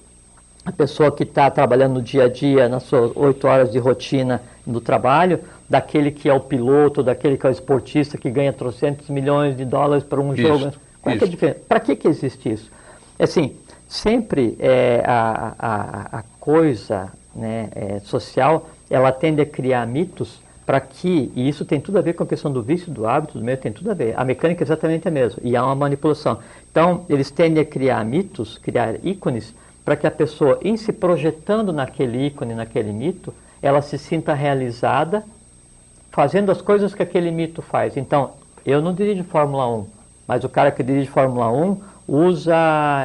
a pessoa que está trabalhando no dia a dia, nas suas oito horas de rotina do trabalho, daquele que é o piloto, daquele que é o esportista que ganha trocentos milhões de dólares para um jogo. Qual é, é a diferença? Para que, que existe isso? Assim, sempre é, a, a, a coisa né, é, social ela tende a criar mitos para que, e isso tem tudo a ver com a questão do vício, do hábito, do meio, tem tudo a ver. A mecânica é exatamente a mesma, e há uma manipulação. Então, eles tendem a criar mitos, criar ícones, para que a pessoa, em se projetando naquele ícone, naquele mito, ela se sinta realizada, fazendo as coisas que aquele mito faz. Então, eu não dirijo Fórmula 1, mas o cara que dirige Fórmula 1 usa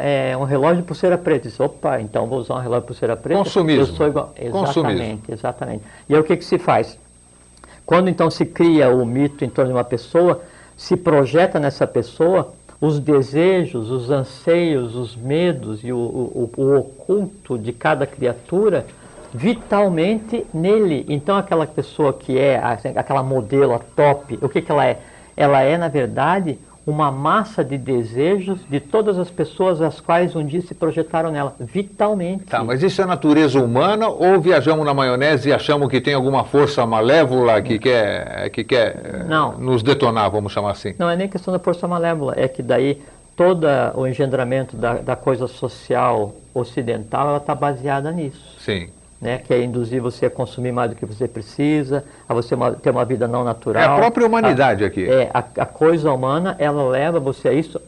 é, um relógio de pulseira preta. Diz, opa, então vou usar um relógio de pulseira preta. Consumismo. Eu sou igual. Exatamente, Consumismo. exatamente. E aí o que, que se faz? Quando então se cria o mito em torno de uma pessoa, se projeta nessa pessoa os desejos, os anseios, os medos e o, o, o oculto de cada criatura vitalmente nele. Então aquela pessoa que é aquela modelo, a top, o que, que ela é? Ela é, na verdade, uma massa de desejos de todas as pessoas as quais um dia se projetaram nela, vitalmente. Tá, mas isso é natureza humana ou viajamos na maionese e achamos que tem alguma força malévola que quer, que quer Não. nos detonar, vamos chamar assim? Não é nem questão da força malévola, é que daí todo o engendramento da, da coisa social ocidental ela está baseada nisso. Sim. Né, que é induzir você a consumir mais do que você precisa, a você ter uma vida não natural. É a própria humanidade a, aqui. É, a, a, coisa humana, ela leva você a isso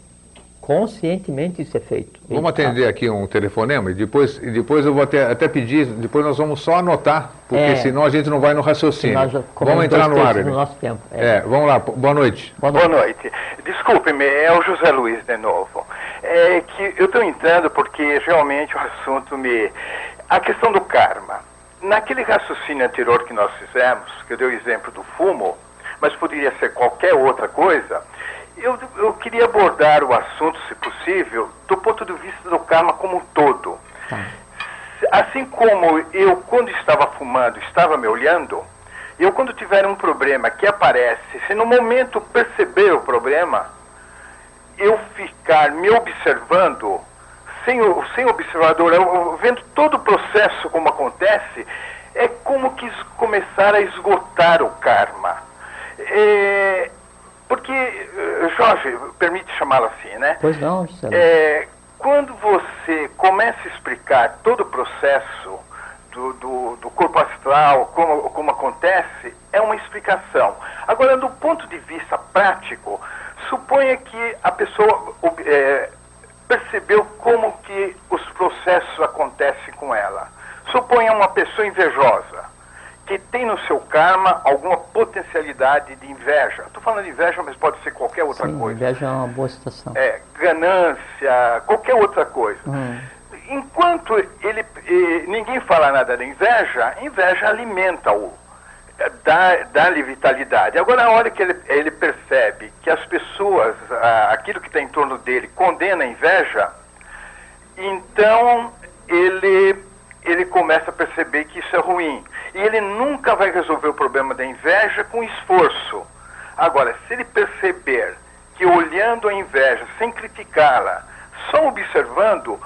conscientemente isso é feito. Vamos atender aqui um telefonema e depois, e depois eu vou até, até pedir, depois nós vamos só anotar, porque é, senão a gente não vai no raciocínio. Vamos entrar no ar. No nosso tempo. É. é. vamos lá, boa noite. Boa noite. Noite. Desculpe-me, é o José Luiz de novo. É que eu estou entrando porque realmente o assunto me... A questão do karma. Naquele raciocínio anterior que nós fizemos, que eu dei o exemplo do fumo, mas poderia ser qualquer outra coisa, eu, eu queria abordar o assunto, se possível, do ponto de vista do karma como um todo. Tá. Assim como eu, quando estava fumando, estava me olhando, eu, quando tiver um problema que aparece, se no momento perceber o problema, eu ficar me observando, sem, o, sem observador, eu, vendo todo o processo como acontece, é como que começar a esgotar o karma. É, porque, eh, Jorge, permite chamá-lo assim, né? Pois não, é, Quando você começa a explicar todo o processo do, do, do, corpo astral, como, como acontece, é uma explicação. Agora, do ponto de vista prático, suponha que a pessoa é, percebeu como que os processos acontecem com ela. Suponha uma pessoa invejosa que tem no seu karma alguma potencialidade de inveja. Estou falando de inveja, mas pode ser qualquer outra Sim, coisa. Inveja é uma boa situação. É, ganância, qualquer outra coisa. Hum. Enquanto ele, ninguém fala nada da inveja, inveja alimenta-o, dá-lhe dá vitalidade. Agora, na hora que ele, ele percebe que as pessoas, aquilo que está em torno dele, condena a inveja, então ele, ele começa a perceber que isso é ruim. E ele nunca vai resolver o problema da inveja com esforço. Agora, se ele perceber que olhando a inveja, sem criticá-la, só observando,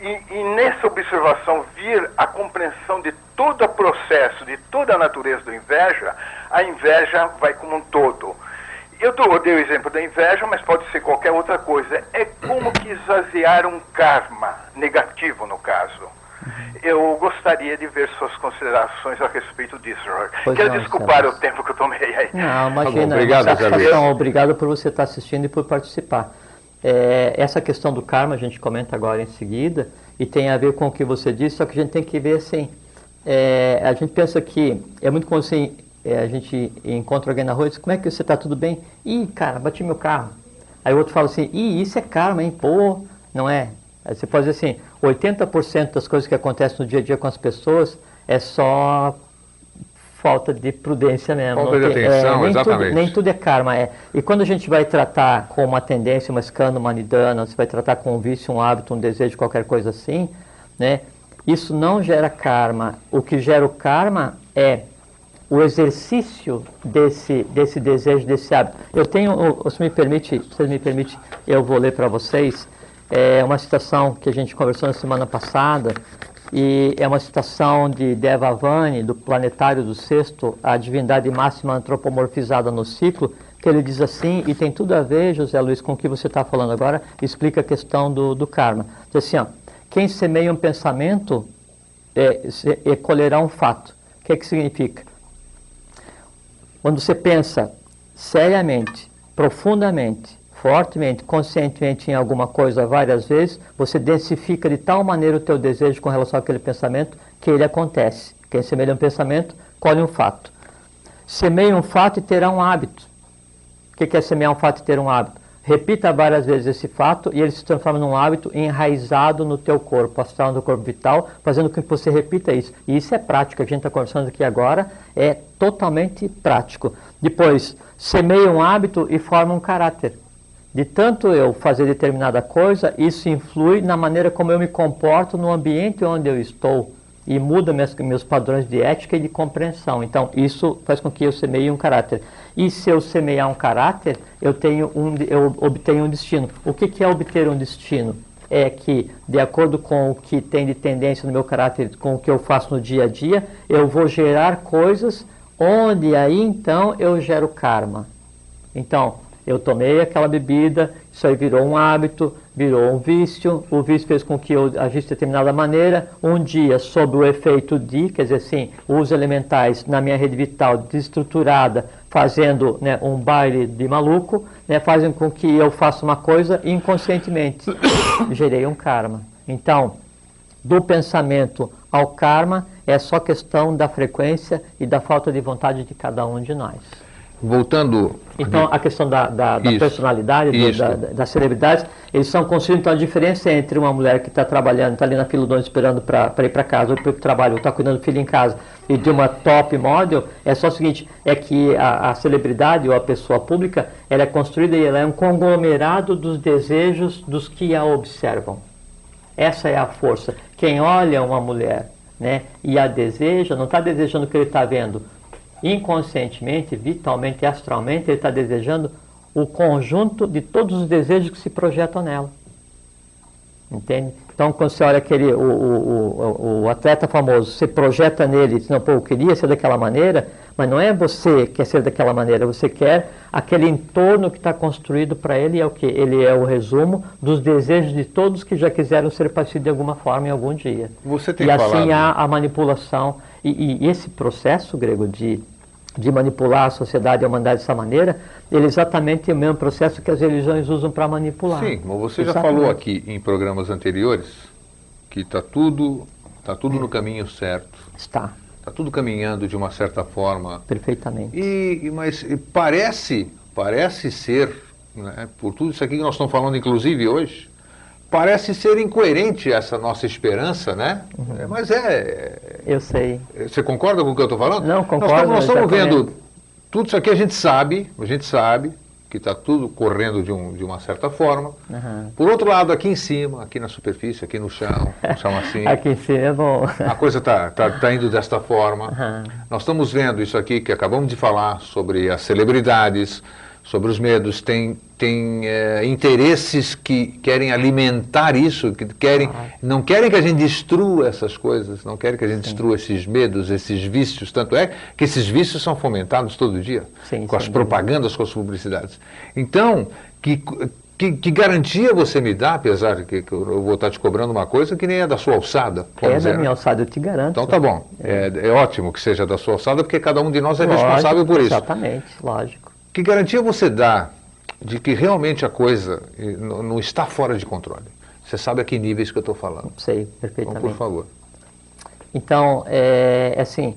e, e, nessa observação vir a compreensão de todo o processo, de toda a natureza da inveja, a inveja vai como um todo. Eu dei o exemplo da inveja, mas pode ser qualquer outra coisa. É como que esvaziar um karma negativo, no caso. Eu gostaria de ver suas considerações a respeito disso, Jorge. Pois Quero não, desculpar o tempo que eu tomei aí. Não, imagina. Tá obrigado, satisfação. Obrigado por você estar assistindo e por participar. É, essa questão do karma a gente comenta agora em seguida e tem a ver com o que você disse, só que a gente tem que ver assim. É, a gente pensa que é muito como assim, é, a gente encontra alguém na rua e diz, como é que você está tudo bem? Ih, cara, bati meu carro. Aí o outro fala assim, ih, isso é karma, hein? Pô, não é? Aí você pode dizer assim, 80% das coisas que acontecem no dia a dia com as pessoas é só falta de prudência mesmo. Falta de atenção, é, nem exatamente. Tudo, nem tudo é karma. É. E quando a gente vai tratar com uma tendência, uma escândalo, uma nidana, você vai tratar com um vício, um hábito, um desejo, qualquer coisa assim, né? Isso não gera karma. O que gera o karma é o exercício desse, desse desejo, desse hábito. Eu tenho, se me permite, se me permite, eu vou ler para vocês é uma citação que a gente conversou na semana passada, e é uma citação de Devavani, do Planetário do Sexto, a divindade máxima antropomorfizada no ciclo, que ele diz assim, e tem tudo a ver, José Luiz, com o que você está falando agora, explica a questão do, do karma. Diz assim, ó, quem semeia um pensamento é, se, é, colherá um fato. O que, é que significa? Quando você pensa seriamente, profundamente, fortemente, conscientemente em alguma coisa várias vezes, você densifica de tal maneira o teu desejo com relação àquele pensamento que ele acontece. Quem semelha um pensamento, colhe um fato. Semeia um fato e terá um hábito. O que é semear um fato e ter um hábito? Repita várias vezes esse fato e ele se transforma num hábito enraizado no teu corpo, astral no corpo vital, fazendo com que você repita isso. E isso é prático, a gente está conversando aqui agora, é totalmente prático. Depois, semeia um hábito e forma um caráter. De tanto eu fazer determinada coisa, isso influi na maneira como eu me comporto no ambiente onde eu estou e muda meus, meus padrões de ética e de compreensão. Então, isso faz com que eu semeie um caráter. E se eu semear um caráter, eu, tenho um, eu obtenho um destino. O que, que é obter um destino? É que, de acordo com o que tem de tendência no meu caráter, com o que eu faço no dia a dia, eu vou gerar coisas onde aí então eu gero karma. Então, eu tomei aquela bebida, isso aí virou um hábito, virou um vício, o vício fez com que eu agisse de determinada maneira, um dia, sob o efeito de, quer dizer assim, os elementais na minha rede vital desestruturada, fazendo né, um baile de maluco, né, fazem com que eu faça uma coisa inconscientemente, gerei um karma. Então, do pensamento ao karma é só questão da frequência e da falta de vontade de cada um de nós. Voltando. Então, a questão da, da, da personalidade, do, da, das celebridades, eles são construídos. Então, a diferença entre uma mulher que está trabalhando, está ali na fila esperando para ir para casa, ou para o trabalho, ou está cuidando do filho em casa, e de uma top model, é só o seguinte: é que a, a celebridade ou a pessoa pública ela é construída e ela é um conglomerado dos desejos dos que a observam. Essa é a força. Quem olha uma mulher né, e a deseja, não está desejando o que ele está vendo inconscientemente, vitalmente, astralmente, ele está desejando o conjunto de todos os desejos que se projetam nela. Entende? Então, quando você olha aquele, o, o, o, atleta famoso, você projeta nele, não, pô, eu queria ser daquela maneira, mas não é você que quer ser daquela maneira, você quer aquele entorno que está construído para ele, é o que? Ele é o resumo dos desejos de todos que já quiseram ser parecidos de alguma forma em algum dia. Você tem e assim falado... há a manipulação e, e, esse processo grego de, de manipular a sociedade e a humanidade dessa maneira, ele é exatamente o mesmo processo que as religiões usam para manipular. Sim, mas você exatamente. já falou aqui em programas anteriores que está tudo, tá tudo no caminho certo. Está. Está tudo caminhando de uma certa forma. Perfeitamente. E, mas parece, parece ser, né, por tudo isso aqui que nós estamos falando, inclusive hoje, Parece ser incoerente essa nossa esperança, né? Uhum. É, mas é. Eu sei. Você concorda com o que eu estou falando? Não, concordo. Nós estamos vendo tudo isso aqui, a gente sabe, a gente sabe que está tudo correndo de, um, de, uma certa forma. Uhum. Por outro lado, aqui em cima, aqui na superfície, aqui no chão, chão assim. aqui em cima é bom. a coisa está tá, tá indo desta forma. Uhum. Nós estamos vendo isso aqui que acabamos de falar sobre as celebridades, sobre os medos, tem, tem é, interesses que querem alimentar isso, que querem, ah. não querem que a gente destrua essas coisas, não querem que a gente sim. destrua esses medos, esses vícios. Tanto é que esses vícios são fomentados todo dia, sim, com as propagandas, com as publicidades. Então, que, que, que, garantia você me dá, apesar de que, que, eu vou estar te cobrando uma coisa que nem é da sua alçada? É dizer, da minha alçada, eu te garanto. Então tá bom. É, é, ótimo que seja da sua alçada, porque cada um de nós é lógico, responsável por isso. Exatamente, lógico. Que garantia você dá de que realmente a coisa eh, não está fora de controle? Você sabe a que níveis que eu estou falando? Sei, perfeitamente. Então, por favor. Então, é, é assim,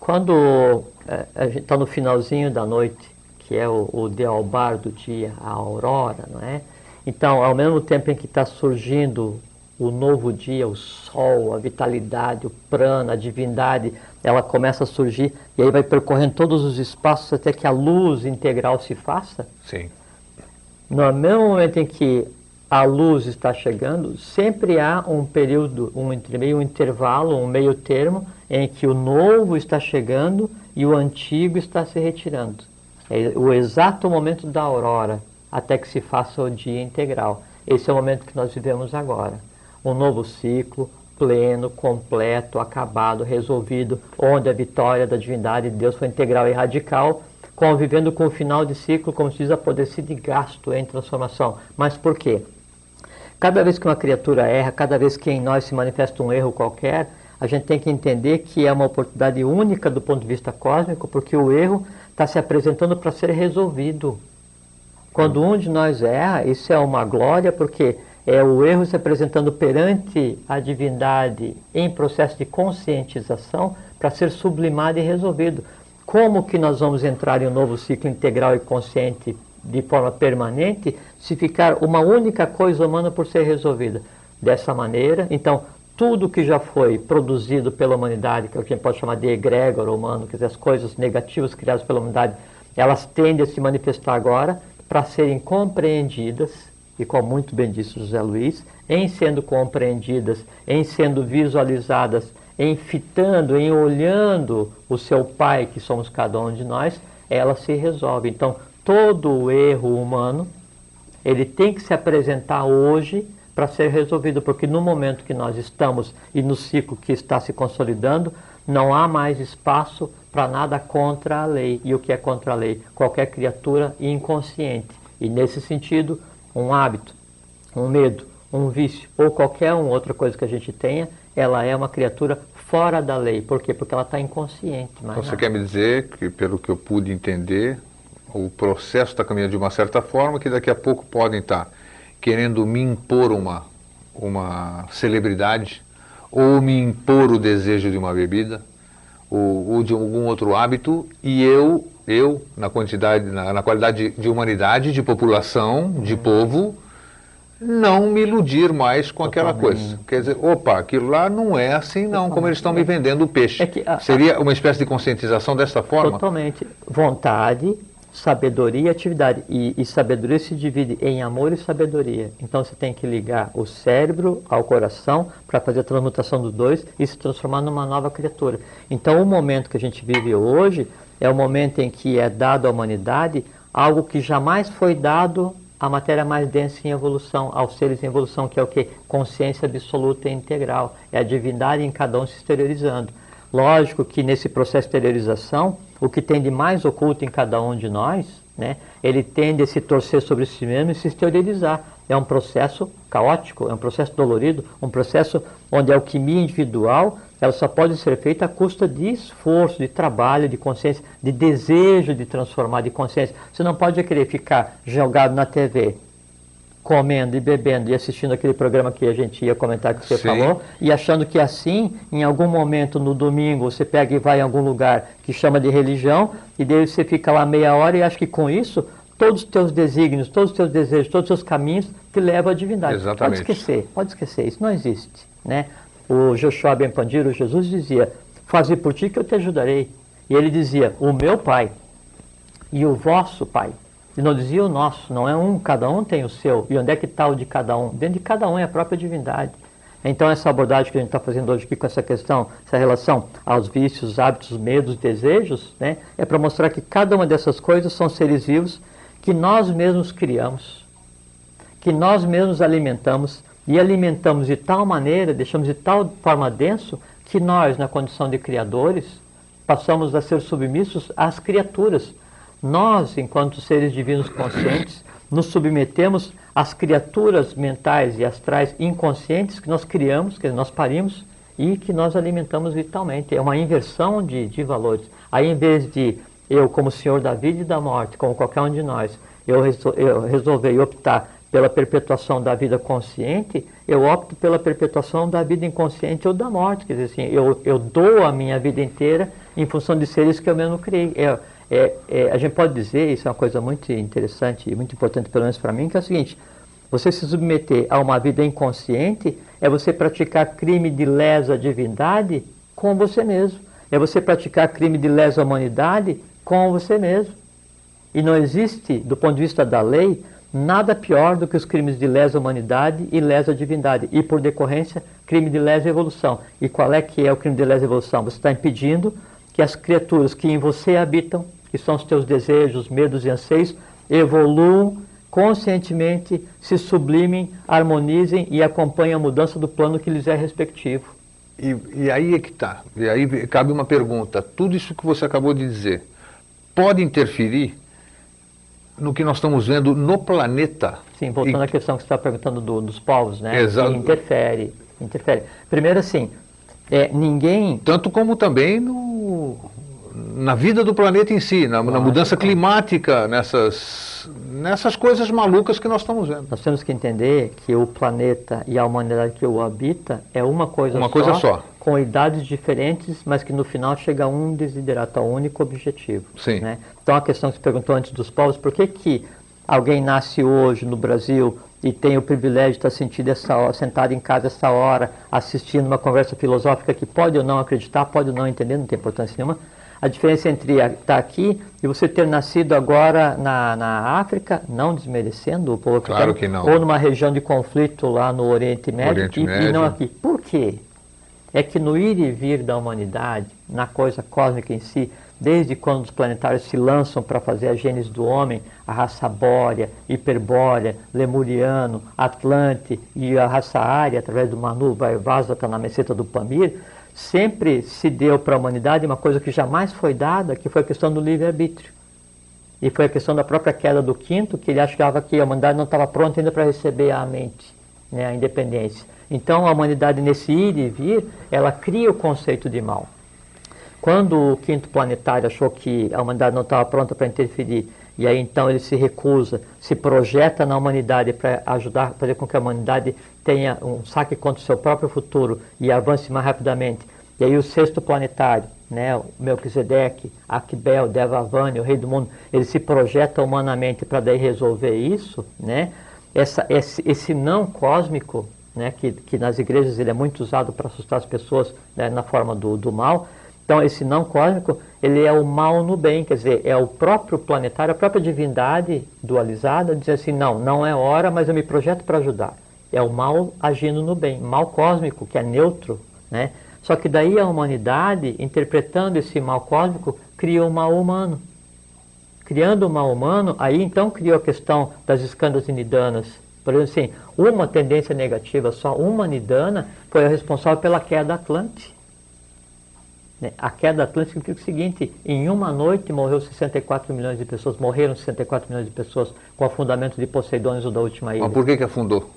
quando é, a gente está no finalzinho da noite, que é o, o dealbar do dia, a aurora, não é? Então, ao mesmo tempo em que está surgindo o novo dia, o sol, a vitalidade, o prana, a divindade, ela começa a surgir e aí vai percorrendo todos os espaços até que a luz integral se faça. Sim. No mesmo momento em que a luz está chegando, sempre há um período, um meio um intervalo, um meio termo, em que o novo está chegando e o antigo está se retirando. É o exato momento da aurora, até que se faça o dia integral. Esse é o momento que nós vivemos agora. Um novo ciclo, pleno, completo, acabado, resolvido, onde a vitória da divindade de Deus foi integral e radical, convivendo com o final de ciclo, como se diz, apodrecido de gasto em transformação. Mas por quê? Cada vez que uma criatura erra, cada vez que em nós se manifesta um erro qualquer, a gente tem que entender que é uma oportunidade única do ponto de vista cósmico, porque o erro está se apresentando para ser resolvido. Quando um de nós erra, isso é uma glória, porque é o erro se apresentando perante a divindade em processo de conscientização para ser sublimado e resolvido. Como que nós vamos entrar em um novo ciclo integral e consciente de forma permanente se ficar uma única coisa humana por ser resolvida? Dessa maneira, então, tudo que já foi produzido pela humanidade, que é a gente pode chamar de egrégor humano, quer dizer, as coisas negativas criadas pela humanidade, elas tendem a se manifestar agora para serem compreendidas e como muito bem disse José Luiz, em sendo compreendidas, em sendo visualizadas, em fitando, em olhando o seu Pai, que somos cada um de nós, ela se resolve. Então, todo o erro humano, ele tem que se apresentar hoje para ser resolvido, porque no momento que nós estamos e no ciclo que está se consolidando, não há mais espaço para nada contra a lei. E o que é contra a lei? Qualquer criatura inconsciente. E nesse sentido, um hábito, um medo, um vício ou qualquer outra coisa que a gente tenha, ela é uma criatura fora da lei. Por quê? Porque ela está inconsciente. Você nada. quer me dizer que, pelo que eu pude entender, o processo está caminhando de uma certa forma que daqui a pouco podem estar tá querendo me impor uma, uma celebridade ou me impor o desejo de uma bebida ou, ou de algum outro hábito e eu, eu na quantidade, na, na qualidade de, de, humanidade, de população, de uhum. povo, não me iludir mais com aquela coisa. Quer dizer, opa, aquilo lá não é assim não, como eles estão me vendendo o peixe. É a, Seria uma espécie de conscientização dessa forma? Totalmente. Vontade, sabedoria e atividade. E, e, sabedoria se divide em amor e sabedoria. Então você tem que ligar o cérebro ao coração para fazer a transmutação dos dois e se transformar numa nova criatura. Então o momento que a gente vive hoje é o momento em que é dado à humanidade algo que jamais foi dado a matéria mais densa em evolução, aos seres em evolução, que é o que? Consciência absoluta e integral. É a divindade em cada um se exteriorizando. Lógico que nesse processo de exteriorização, o que tem de mais oculto em cada um de nós, né, ele tende a se torcer sobre si mesmo e se exteriorizar. É um processo caótico, é um processo dolorido, um processo onde a alquimia individual ela só pode ser feita à custa de esforço, de trabalho, de consciência, de desejo de transformar, de consciência. Você não pode querer ficar jogado na TV, comendo e bebendo e assistindo aquele programa que a gente ia comentar que você Sim. falou, e achando que assim, em algum momento no domingo, você pega e vai em algum lugar que chama de religião, e daí você fica lá meia hora e acha que com isso todos os teus desígnios, todos os teus desejos, todos os teus caminhos te levam à divindade. Exatamente. Pode esquecer, pode esquecer, isso não existe. Né? O Joshua Ben Pandiro, Jesus dizia, faze por ti que eu te ajudarei. E ele dizia, o meu pai e o vosso pai. E não dizia o nosso, não é um, cada um tem o seu. E onde é que está o de cada um? Dentro de cada um é a própria divindade. Então essa abordagem que a gente está fazendo hoje aqui com essa questão, essa relação aos vícios, hábitos, medos, desejos, né, é para mostrar que cada uma dessas coisas são seres vivos que nós mesmos criamos, que nós mesmos alimentamos, e alimentamos de tal maneira, deixamos de tal forma denso, que nós, na condição de criadores, passamos a ser submissos às criaturas. Nós, enquanto seres divinos conscientes, nos submetemos às criaturas mentais e astrais inconscientes que nós criamos, que nós parimos e que nós alimentamos vitalmente. É uma inversão de, de valores. Aí, em vez de eu, como senhor da vida e da morte, como qualquer um de nós, eu, resol eu optar pela perpetuação da vida consciente, eu opto pela perpetuação da vida inconsciente ou da morte. Quer dizer assim, eu, eu dou a minha vida inteira em função de seres que eu mesmo criei. É, é, é, a gente pode dizer, isso é uma coisa muito interessante e muito importante, pelo menos para mim, que é o seguinte: você se submeter a uma vida inconsciente é você praticar crime de lesa divindade com você mesmo. É você praticar crime de lesa humanidade com você mesmo. E não existe, do ponto de vista da lei, nada pior do que os crimes de lesa humanidade e lesa divindade, e por decorrência, crime de lesa evolução. E qual é que é o crime de lesa evolução? Você está impedindo que as criaturas que em você habitam, que são os teus desejos, medos e anseios, evoluam conscientemente, se sublimem, harmonizem e acompanhem a mudança do plano que lhes é respectivo. E, e aí é que está. E aí cabe uma pergunta. Tudo isso que você acabou de dizer pode interferir no que nós estamos vendo no planeta. Sim, voltando e... à questão que você está perguntando do, dos povos, né? Exato. Interfere, interfere. Primeiro, assim, é, ninguém... Tanto como também no, na vida do planeta em si, na, na mudança climática, nessas, nessas coisas malucas que nós estamos vendo. Nós temos que entender que o planeta e a humanidade que o habita é uma coisa uma só. Uma coisa só com idades diferentes, mas que no final chega a um desiderato, a um único objetivo. Sim. Né? Então a questão que você perguntou antes dos povos, por que, que alguém nasce hoje no Brasil e tem o privilégio de estar sentido essa hora, sentado em casa essa hora, assistindo uma conversa filosófica que pode ou não acreditar, pode ou não entender, não tem importância nenhuma. A diferença entre estar aqui e você ter nascido agora na, na África, não desmerecendo o povo claro africano, ou numa região de conflito lá no Oriente Médio, Oriente e, Médio. e não aqui. Por quê? É que no ir e vir da humanidade, na coisa cósmica em si, desde quando os planetários se lançam para fazer a gênese do homem, a raça bórea, hiperbórea, lemuriano, atlante e a raça área, através do Manu, vai vaza tá na meseta do Pamir, sempre se deu para a humanidade uma coisa que jamais foi dada, que foi a questão do livre-arbítrio. E foi a questão da própria queda do quinto, que ele achava que a humanidade não estava pronta ainda para receber a mente, né, a independência. Então a humanidade, nesse ir e vir, ela cria o conceito de mal. Quando o quinto planetário achou que a humanidade não estava pronta para interferir, e aí então ele se recusa, se projeta na humanidade para ajudar, fazer com que a humanidade tenha um saque contra o seu próprio futuro e avance mais rapidamente. E aí o sexto planetário, né, o Melquisedeque, Akbel, Devavani, o rei do mundo, ele se projeta humanamente para daí resolver isso, né? Essa, esse, esse não cósmico, né, que, que nas igrejas ele é muito usado para assustar as pessoas né, na forma do, do mal. Então esse não cósmico, ele é o mal no bem, quer dizer, é o próprio planetário, a própria divindade dualizada, dizer assim, não, não é hora, mas eu me projeto para ajudar. É o mal agindo no bem, mal cósmico, que é neutro, né? Só que daí a humanidade, interpretando esse mal cósmico, cria o mal humano. Criando o mal humano, aí então criou a questão das escândalas nidanas. Por exemplo, assim, uma tendência negativa, só uma nidana, foi a responsável pela queda Atlante. Né? A queda Atlântica significa o seguinte: em uma noite morreu 64 milhões de pessoas, morreram 64 milhões de pessoas com o afundamento de Poseidônio da última ilha. Mas por que, que afundou?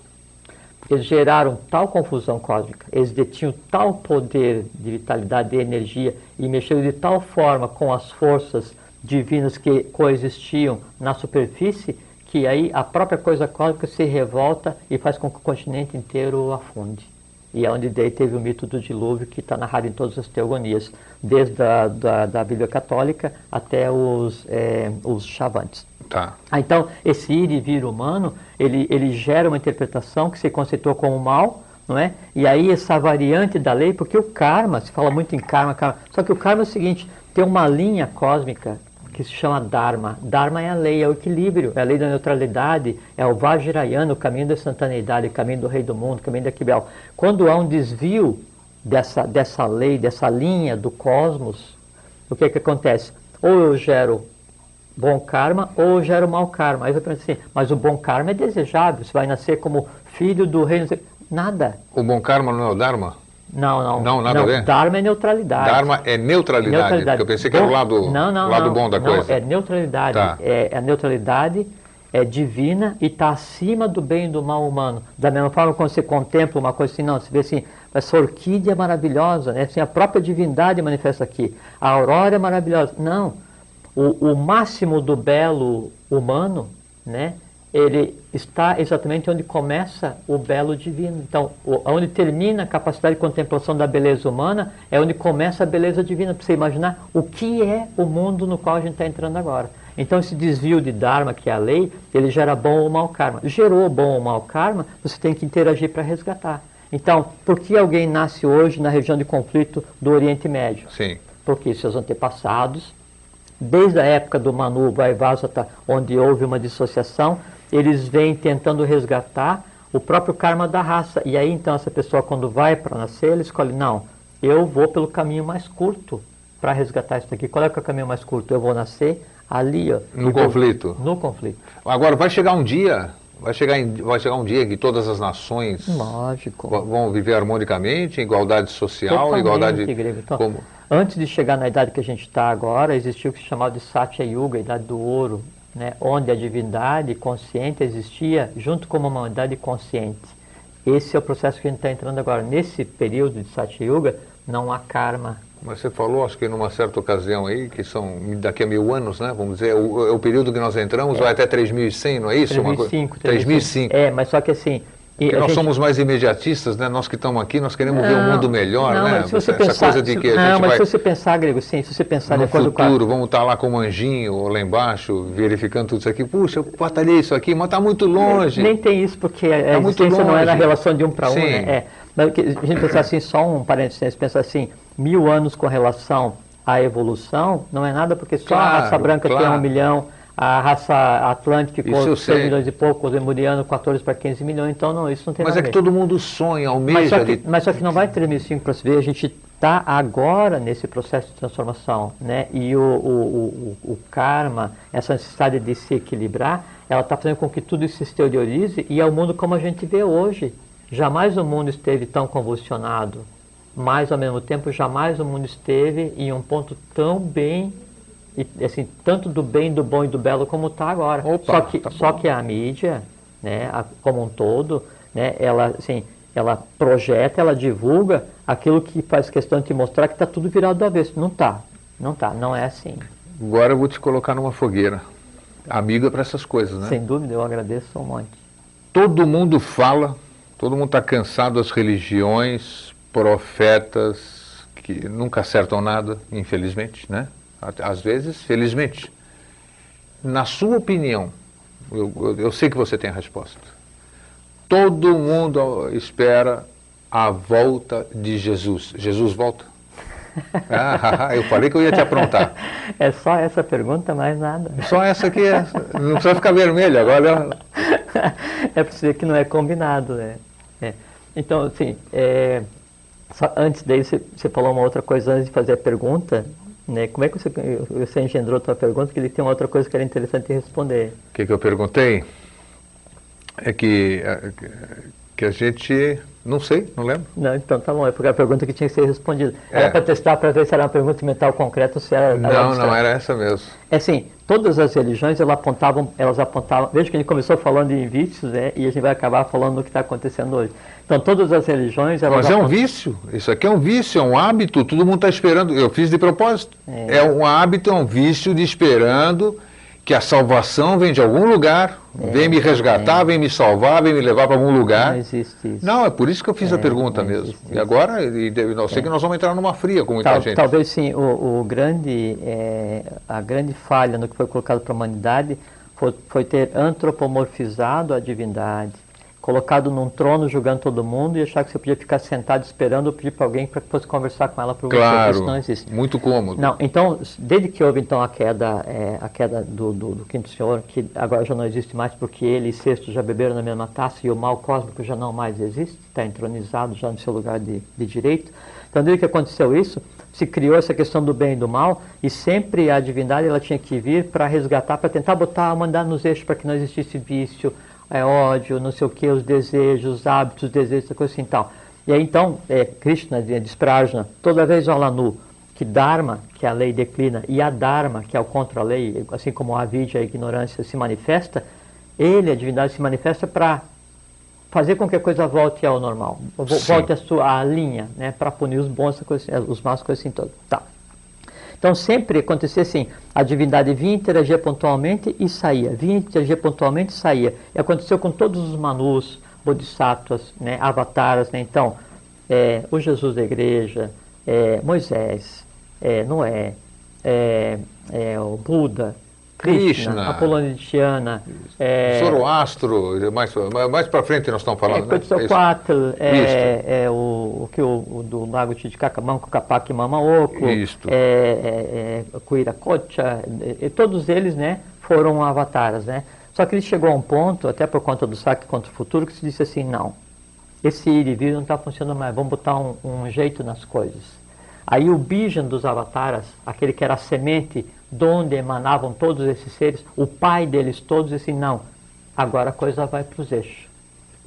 Eles geraram tal confusão cósmica, eles detinham tal poder de vitalidade, de energia e mexeram de tal forma com as forças divinas que coexistiam na superfície que aí a própria coisa cósmica se revolta e faz com que o continente inteiro afunde. E é onde daí teve o mito do dilúvio que está narrado em todas as teogonias, desde a da, da Bíblia Católica até os, é, os chavantes. Tá. Ah, então, esse ir e vir humano, ele, ele gera uma interpretação que se conceitua como mal, não é? E aí essa variante da lei, porque o karma, se fala muito em karma, karma, só que o karma é o seguinte, tem uma linha cósmica que se chama Dharma. Dharma é a lei, é o equilíbrio, é a lei da neutralidade, é o Vajrayana, o caminho da instantaneidade, o caminho do rei do mundo, o caminho da Kibel. Quando há um desvio dessa, dessa lei, dessa linha do cosmos, o que, que acontece? Ou eu gero bom karma ou eu gero mau karma. Aí você pensa assim, mas o bom karma é desejável, você vai nascer como filho do reino. Nada. O bom karma não é o Dharma? Não, não. Não, nada não, a ver? Dharma é neutralidade. Dharma é neutralidade. neutralidade. Eu pensei que era o lado, não, não, lado não, bom da não, coisa. É neutralidade. Tá. É, a neutralidade é divina e está acima do bem e do mal humano. Da mesma forma, quando você contempla uma coisa assim, não, você vê assim, essa orquídea é maravilhosa, né? assim, a própria divindade manifesta aqui. A aurora é maravilhosa. Não. O, o máximo do belo humano, né? Ele está exatamente onde começa o belo divino. Então, onde termina a capacidade de contemplação da beleza humana é onde começa a beleza divina, para você imaginar o que é o mundo no qual a gente está entrando agora. Então, esse desvio de Dharma, que é a lei, ele gera bom ou mau karma. Gerou bom ou mau karma, você tem que interagir para resgatar. Então, por que alguém nasce hoje na região de conflito do Oriente Médio? Sim. Porque seus antepassados, desde a época do Manu Vaivasata, onde houve uma dissociação, eles vêm tentando resgatar o próprio karma da raça. E aí então essa pessoa quando vai para nascer, ele escolhe, não, eu vou pelo caminho mais curto para resgatar isso aqui. Qual é, que é o caminho mais curto? Eu vou nascer ali, ó. No E vou- conflito. No conflito. Agora, vai chegar um dia, vai chegar, em- vai chegar um dia que todas as nações Lógico. vão viver harmonicamente, igualdade social, Totalmente, igualdade grego. Então, como Antes de chegar na idade que a gente está agora, existiu o que se chamava de Satya Yuga, a idade do ouro, né? onde a divindade consciente existia junto com uma humanidade consciente. Esse é o processo que a gente está entrando agora. Nesse período de Satya Yuga, não há karma. Mas você falou, acho que numa certa ocasião aí, que são daqui a mil anos, né? Vamos dizer, é o, é o período que nós entramos, vai até 3100, não é isso? Uma coisa- 3005, 3005. É, mas só que assim... e Porque a nós gente- somos mais imediatistas, né? Nós que estamos aqui, nós queremos ver um Não, mundo melhor, não, né? mas se você Essa pensar, coisa de se- que a não, mas vai se você pensar, Grego, sim, se você pensar no a- futuro, vamos estar lá com o anjinho lá embaixo, verificando tudo isso aqui. Puxa, eu batalhei isso aqui, mas está muito longe. Nem tem isso, porque a Tá muito existência não é na relação de um para um, né? É. Mas que a gente pensar assim, só um parênteses, pensar assim, mil anos com relação à evolução, não é nada porque só a Claro, raça branca tem claro. um milhão, a raça atlântica sei. 6 milhões e pouco, o lemuriano 14 para 15 milhões, então não, isso não tem Mas nada é a que todo mundo sonha, Mas almeja só, que, ali. mas só que não vai ter 2005 para se ver, a gente está agora nesse processo de transformação, né? E o, o, o, o karma, essa necessidade de se equilibrar, ela está fazendo com que tudo isso se exteriorize e é o mundo como a gente vê hoje. Jamais o mundo esteve tão convulsionado, mas ao mesmo tempo jamais o mundo esteve em um ponto tão bem E, assim, tanto do bem, do bom e do belo como está agora. Opa, só que, tá só que a mídia, né, a- como um todo, né, ela, assim, ela projeta, ela divulga aquilo que faz questão de te mostrar que está tudo virado do avesso. Não está. Não está. Não é assim. Agora eu vou te colocar numa fogueira. Amigo é para essas coisas, né? Sem dúvida, eu agradeço um monte. Todo mundo fala, todo mundo está cansado das religiões, profetas que nunca acertam nada, infelizmente, né? Às vezes, felizmente. Na sua opinião, eu, eu- eu sei que você tem a resposta. Todo mundo espera a volta de Jesus. Jesus volta? Ah, eu falei que eu ia te aprontar. É só essa pergunta, mais nada. Só essa aqui, é- não precisa ficar vermelho agora. é para você ver que não é combinado, né? É. Então, assim, é, antes daí você, você falou uma outra coisa antes de fazer a pergunta, né? Como é que você, você engendrou a tua pergunta? Que ele tem outra coisa que era interessante responder. O que, que eu perguntei? É que, é, que a gente. Não sei, não lembro. Não, então tá bom, é porque a pergunta que tinha que ser respondida. Era É. para testar para ver se era uma pergunta mental concreta ou se era. Não, era não, era essa mesmo. É assim, todas as religiões elas apontavam, elas apontavam. Veja que a gente começou falando em vícios, né? E a gente vai acabar falando no que está acontecendo hoje. Então, todas as religiões elas Mas é um vício. Isso aqui é um vício, é um hábito. Todo mundo está esperando. Eu fiz de propósito. É. É. um hábito, é um vício de esperando que a salvação vem de algum lugar, vem me resgatar, vem me salvar, vem me levar para algum Não lugar. existe isso. Não, é por isso que eu fiz a É, pergunta não mesmo. E agora, e eu sei que nós vamos entrar numa fria com muita Tal- gente. Talvez sim, o, o grande, é, a grande falha no que foi colocado para a humanidade foi, foi ter antropomorfizado a divindade, colocado num trono julgando todo mundo e achar que você podia ficar sentado esperando ou pedir para alguém para que fosse conversar com ela por você. Claro, Isso não existe. muito cômodo. Não, então, desde que houve então a queda, é, a queda do, do, do quinto senhor, que agora já não existe mais porque ele e sexto já beberam na mesma taça e o mal cósmico já não mais existe, está entronizado já no seu lugar de, de direito. Então, desde que aconteceu isso, se criou essa questão do bem e do mal e sempre a divindade ela tinha que vir para resgatar, para tentar botar, mandar nos eixos para que não existisse vício, é, ódio, não sei o que, os desejos, os hábitos, os desejos, essa coisa assim e tal. E aí então, é, Krishna diz Prajna, toda vez olha nu, que Dharma, que a lei declina, e a Dharma, que é o contra a lei, assim como a Avidya, a ignorância, se manifesta, ele, a divindade, se manifesta para fazer com que a coisa volte ao normal, volte à sua à linha, né, para punir os bons, coisa, assim, os más, coisas assim todas. Tá. Então sempre acontecia assim, a divindade vinha, interagia pontualmente e saía, vinha, interagia pontualmente e saía. E aconteceu com todos os manus, bodhisattvas, né, avataras, né? então, é, o Jesus da igreja, é, Moisés, é, Noé, é, é, o Buda, Krishna, Krishna. Apolônia de Tiana, é, Zoroastro, mais, mais para frente nós estamos é, falando. né? É isso. Quetzalcoatl, é, é o, que o, o do Lago Titicaca, Manco Capac Mamaoco, Isto. é, é, é, Cuiracocha, e todos eles, né, foram avatares, né? Só que ele chegou a um ponto, até por conta do saque contra o futuro, que se disse assim, não, esse vir não está funcionando mais, vamos botar um, um jeito nas coisas. Aí o Bijan dos avataras, aquele que era a semente de onde emanavam todos esses seres, o pai deles todos, disse não, agora a coisa vai para os eixos.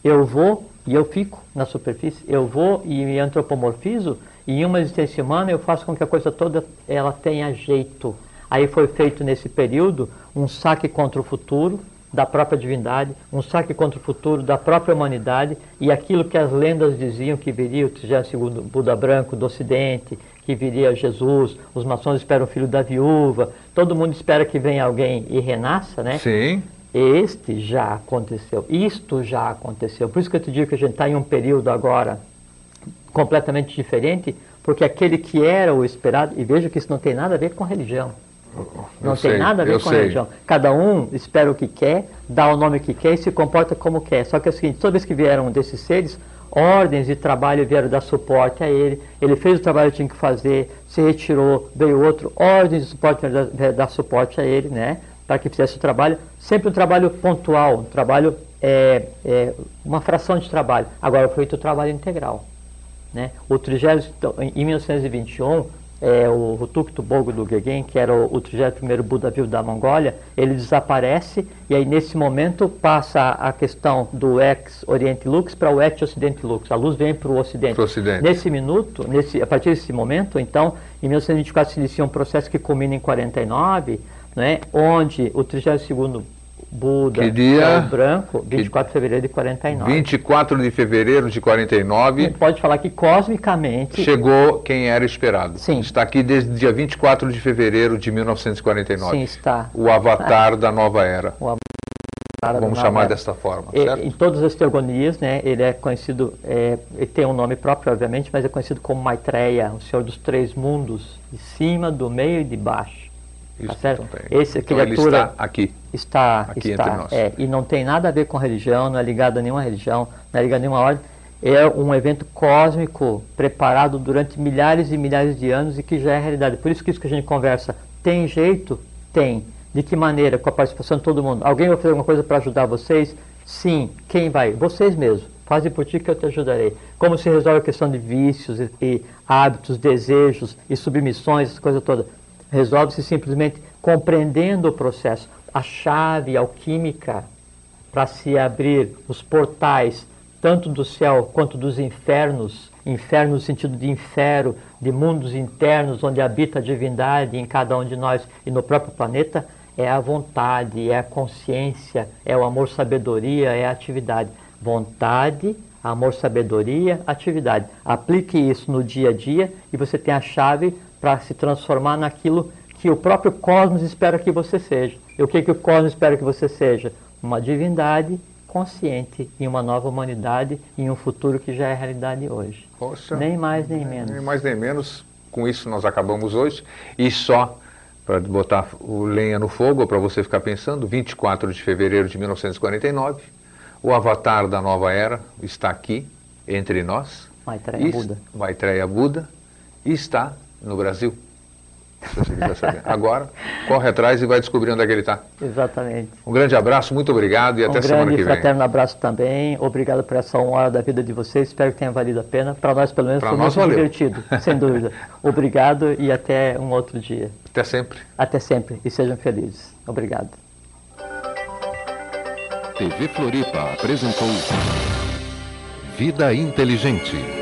Eu vou e eu fico na superfície, eu vou e me antropomorfizo, e em uma existência humana eu faço com que a coisa toda ela tenha jeito. Aí foi feito nesse período um saque contra o futuro da própria divindade, um saque contra o futuro da própria humanidade e aquilo que as lendas diziam que viria o 32 Buda branco do Ocidente, que viria Jesus, os maçons esperam o filho da viúva, todo mundo espera que venha alguém e renasça, né? Sim. Este já aconteceu, isto já aconteceu. Por isso que eu te digo que a gente está em um período agora completamente diferente, porque aquele que era o esperado, e veja que isso não tem nada a ver com religião. Não Eu tem sei, nada a ver com sei. religião. Cada um espera o que quer, dá o nome que quer e se comporta como quer. Só que é o seguinte, toda vez que vieram desses seres, ordens de trabalho vieram dar suporte a ele, ele fez o trabalho que tinha que fazer, se retirou, veio outro, ordens de suporte vieram dar, dar suporte a ele, né? Para que fizesse o trabalho, sempre um trabalho pontual, um trabalho, é, é, uma fração de trabalho. Agora foi feito o trabalho integral. Né? O 30, em 1921, é, o Hutuktu Bogo do Gegen, que era o, o 31º Buda vivo da Mongólia, ele desaparece e aí nesse momento passa a questão do ex-Oriente Lux para o ex-Ocidente Lux. A luz vem para o Ocidente. Ocidente. Nesse minuto, nesse, a partir desse momento, então, em 1924 se inicia um processo que culmina em 49, né, onde o 32º Buda, Que dia? o branco, 24 de fevereiro de 49. 24 de fevereiro de 49, A gente pode falar que cosmicamente chegou quem era esperado. Sim. Está aqui desde o dia 24 de fevereiro de 1949. sim está O avatar da nova era. Para Vamos do chamar Navajo. desta forma, E-? Em todas as teogonias, né, ele é conhecido, é, ele tem um nome próprio, obviamente, mas é conhecido como Maitreya, o Senhor dos Três Mundos, de cima, do meio e de baixo. Isso, tá certo? então tem. Esse Então ele criatura está aqui. está, aqui está, entre nós. é, e não tem nada a ver com religião, não é ligado a nenhuma religião, não é ligado a nenhuma ordem. É um evento cósmico preparado durante milhares e milhares de anos e que já é realidade. Por isso que isso que a gente conversa, tem jeito? Tem. De que maneira? Com a participação de todo mundo. Alguém vai fazer alguma coisa para ajudar vocês? Sim. Quem vai? Vocês mesmos. Fazem por ti que eu te ajudarei. Como se resolve a questão de vícios e, e hábitos, desejos e submissões, essa coisa toda? Resolve-se simplesmente compreendendo o processo. A chave alquímica para se abrir os portais, tanto do céu quanto dos infernos, inferno no sentido de inferno, de mundos internos onde habita a divindade em cada um de nós e no próprio planeta, é a vontade, é a consciência, é o amor, sabedoria, é a atividade. Vontade, amor, sabedoria, atividade. Aplique isso no dia a dia e você tem a chave para se transformar naquilo que o próprio cosmos espera que você seja. E o que, que o cosmos espera que você seja? Uma divindade consciente em uma nova humanidade, em um futuro que já é realidade hoje. Poxa. Nem mais nem menos. Nem mais nem menos. Com isso nós acabamos hoje. E só para botar o lenha no fogo, para você ficar pensando, 24 de fevereiro de 1949, o avatar da nova era está aqui entre nós. Maitreya Buda. Maitreya Buda está no Brasil. Agora, corre atrás e vai descobrir onde é que ele está. Exatamente. Um grande abraço, muito obrigado e Um até semana grande que vem. fraterno abraço também. Obrigado por essa uma hora da vida de vocês. Espero que tenha valido a pena. Para nós, pelo menos, Pra foi nós muito valeu. divertido, sem dúvida. Obrigado e até um outro dia. Até sempre. Até sempre e sejam felizes. Obrigado. TV Floripa apresentou Vida Inteligente.